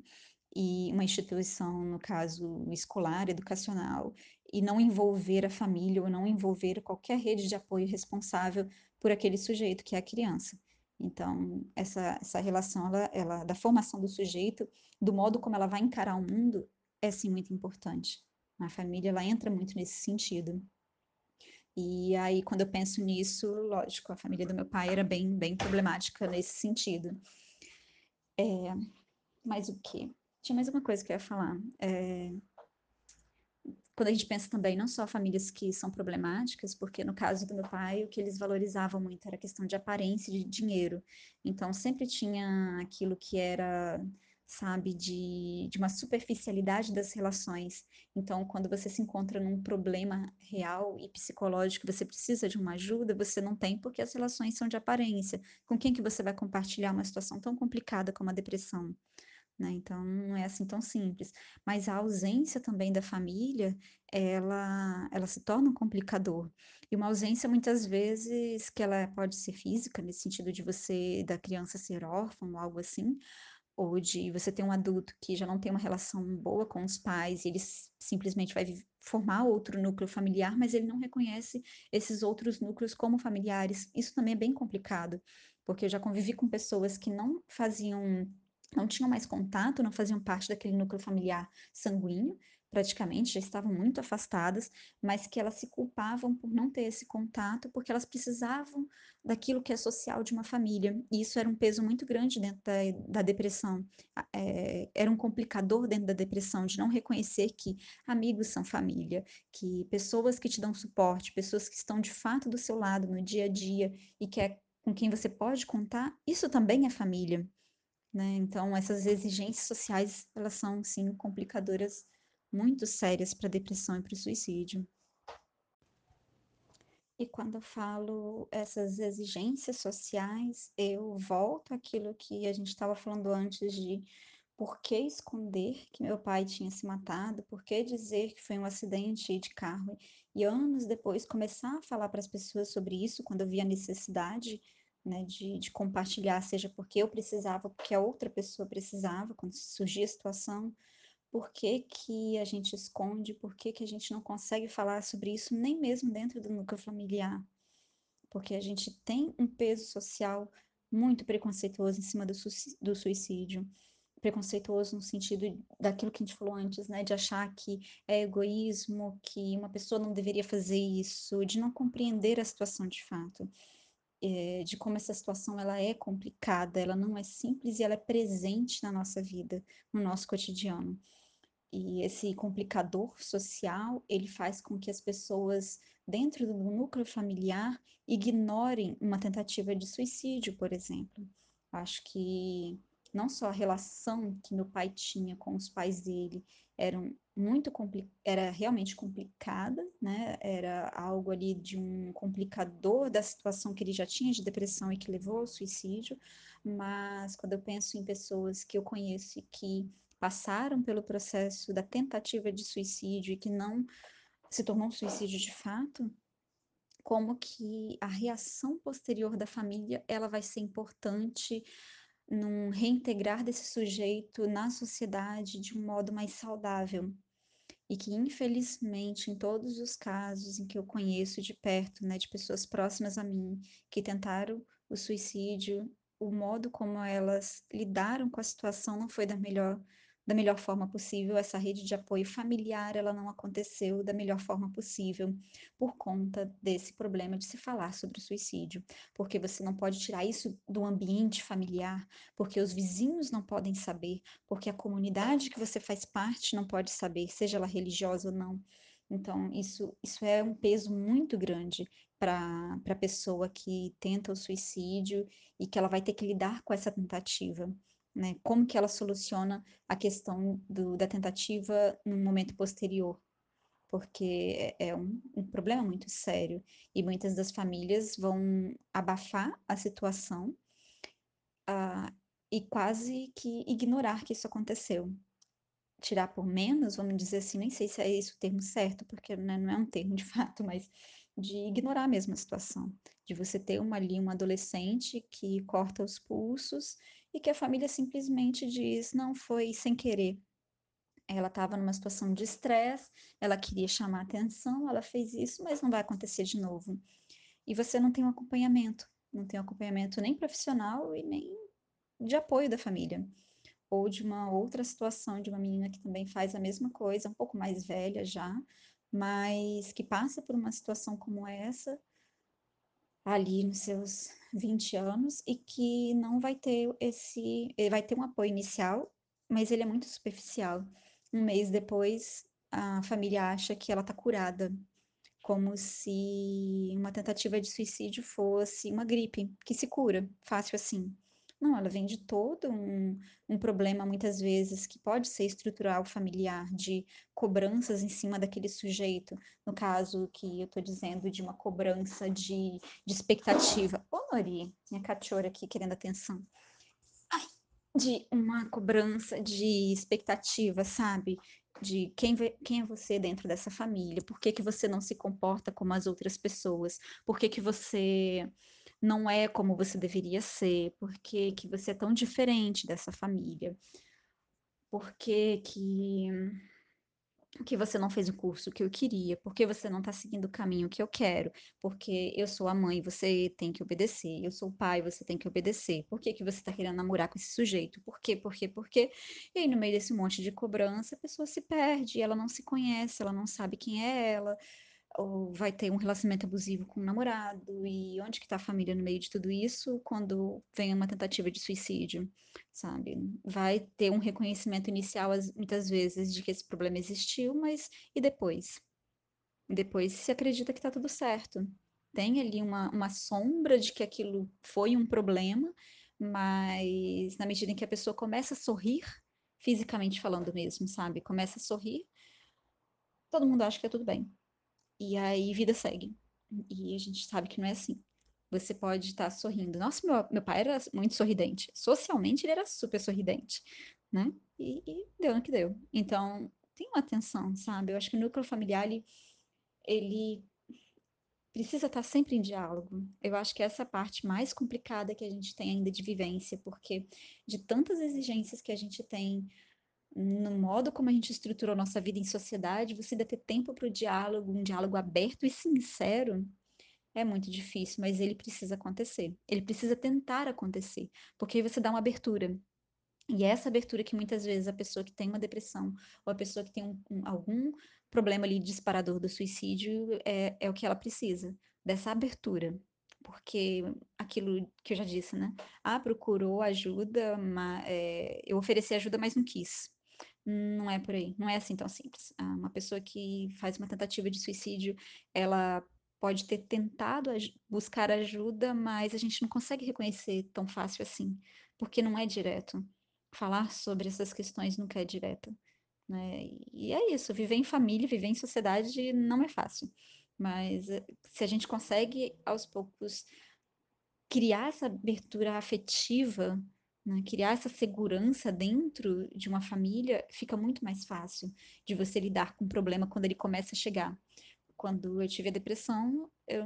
e uma instituição, no caso escolar, educacional, e não envolver a família ou não envolver qualquer rede de apoio responsável por aquele sujeito que é a criança. Então, essa, essa relação, ela, ela, da formação do sujeito, do modo como ela vai encarar o mundo, é sim muito importante. A família, ela entra muito nesse sentido. E aí, quando eu penso nisso, lógico, a família do meu pai era bem, bem problemática nesse sentido. É, mas o quê? Tinha mais uma coisa que eu ia falar. É, quando a gente pensa também não só famílias que são problemáticas, porque no caso do meu pai, o que eles valorizavam muito era a questão de aparência de dinheiro. Então sempre tinha aquilo que era, sabe, de, de uma superficialidade das relações. Então, quando você se encontra num problema real e psicológico, você precisa de uma ajuda, você não tem porque as relações são de aparência. Com quem que você vai compartilhar uma situação tão complicada como a depressão? né? Então não é assim tão simples. Mas a ausência também da família, ela, ela se torna um complicador. E uma ausência muitas vezes que ela pode ser física, nesse sentido de você, da criança ser órfã ou algo assim, ou de você ter um adulto que já não tem uma relação boa com os pais, e ele simplesmente vai formar outro núcleo familiar, mas ele não reconhece esses outros núcleos como familiares. Isso também é bem complicado, porque eu já convivi com pessoas que não faziam não tinham mais contato, não faziam parte daquele núcleo familiar sanguíneo, praticamente, já estavam muito afastadas, mas que elas se culpavam por não ter esse contato, porque elas precisavam daquilo que é social de uma família. E isso era um peso muito grande dentro da, da depressão. É, era um complicador dentro da depressão, de não reconhecer que amigos são família, que pessoas que te dão suporte, pessoas que estão de fato do seu lado no dia a dia e que é com quem você pode contar, isso também é família né? Então, essas exigências sociais, elas são, sim, complicadoras muito sérias para depressão e para suicídio. E quando eu falo essas exigências sociais, eu volto àquilo que a gente estava falando antes de por que esconder que meu pai tinha se matado, por que dizer que foi um acidente de carro, e anos depois começar a falar para as pessoas sobre isso, quando eu vi a necessidade né, de, de compartilhar, seja porque eu precisava, porque a outra pessoa precisava, quando surgia a situação, por que, que a gente esconde, por que, que a gente não consegue falar sobre isso, nem mesmo dentro do núcleo familiar, porque a gente tem um peso social muito preconceituoso em cima do, do suicídio, preconceituoso no sentido daquilo que a gente falou antes, né, de achar que é egoísmo, que uma pessoa não deveria fazer isso, de não compreender a situação de fato é, de como essa situação ela é complicada, ela não é simples e ela é presente na nossa vida, no nosso cotidiano. E esse complicador social, ele faz com que as pessoas dentro do núcleo familiar ignorem uma tentativa de suicídio, por exemplo. Acho que não só a relação que meu pai tinha com os pais dele eram muito era realmente complicada, né? Era algo ali de um complicador da situação que ele já tinha de depressão e que levou ao suicídio, mas quando eu penso em pessoas que eu conheço e que passaram pelo processo da tentativa de suicídio e que não se tornou um suicídio de fato, como que a reação posterior da família ela vai ser importante num reintegrar desse sujeito na sociedade de um modo mais saudável. E que, infelizmente, em todos os casos em que eu conheço de perto, né, de pessoas próximas a mim, que tentaram o suicídio, o modo como elas lidaram com a situação não foi da melhor da melhor forma possível. Essa rede de apoio familiar, ela não aconteceu da melhor forma possível por conta desse problema de se falar sobre o suicídio, porque você não pode tirar isso do ambiente familiar, porque os vizinhos não podem saber, porque a comunidade que você faz parte não pode saber, seja ela religiosa ou não. Então, isso, isso é um peso muito grande para a pessoa que tenta o suicídio e que ela vai ter que lidar com essa tentativa né? Como que ela soluciona a questão do, da tentativa no momento posterior? Porque é, é um, um problema muito sério e muitas das famílias vão abafar a situação uh, e quase que ignorar que isso aconteceu. Tirar por menos, vamos dizer assim, nem sei se é esse o termo certo, porque né, não é um termo de (laughs) fato, mas de ignorar mesmo a situação, de você ter uma ali um adolescente que corta os pulsos e que a família simplesmente diz não foi sem querer. Ela estava numa situação de estresse, ela queria chamar atenção, ela fez isso, mas não vai acontecer de novo. E você não tem um acompanhamento, não tem acompanhamento nem profissional e nem de apoio da família. Ou de uma outra situação de uma menina que também faz a mesma coisa, um pouco mais velha já, mas que passa por uma situação como essa ali nos seus 20 anos e que não vai ter esse, ele vai ter um apoio inicial, mas ele é muito superficial. Um mês depois, a família acha que ela está curada, como se uma tentativa de suicídio fosse uma gripe que se cura fácil assim. Não, ela vem de todo um, um problema, muitas vezes, que pode ser estrutural familiar, de cobranças em cima daquele sujeito. No caso que eu estou dizendo, de uma cobrança de, de expectativa. Ô, Nori, minha cachorra aqui querendo atenção. Ai, de uma cobrança de expectativa, sabe? de quem, quem é você dentro dessa família, por que, que você não se comporta como as outras pessoas, por que, que você não é como você deveria ser, por que, você é tão diferente dessa família, por que, que, você não fez o curso que eu queria, por que você não está seguindo o caminho que eu quero, porque eu sou a mãe, você tem que obedecer, eu sou o pai, você tem que obedecer, por que, que você está querendo namorar com esse sujeito, por quê, por quê, por quê? E aí, no meio desse monte de cobrança, a pessoa se perde, ela não se conhece, ela não sabe quem é ela, ou vai ter um relacionamento abusivo com o namorado, e onde que tá a família no meio de tudo isso quando vem uma tentativa de suicídio, sabe? Vai ter um reconhecimento inicial, muitas vezes, de que esse problema existiu, mas e depois? Depois se acredita que tá tudo certo. Tem ali uma, uma sombra de que aquilo foi um problema, mas na medida em que a pessoa começa a sorrir, fisicamente falando mesmo, sabe? Começa a sorrir, todo mundo acha que é tudo bem. E aí vida segue. E a gente sabe que não é assim. Você pode estar sorrindo. Nossa, meu, meu pai era muito sorridente. Socialmente, ele era super sorridente, né? E, e deu no que deu. Então, tem uma atenção, sabe? Eu acho que o núcleo familiar, ele, ele precisa estar sempre em diálogo. Eu acho que essa é parte mais complicada que a gente tem ainda de vivência, porque de tantas exigências que a gente tem no modo como a gente estruturou nossa vida em sociedade, você ainda ter tempo para o diálogo, um diálogo aberto e sincero, é muito difícil, mas ele precisa acontecer. Ele precisa tentar acontecer, porque aí você dá uma abertura. E é essa abertura que muitas vezes a pessoa que tem uma depressão ou a pessoa que tem um, um, algum problema ali disparador do suicídio é, é o que ela precisa, dessa abertura. Porque aquilo que eu já disse, né? Ah, procurou ajuda, mas, é, eu ofereci ajuda, mas não quis. Não é por aí, não é assim tão simples. Ah, uma pessoa que faz uma tentativa de suicídio, ela pode ter tentado buscar ajuda, mas a gente não consegue reconhecer tão fácil assim, porque não é direto. Falar sobre essas questões nunca é direto, né? E é isso, viver em família, viver em sociedade não é fácil. Mas eh, se a gente consegue aos poucos criar essa abertura afetiva né? Criar essa segurança dentro de uma família fica muito mais fácil de você lidar com o problema quando ele começa a chegar. Quando eu tive a depressão, eu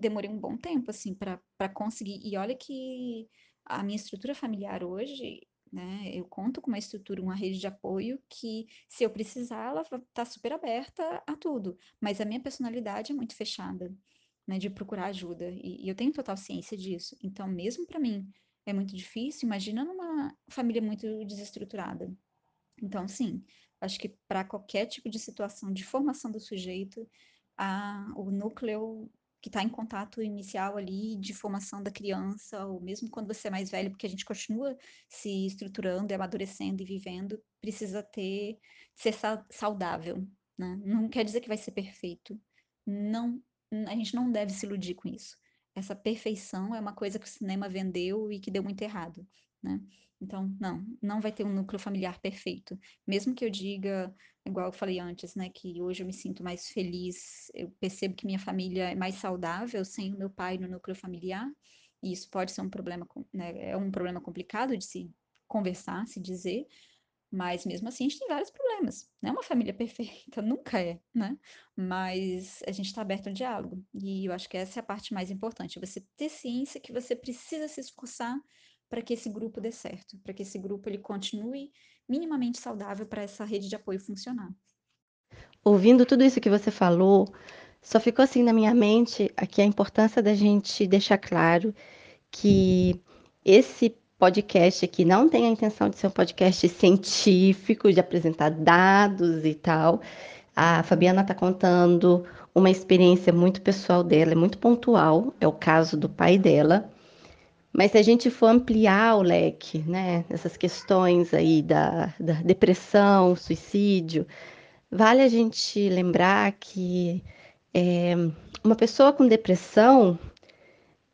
demorei um bom tempo assim para conseguir. E olha que a minha estrutura familiar hoje, né, eu conto com uma estrutura, uma rede de apoio que, se eu precisar, ela está super aberta a tudo. Mas a minha personalidade é muito fechada, né, de procurar ajuda. E, e eu tenho total ciência disso. Então, mesmo para mim é muito difícil, imagina numa família muito desestruturada. Então, sim, acho que para qualquer tipo de situação de formação do sujeito, a, o núcleo que está em contato inicial ali de formação da criança, ou mesmo quando você é mais velho, porque a gente continua se estruturando e amadurecendo e vivendo, precisa ter ser saudável, né? Não quer dizer que vai ser perfeito. Não, a gente não deve se iludir com isso essa perfeição é uma coisa que o cinema vendeu e que deu muito errado, né? Então, não, não vai ter um núcleo familiar perfeito. Mesmo que eu diga, igual eu falei antes, né, que hoje eu me sinto mais feliz, eu percebo que minha família é mais saudável sem o meu pai no núcleo familiar, e isso pode ser um problema, né, é um problema complicado de se conversar, se dizer, mas mesmo assim a gente tem vários problemas. Não é uma família (laughs) perfeita, nunca é, né? Mas a gente está aberto ao diálogo. E eu acho que essa é a parte mais importante. Você ter ciência que você precisa se esforçar para que esse grupo dê certo, para que esse grupo ele continue minimamente saudável para essa rede de apoio funcionar. Ouvindo tudo isso que você falou, só ficou assim na minha mente aqui a importância da gente deixar claro que esse podcast aqui não tem a intenção de ser um podcast científico, de apresentar dados e tal. A Fabiana está contando uma experiência muito pessoal dela, é muito pontual, é o caso do pai dela. Mas se a gente for ampliar o leque, né, essas questões aí da, da depressão, suicídio, vale a gente lembrar que é, uma pessoa com depressão,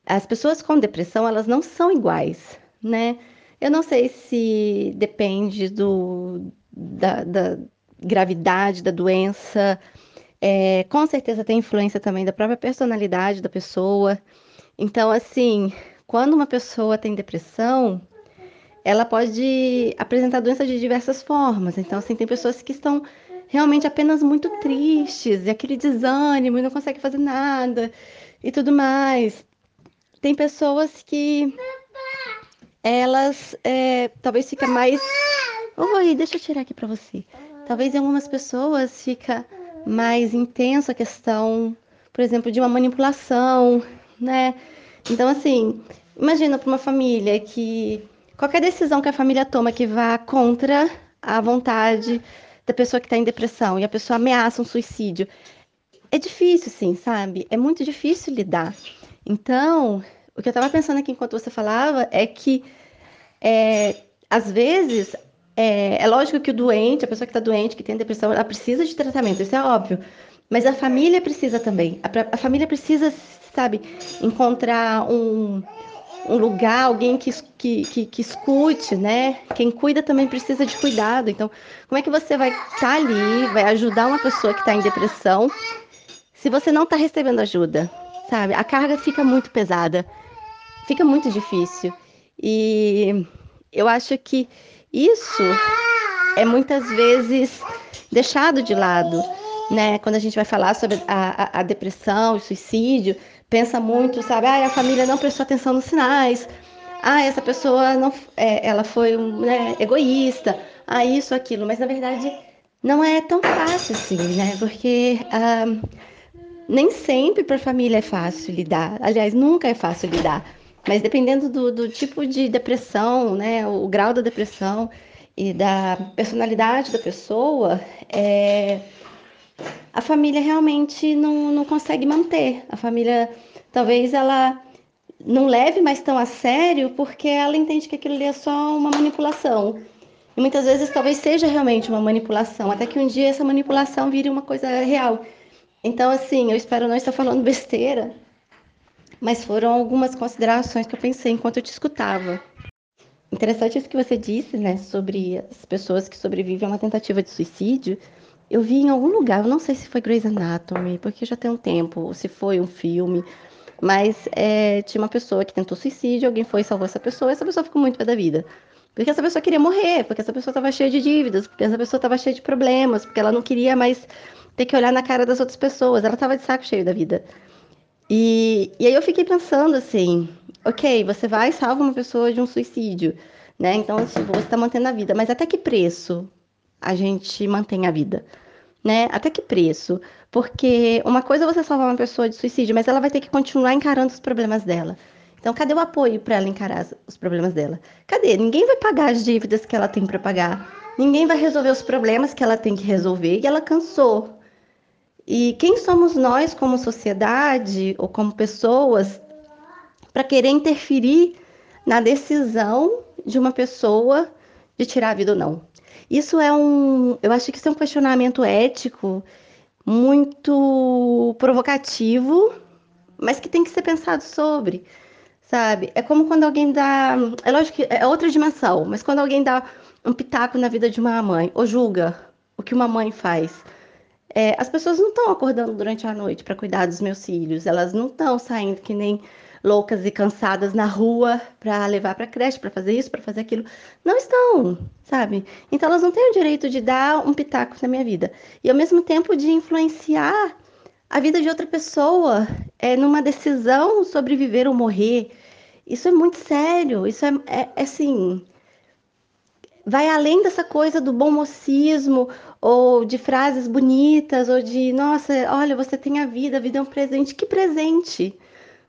as pessoas com depressão, elas não são iguais, né? Eu não sei se depende do, da, da gravidade da doença, é, com certeza tem influência também da própria personalidade da pessoa. Então, assim, quando uma pessoa tem depressão, ela pode apresentar doença de diversas formas. Então, assim, tem pessoas que estão realmente apenas muito tristes, e aquele desânimo, e não conseguem fazer nada e tudo mais. Tem pessoas que elas é, talvez fica mais. Oi, deixa eu tirar aqui para você. Talvez em algumas pessoas fica mais intensa a questão, por exemplo, de uma manipulação, né? Então, assim, imagina para uma família que qualquer decisão que a família toma que vá contra a vontade da pessoa que está em depressão e a pessoa ameaça um suicídio, é difícil, sim, sabe? É muito difícil lidar. Então, o que eu estava pensando aqui enquanto você falava é que, é, às vezes, é, é lógico que o doente, a pessoa que está doente, que tem depressão, ela precisa de tratamento, isso é óbvio. Mas a família precisa também. A, a família precisa, sabe, encontrar um, um lugar, alguém que, que, que, que, escute, né? Quem cuida também precisa de cuidado. Então, como é que você vai estar tá ali, vai ajudar uma pessoa que está em depressão, se você não está recebendo ajuda, sabe? A carga fica muito pesada, fica muito difícil. E eu acho que isso é muitas vezes deixado de lado, né? Quando a gente vai falar sobre a, a, a depressão, o suicídio, pensa muito, sabe? Ah, a família não prestou atenção nos sinais. Ah, essa pessoa não, é, ela foi né, egoísta. Ah, isso, aquilo. Mas na verdade não é tão fácil assim, né? Porque ah, nem sempre para a família é fácil lidar. Aliás, nunca é fácil lidar. Mas dependendo do, do tipo de depressão, né, o grau da depressão e da personalidade da pessoa, é, a família realmente não, não consegue manter. A família, talvez ela não leve mais tão a sério porque ela entende que aquilo ali é só uma manipulação. E muitas vezes talvez seja realmente uma manipulação, até que um dia essa manipulação vire uma coisa real. Então, assim, eu espero não estar falando besteira, mas foram algumas considerações que eu pensei enquanto eu te escutava. Interessante isso que você disse, né, sobre as pessoas que sobrevivem a uma tentativa de suicídio. Eu vi em algum lugar, eu não sei se foi Grey's Anatomy, porque já tem um tempo, ou se foi um filme, mas é, tinha uma pessoa que tentou suicídio, alguém foi e salvou essa pessoa, e essa pessoa ficou muito pé da vida. Porque essa pessoa queria morrer, porque essa pessoa estava cheia de dívidas, porque essa pessoa estava cheia de problemas, porque ela não queria mais ter que olhar na cara das outras pessoas, ela estava de saco cheio da vida. E, e aí eu fiquei pensando assim, ok, você vai e salva uma pessoa de um suicídio, né? Então, tipo, você está mantendo a vida, mas até que preço a gente mantém a vida? Né? Até que preço? Porque uma coisa é você salvar uma pessoa de suicídio, mas ela vai ter que continuar encarando os problemas dela. Então, cadê o apoio para ela encarar os problemas dela? Cadê? Ninguém vai pagar as dívidas que ela tem para pagar. Ninguém vai resolver os problemas que ela tem que resolver e ela cansou. E quem somos nós como sociedade ou como pessoas para querer interferir na decisão de uma pessoa de tirar a vida ou não? Isso é um, eu acho que isso é um questionamento ético muito provocativo, mas que tem que ser pensado sobre, sabe? É como quando alguém dá, é lógico que é outra dimensão, mas quando alguém dá um pitaco na vida de uma mãe ou julga o que uma mãe faz, é, as pessoas não estão acordando durante a noite para cuidar dos meus filhos, elas não estão saindo que nem loucas e cansadas na rua para levar para creche, para fazer isso, para fazer aquilo. Não estão, sabe? Então elas não têm o direito de dar um pitaco na minha vida e ao mesmo tempo de influenciar a vida de outra pessoa é numa decisão sobre viver ou morrer. Isso é muito sério. Isso é, é, é assim vai além dessa coisa do bom mocismo ou de frases bonitas, ou de, nossa, olha, você tem a vida, a vida é um presente. Que presente?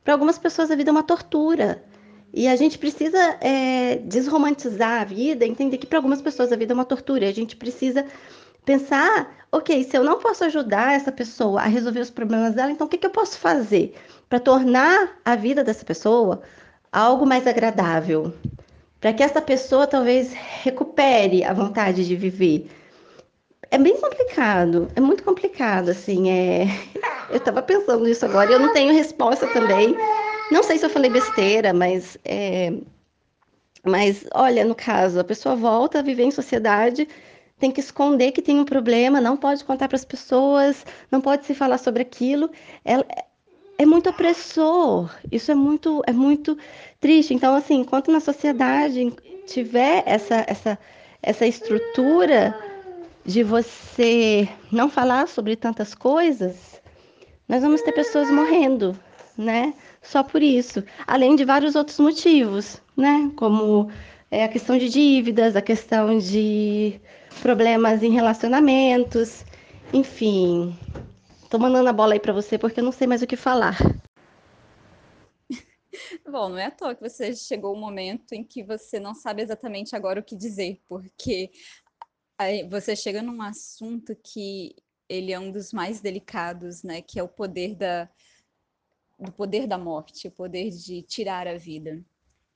Para algumas pessoas a vida é uma tortura. E a gente precisa é, desromantizar a vida, entender que para algumas pessoas a vida é uma tortura. A gente precisa pensar, ok, se eu não posso ajudar essa pessoa a resolver os problemas dela, então o que, que eu posso fazer para tornar a vida dessa pessoa algo mais agradável? Para que essa pessoa talvez recupere a vontade de viver. É bem complicado, é muito complicado, assim, é... (laughs) Eu estava pensando nisso agora e eu não tenho resposta também. Não sei se eu falei besteira, mas é... Mas, olha, no caso, a pessoa volta a viver em sociedade tem que esconder que tem um problema, não pode contar para as pessoas, não pode se falar sobre aquilo. É, é muito opressor. Isso é muito, é muito triste. Então, assim, enquanto na sociedade tiver essa, essa, essa estrutura de você não falar sobre tantas coisas, nós vamos ter pessoas morrendo, né? Só por isso. Além de vários outros motivos, né? Como é, a questão de dívidas, a questão de problemas em relacionamentos, enfim. Tô mandando a bola aí para você porque eu não sei mais o que falar. Bom, não é à toa que você chegou o um momento em que você não sabe exatamente agora o que dizer, porque você chega num assunto que ele é um dos mais delicados, né? Que é o poder da, do poder da morte, o poder de tirar a vida.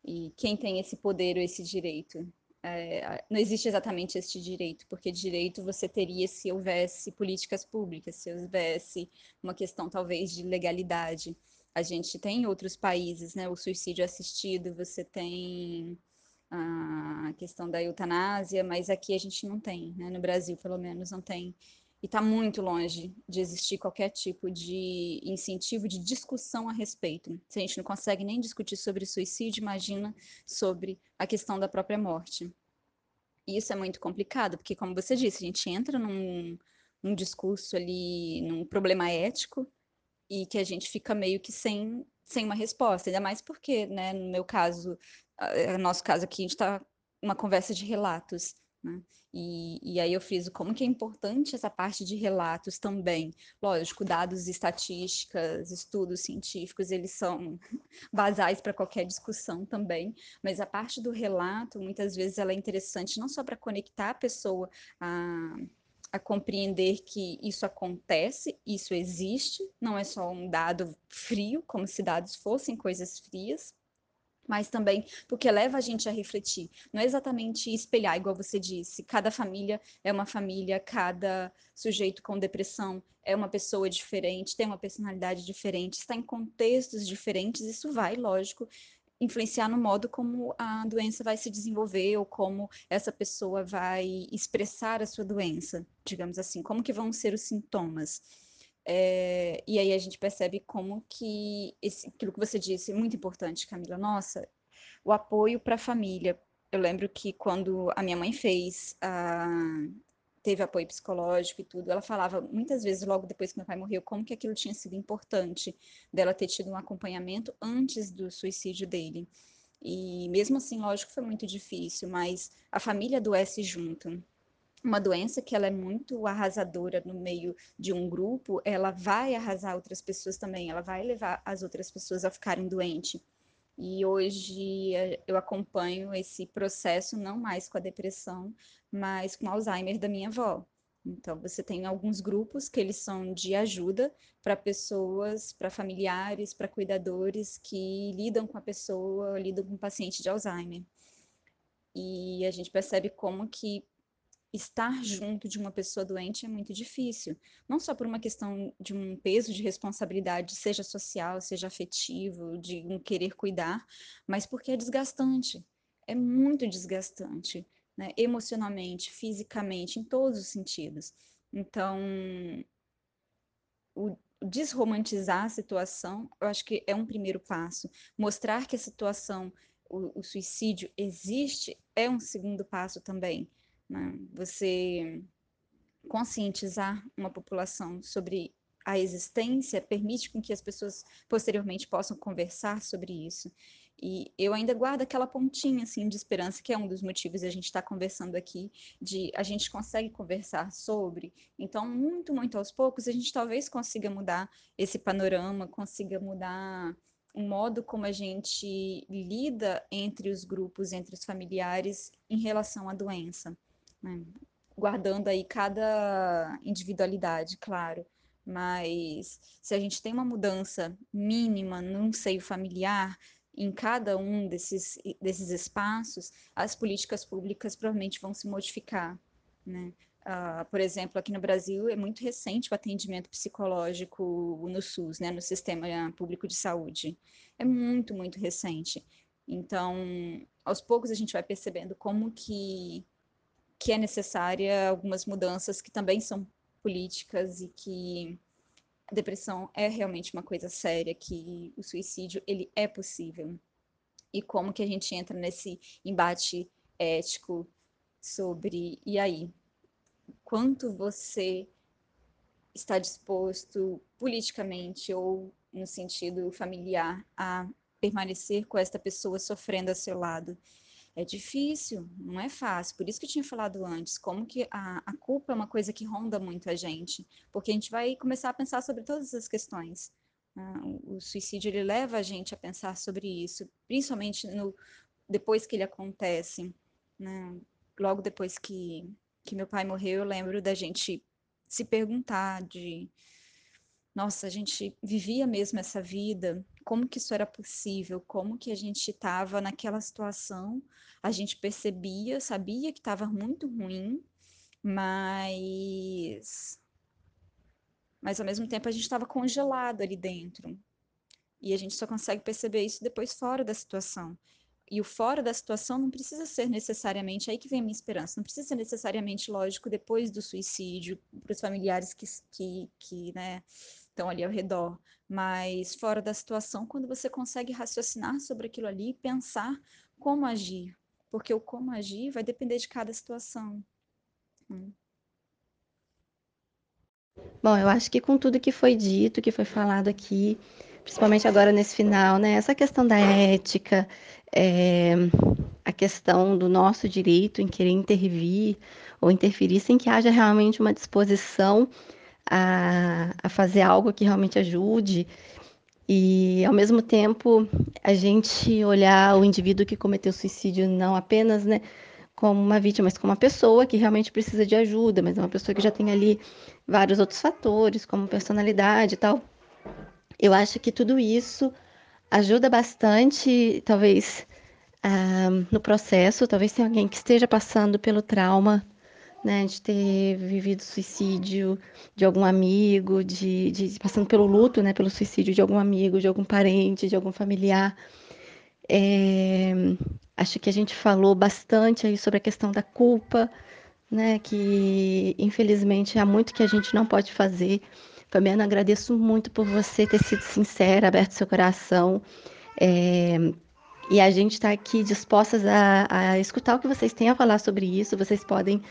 E quem tem esse poder ou esse direito? é, não existe exatamente este direito, porque direito você teria se houvesse políticas públicas, se houvesse uma questão talvez de legalidade. A gente tem em outros países, né, o suicídio assistido, você tem a questão da eutanásia, mas aqui a gente não tem, né, no Brasil pelo menos não tem. E está muito longe de existir qualquer tipo de incentivo de discussão a respeito. Se a gente não consegue nem discutir sobre suicídio, imagina sobre a questão da própria morte. E isso é muito complicado, porque, como você disse, a gente entra num, num discurso ali, num problema ético, e que a gente fica meio que sem, sem uma resposta, ainda mais porque, né, no meu caso, no nosso caso aqui, a gente está uma conversa de relatos. Né? E, e, aí eu friso como que é importante essa parte de relatos também. Lógico, dados estatísticas, estudos científicos, eles são (laughs) basais para qualquer discussão também, mas a parte do relato, muitas vezes, ela é interessante não só para conectar a pessoa a, a compreender que isso acontece, isso existe, não é só um dado frio, como se dados fossem coisas frias, mas também porque leva a gente a refletir. Não é exatamente espelhar, igual você disse, cada família é uma família, cada sujeito com depressão é uma pessoa diferente, tem uma personalidade diferente, está em contextos diferentes, isso vai, lógico, influenciar no modo como a doença vai se desenvolver ou como essa pessoa vai expressar a sua doença, digamos assim, como que vão ser os sintomas. É, e aí a gente percebe como que esse, aquilo que você disse é muito importante, Camila. Nossa, o apoio para a família. Eu lembro que quando a minha mãe fez, a, teve apoio psicológico e tudo, ela falava muitas vezes, logo depois que meu pai morreu, como que aquilo tinha sido importante dela ter tido um acompanhamento antes do suicídio dele. E mesmo assim, lógico, foi muito difícil, mas a família adoece junto uma doença que ela é muito arrasadora no meio de um grupo, ela vai arrasar outras pessoas também, ela vai levar as outras pessoas a ficarem doentes. E hoje eh, eu acompanho esse processo não mais com a depressão, mas com Alzheimer da minha avó. Então, você tem alguns grupos que eles são de ajuda para pessoas, para familiares, para cuidadores que lidam com a pessoa, lidam com o paciente de Alzheimer. E a gente percebe como que estar junto de uma pessoa doente é muito difícil. Não só por uma questão de um peso de responsabilidade, seja social, seja afetivo, de um querer cuidar, mas porque é desgastante. É muito desgastante, né? emocionalmente, fisicamente, em todos os sentidos. Então, o desromantizar a situação, eu acho que é um primeiro passo. Mostrar que a situação, o, o suicídio existe, é um segundo passo também né? Você conscientizar uma população sobre a existência permite com que as pessoas posteriormente possam conversar sobre isso. E eu ainda guardo aquela pontinha assim de esperança, que é um dos motivos a gente estar tá conversando aqui, de a gente consegue conversar sobre. Então, muito, muito aos poucos, a gente talvez consiga mudar esse panorama, consiga mudar o modo como a gente lida entre os grupos, entre os familiares em relação à doença. Né? Guardando aí cada individualidade, claro. Mas se a gente tem uma mudança mínima num seio familiar, em cada um desses, desses espaços, as políticas públicas provavelmente vão se modificar. Né? Uh, por exemplo, aqui no Brasil é muito recente o atendimento psicológico no SUS, né, no Sistema Público de Saúde. É muito, muito recente. Então, aos poucos a gente vai percebendo como que, que é necessária algumas mudanças que também são políticas e que a depressão é realmente uma coisa séria, que o suicídio ele é possível. E como que a gente entra nesse embate ético sobre e aí, quanto você está disposto politicamente ou no sentido familiar a permanecer com esta pessoa sofrendo a seu lado é difícil, não é fácil. Por isso que eu tinha falado antes, como que a, a culpa é uma coisa que ronda muito a gente, porque a gente vai começar a pensar sobre todas as questões. Uh, o suicídio ele leva a gente a pensar sobre isso, principalmente no, depois que ele acontece. Né? Logo depois que, que meu pai morreu, eu lembro da gente se perguntar de nossa, a gente vivia mesmo essa vida, como que isso era possível, como que a gente estava naquela situação, a gente percebia, sabia que estava muito ruim, mas mas ao mesmo tempo a gente estava congelado ali dentro. E a gente só consegue perceber isso depois fora da situação. E o fora da situação não precisa ser necessariamente, aí que vem a minha esperança, não precisa ser necessariamente lógico depois do suicídio, para os familiares que, que, que né, estão ali ao redor, mas fora da situação, quando você consegue raciocinar sobre aquilo ali e pensar como agir, porque o como agir vai depender de cada situação. Hum. Bom, eu acho que com tudo que foi dito, que foi falado aqui, principalmente agora nesse final, né? Essa questão da ética, é, a questão do nosso direito em querer intervir ou interferir sem que haja realmente uma disposição a, a fazer algo que realmente ajude e, ao mesmo tempo, a gente olhar o indivíduo que cometeu suicídio não apenas, né, como uma vítima, mas como uma pessoa que realmente precisa de ajuda, mas é uma pessoa que já tem ali vários outros fatores, como personalidade e tal. Eu acho que tudo isso ajuda bastante, talvez, uh, no processo. Talvez tenha alguém que esteja passando pelo trauma né, de ter vivido suicídio de algum amigo, de, de passando pelo luto, né, pelo suicídio de algum amigo, de algum parente, de algum familiar. É, acho que a gente falou bastante aí sobre a questão da culpa, né, que infelizmente há muito que a gente não pode fazer. Fabiana, agradeço muito por você ter sido sincera, aberto seu coração. É, e a gente está aqui dispostas a, a, escutar o que vocês têm a falar sobre isso. Vocês podem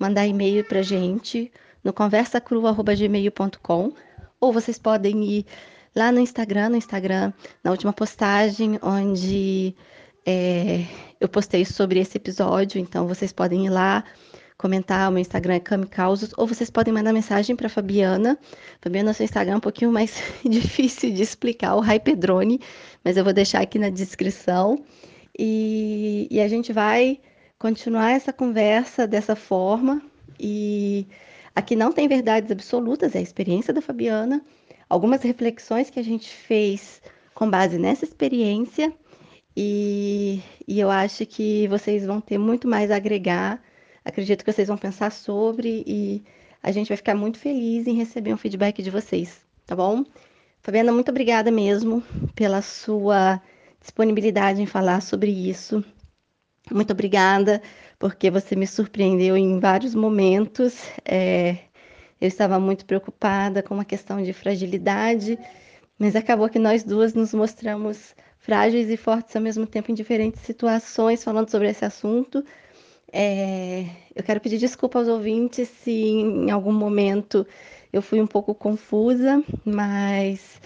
mandar e-mail para gente no conversacru.gmail.com ou vocês podem ir lá no Instagram, no Instagram, na última postagem, onde é, eu postei sobre esse episódio, então vocês podem ir lá comentar, o meu Instagram é Camicausos, ou vocês podem mandar mensagem para Fabiana. Fabiana, seu Instagram é um pouquinho mais (laughs) difícil de explicar, o Hypedrone, mas eu vou deixar aqui na descrição. E, e a gente vai continuar essa conversa dessa forma e aqui não tem verdades absolutas, é a experiência da Fabiana, algumas reflexões que a gente fez com base nessa experiência e, e eu acho que vocês vão ter muito mais a agregar. Acredito que vocês vão pensar sobre e a gente vai ficar muito feliz em receber um feedback de vocês, tá bom? Fabiana, muito obrigada mesmo pela sua disponibilidade em falar sobre isso. Muito obrigada, porque você me surpreendeu em vários momentos. É, eu estava muito preocupada com uma questão de fragilidade, mas acabou que nós duas nos mostramos frágeis e fortes ao mesmo tempo em diferentes situações falando sobre esse assunto. É, eu quero pedir desculpa aos ouvintes se em algum momento eu fui um pouco confusa, mas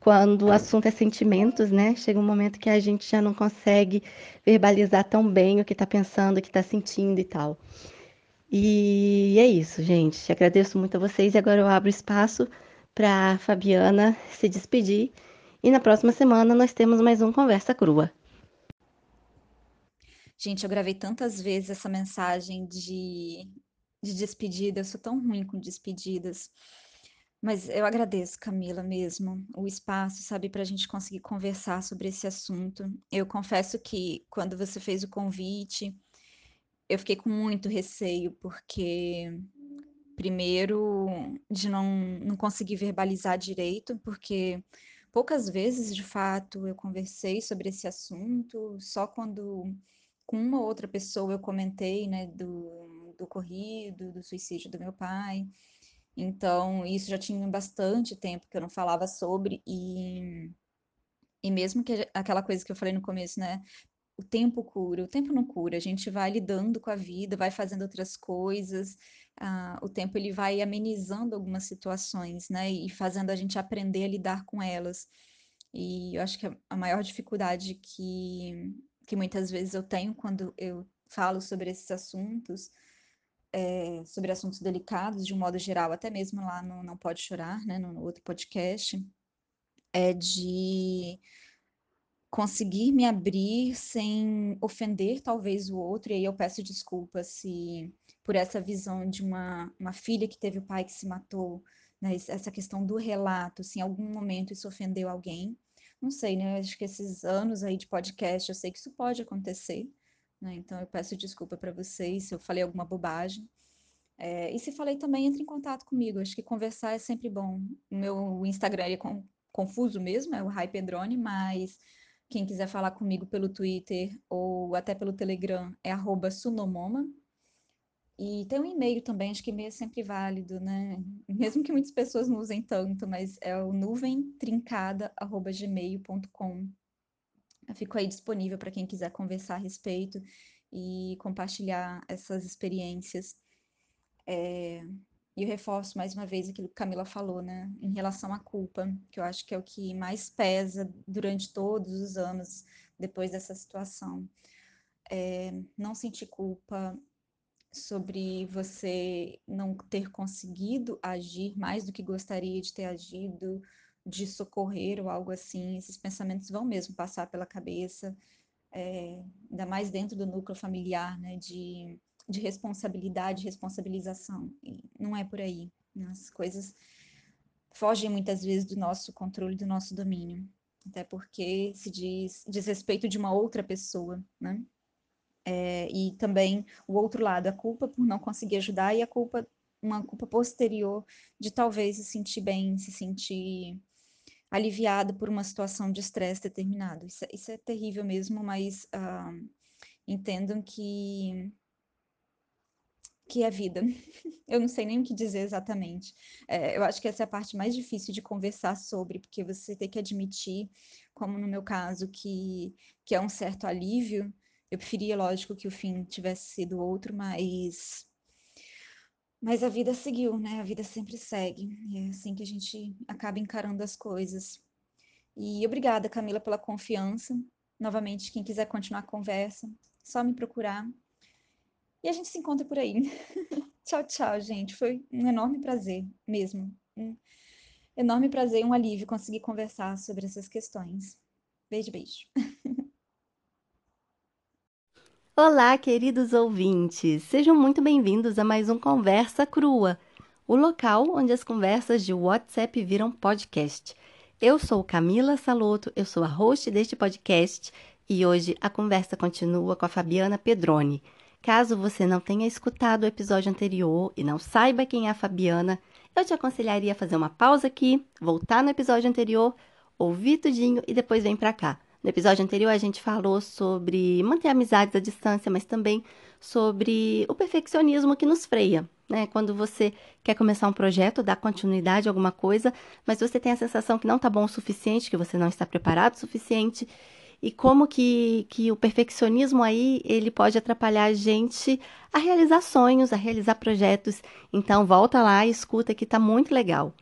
quando o assunto é sentimentos, né? Chega um momento que a gente já não consegue verbalizar tão bem o que está pensando, o que está sentindo e tal. E é isso, gente. Agradeço muito a vocês e agora eu abro espaço para Fabiana se despedir. E na próxima semana nós temos mais um Conversa Crua. Gente, eu gravei tantas vezes essa mensagem de, de despedida. Eu sou tão ruim com despedidas. Mas eu agradeço, Camila, mesmo, o espaço, sabe, para a gente conseguir conversar sobre esse assunto. Eu confesso que quando você fez o convite, eu fiquei com muito receio, porque, primeiro, de não, não conseguir verbalizar direito, porque poucas vezes, de fato, eu conversei sobre esse assunto, só quando com uma outra pessoa eu comentei, né, do, do ocorrido, do suicídio do meu pai. Então, isso já tinha bastante tempo que eu não falava sobre, e, e mesmo que aquela coisa que eu falei no começo, né? o tempo cura, o tempo não cura, a gente vai lidando com a vida, vai fazendo outras coisas, uh, o tempo ele vai amenizando algumas situações, né, e fazendo a gente aprender a lidar com elas. E eu acho que a maior dificuldade que, que muitas vezes eu tenho quando eu falo sobre esses assuntos, é, sobre assuntos delicados, de um modo geral, até mesmo lá no Não Pode Chorar, né, no outro podcast, é de conseguir me abrir sem ofender talvez o outro, e aí eu peço desculpas se por essa visão de uma, uma filha que teve o pai que se matou, né, essa questão do relato, se em algum momento isso ofendeu alguém, não sei, né, acho que esses anos aí de podcast, eu sei que isso pode acontecer, né, então eu peço desculpa para vocês se eu falei alguma bobagem, é, e se falei também, entre em contato comigo, acho que conversar é sempre bom, o meu Instagram é confuso mesmo, é o Rai Pedrone, mas quem quiser falar comigo pelo Twitter ou até pelo Telegram é sunomoma. E tem um e-mail também, acho que e-mail é sempre válido, né? Mesmo que muitas pessoas não usem tanto, mas é o nuventrincada.gmail.com. Fico aí disponível para quem quiser conversar a respeito e compartilhar essas experiências. É, e eu reforço mais uma vez aquilo que Camila falou, né, em relação à culpa, que eu acho que é o que mais pesa durante todos os anos depois dessa situação. É, não sentir culpa sobre você não ter conseguido agir mais do que gostaria de ter agido, de socorrer ou algo assim. Esses pensamentos vão mesmo passar pela cabeça, é, ainda mais dentro do núcleo familiar, né, de de responsabilidade, responsabilização. E não é por aí. Né? As coisas fogem muitas vezes do nosso controle, do nosso domínio. Até porque se diz, diz respeito de uma outra pessoa, né? É, e também o outro lado, a culpa por não conseguir ajudar e a culpa, uma culpa posterior de talvez se sentir bem, se sentir aliviado por uma situação de estresse determinado. Isso, é, isso, é terrível mesmo, mas uh, entendam que que é vida. (laughs) Eu não sei nem o que dizer exatamente. É, eu acho que essa é a parte mais difícil de conversar sobre, porque você tem que admitir, como no meu caso, que, que é um certo alívio. Eu preferia, lógico, que o fim tivesse sido outro, mas. Mas a vida seguiu, né? A vida sempre segue. E é assim que a gente acaba encarando as coisas. E obrigada, Camila, pela confiança. Novamente, quem quiser continuar a conversa, só me procurar. E a gente se encontra por aí. (laughs) tchau, tchau, gente. Foi um enorme prazer mesmo. Um enorme prazer e um alívio conseguir conversar sobre essas questões. Beijo, beijo. (laughs) Olá, queridos ouvintes. Sejam muito bem-vindos a mais um Conversa Crua, o local onde as conversas de WhatsApp viram podcast. Eu sou Camila Saloto, eu sou a host deste podcast e hoje a conversa continua com a Fabiana Pedroni. Caso você não tenha escutado o episódio anterior e não saiba quem é a Fabiana, eu te aconselharia a fazer uma pausa aqui, voltar no episódio anterior, ouvir tudinho e depois vem para cá. No episódio anterior a gente falou sobre manter amizades à distância, mas também sobre o perfeccionismo que nos freia, né? Quando você quer começar um projeto, dar continuidade a alguma coisa, mas você tem a sensação que não está bom o suficiente, que você não está preparado o suficiente e como que, que o perfeccionismo aí ele pode atrapalhar a gente a realizar sonhos, a realizar projetos. Então volta lá e escuta que tá muito legal.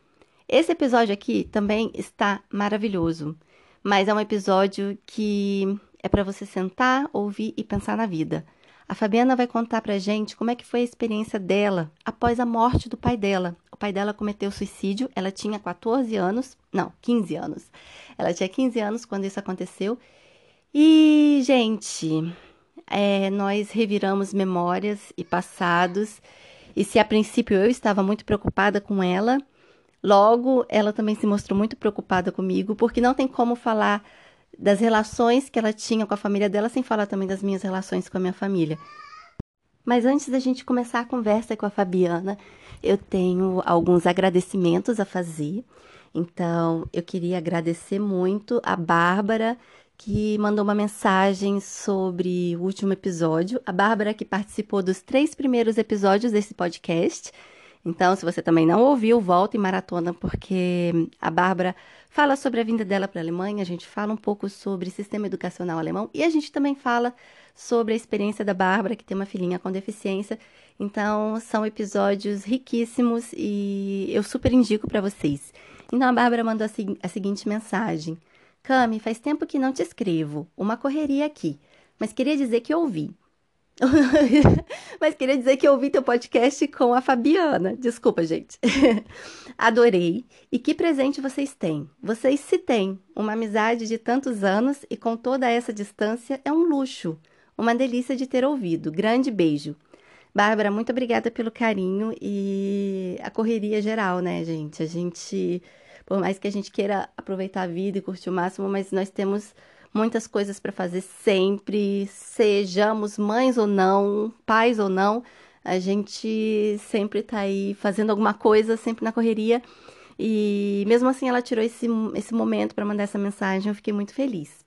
Esse episódio aqui também está maravilhoso, mas é um episódio que é para você sentar, ouvir e pensar na vida. A Fabiana vai contar pra gente como é que foi a experiência dela após a morte do pai dela. O pai dela cometeu suicídio, ela tinha 14 anos, não, 15 anos. Ela tinha 15 anos quando isso aconteceu. E, gente, é, nós reviramos memórias e passados. E se a princípio eu estava muito preocupada com ela, Logo, ela também se mostrou muito preocupada comigo, porque não tem como falar das relações que ela tinha com a família dela sem falar também das minhas relações com a minha família. Mas antes da gente começar a conversa com a Fabiana, eu tenho alguns agradecimentos a fazer. Então, eu queria agradecer muito a Bárbara, que mandou uma mensagem sobre o último episódio. A Bárbara, que participou dos três primeiros episódios desse podcast. Então, se você também não ouviu, volta em maratona, porque a Bárbara fala sobre a vinda dela para a Alemanha, a gente fala um pouco sobre sistema educacional alemão e a gente também fala sobre a experiência da Bárbara, que tem uma filhinha com deficiência. Então, são episódios riquíssimos e eu super indico para vocês. Então, a Bárbara mandou a, a seguinte mensagem: Cami, faz tempo que não te escrevo, uma correria aqui, mas queria dizer que ouvi. (laughs) Mas queria dizer que eu ouvi teu podcast com a Fabiana. Desculpa, gente. (laughs) Adorei. E que presente vocês têm? Vocês se têm. Uma amizade de tantos anos e com toda essa distância é um luxo. Uma delícia de ter ouvido. Grande beijo. Bárbara, muito obrigada pelo carinho e a correria geral, né, gente? A gente, por mais que a gente queira aproveitar a vida e curtir o máximo, mas nós temos muitas coisas para fazer sempre, sejamos mães ou não, pais ou não, a gente sempre está aí fazendo alguma coisa, sempre na correria. E mesmo assim ela tirou esse, esse momento para mandar essa mensagem, eu fiquei muito feliz.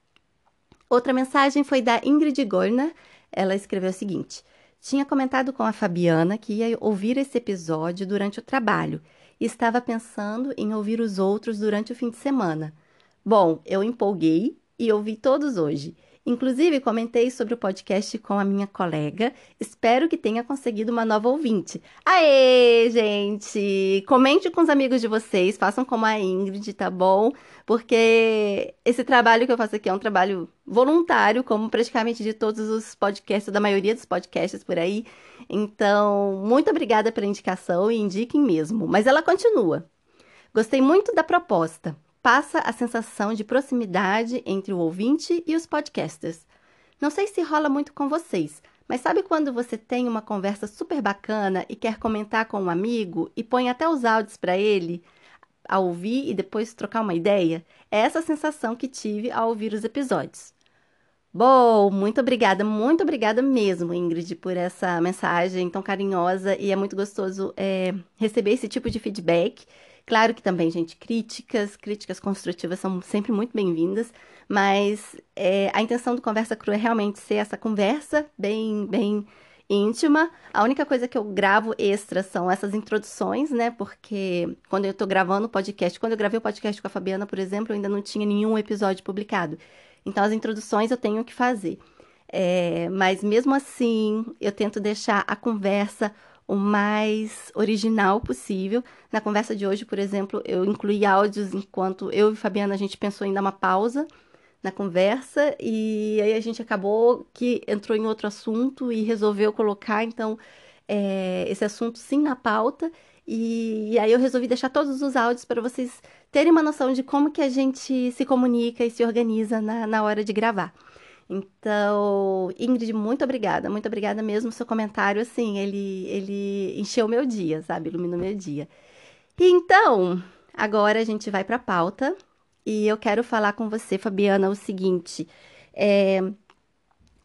Outra mensagem foi da Ingrid Gorner. Ela escreveu o seguinte: Tinha comentado com a Fabiana que ia ouvir esse episódio durante o trabalho e estava pensando em ouvir os outros durante o fim de semana. Bom, eu empolguei e ouvi todos hoje. Inclusive, comentei sobre o podcast com a minha colega. Espero que tenha conseguido uma nova ouvinte. Aê, gente! Comente com os amigos de vocês, façam como a Ingrid, tá bom? Porque esse trabalho que eu faço aqui é um trabalho voluntário, como praticamente de todos os podcasts, da maioria dos podcasts por aí. Então, muito obrigada pela indicação e indiquem mesmo. Mas ela continua. Gostei muito da proposta passa a sensação de proximidade entre o ouvinte e os podcasters. Não sei se rola muito com vocês, mas sabe quando você tem uma conversa super bacana e quer comentar com um amigo e põe até os áudios para ele a ouvir e depois trocar uma ideia? É essa sensação que tive ao ouvir os episódios. Bom, muito obrigada, muito obrigada mesmo, Ingrid, por essa mensagem tão carinhosa e é muito gostoso é, receber esse tipo de feedback. Claro que também, gente, críticas, críticas construtivas são sempre muito bem-vindas, mas é, a intenção do Conversa Crua é realmente ser essa conversa bem, bem íntima. A única coisa que eu gravo extra são essas introduções, né? Porque quando eu tô gravando o podcast, quando eu gravei o podcast com a Fabiana, por exemplo, eu ainda não tinha nenhum episódio publicado. Então, as introduções eu tenho que fazer. É, mas mesmo assim, eu tento deixar a conversa o mais original possível. Na conversa de hoje, por exemplo, eu incluí áudios enquanto eu e Fabiana a gente pensou em dar uma pausa na conversa e aí a gente acabou que entrou em outro assunto e resolveu colocar então é, esse assunto sim na pauta e, e, aí eu resolvi deixar todos os áudios para vocês terem uma noção de como que a gente se comunica e se organiza na, na hora de gravar. Então, Ingrid, muito obrigada, muito obrigada mesmo. Seu comentário, assim, ele, ele encheu meu dia, sabe? Iluminou meu dia. E então, agora a gente vai para a pauta e eu quero falar com você, Fabiana, o seguinte: é,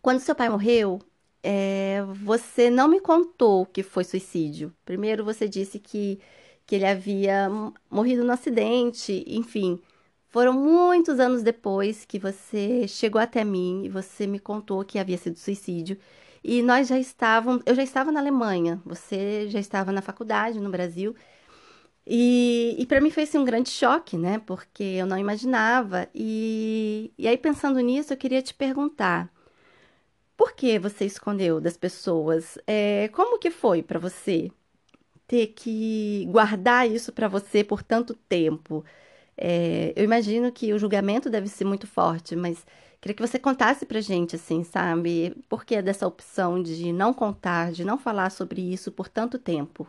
quando seu pai morreu, é, você não me contou que foi suicídio. Primeiro, você disse que, que ele havia morrido no acidente, enfim. Foram muitos anos depois que você chegou até mim e você me contou que havia sido suicídio. E nós já estávamos, eu já estava na Alemanha, você já estava na faculdade no Brasil. E, e para mim foi assim, um grande choque, né? Porque eu não imaginava. E, e aí, pensando nisso, eu queria te perguntar: por que você escondeu das pessoas? É, como que foi para você ter que guardar isso para você por tanto tempo? É, eu imagino que o julgamento deve ser muito forte, mas queria que você contasse pra gente, assim, sabe? Por que dessa opção de não contar, de não falar sobre isso por tanto tempo?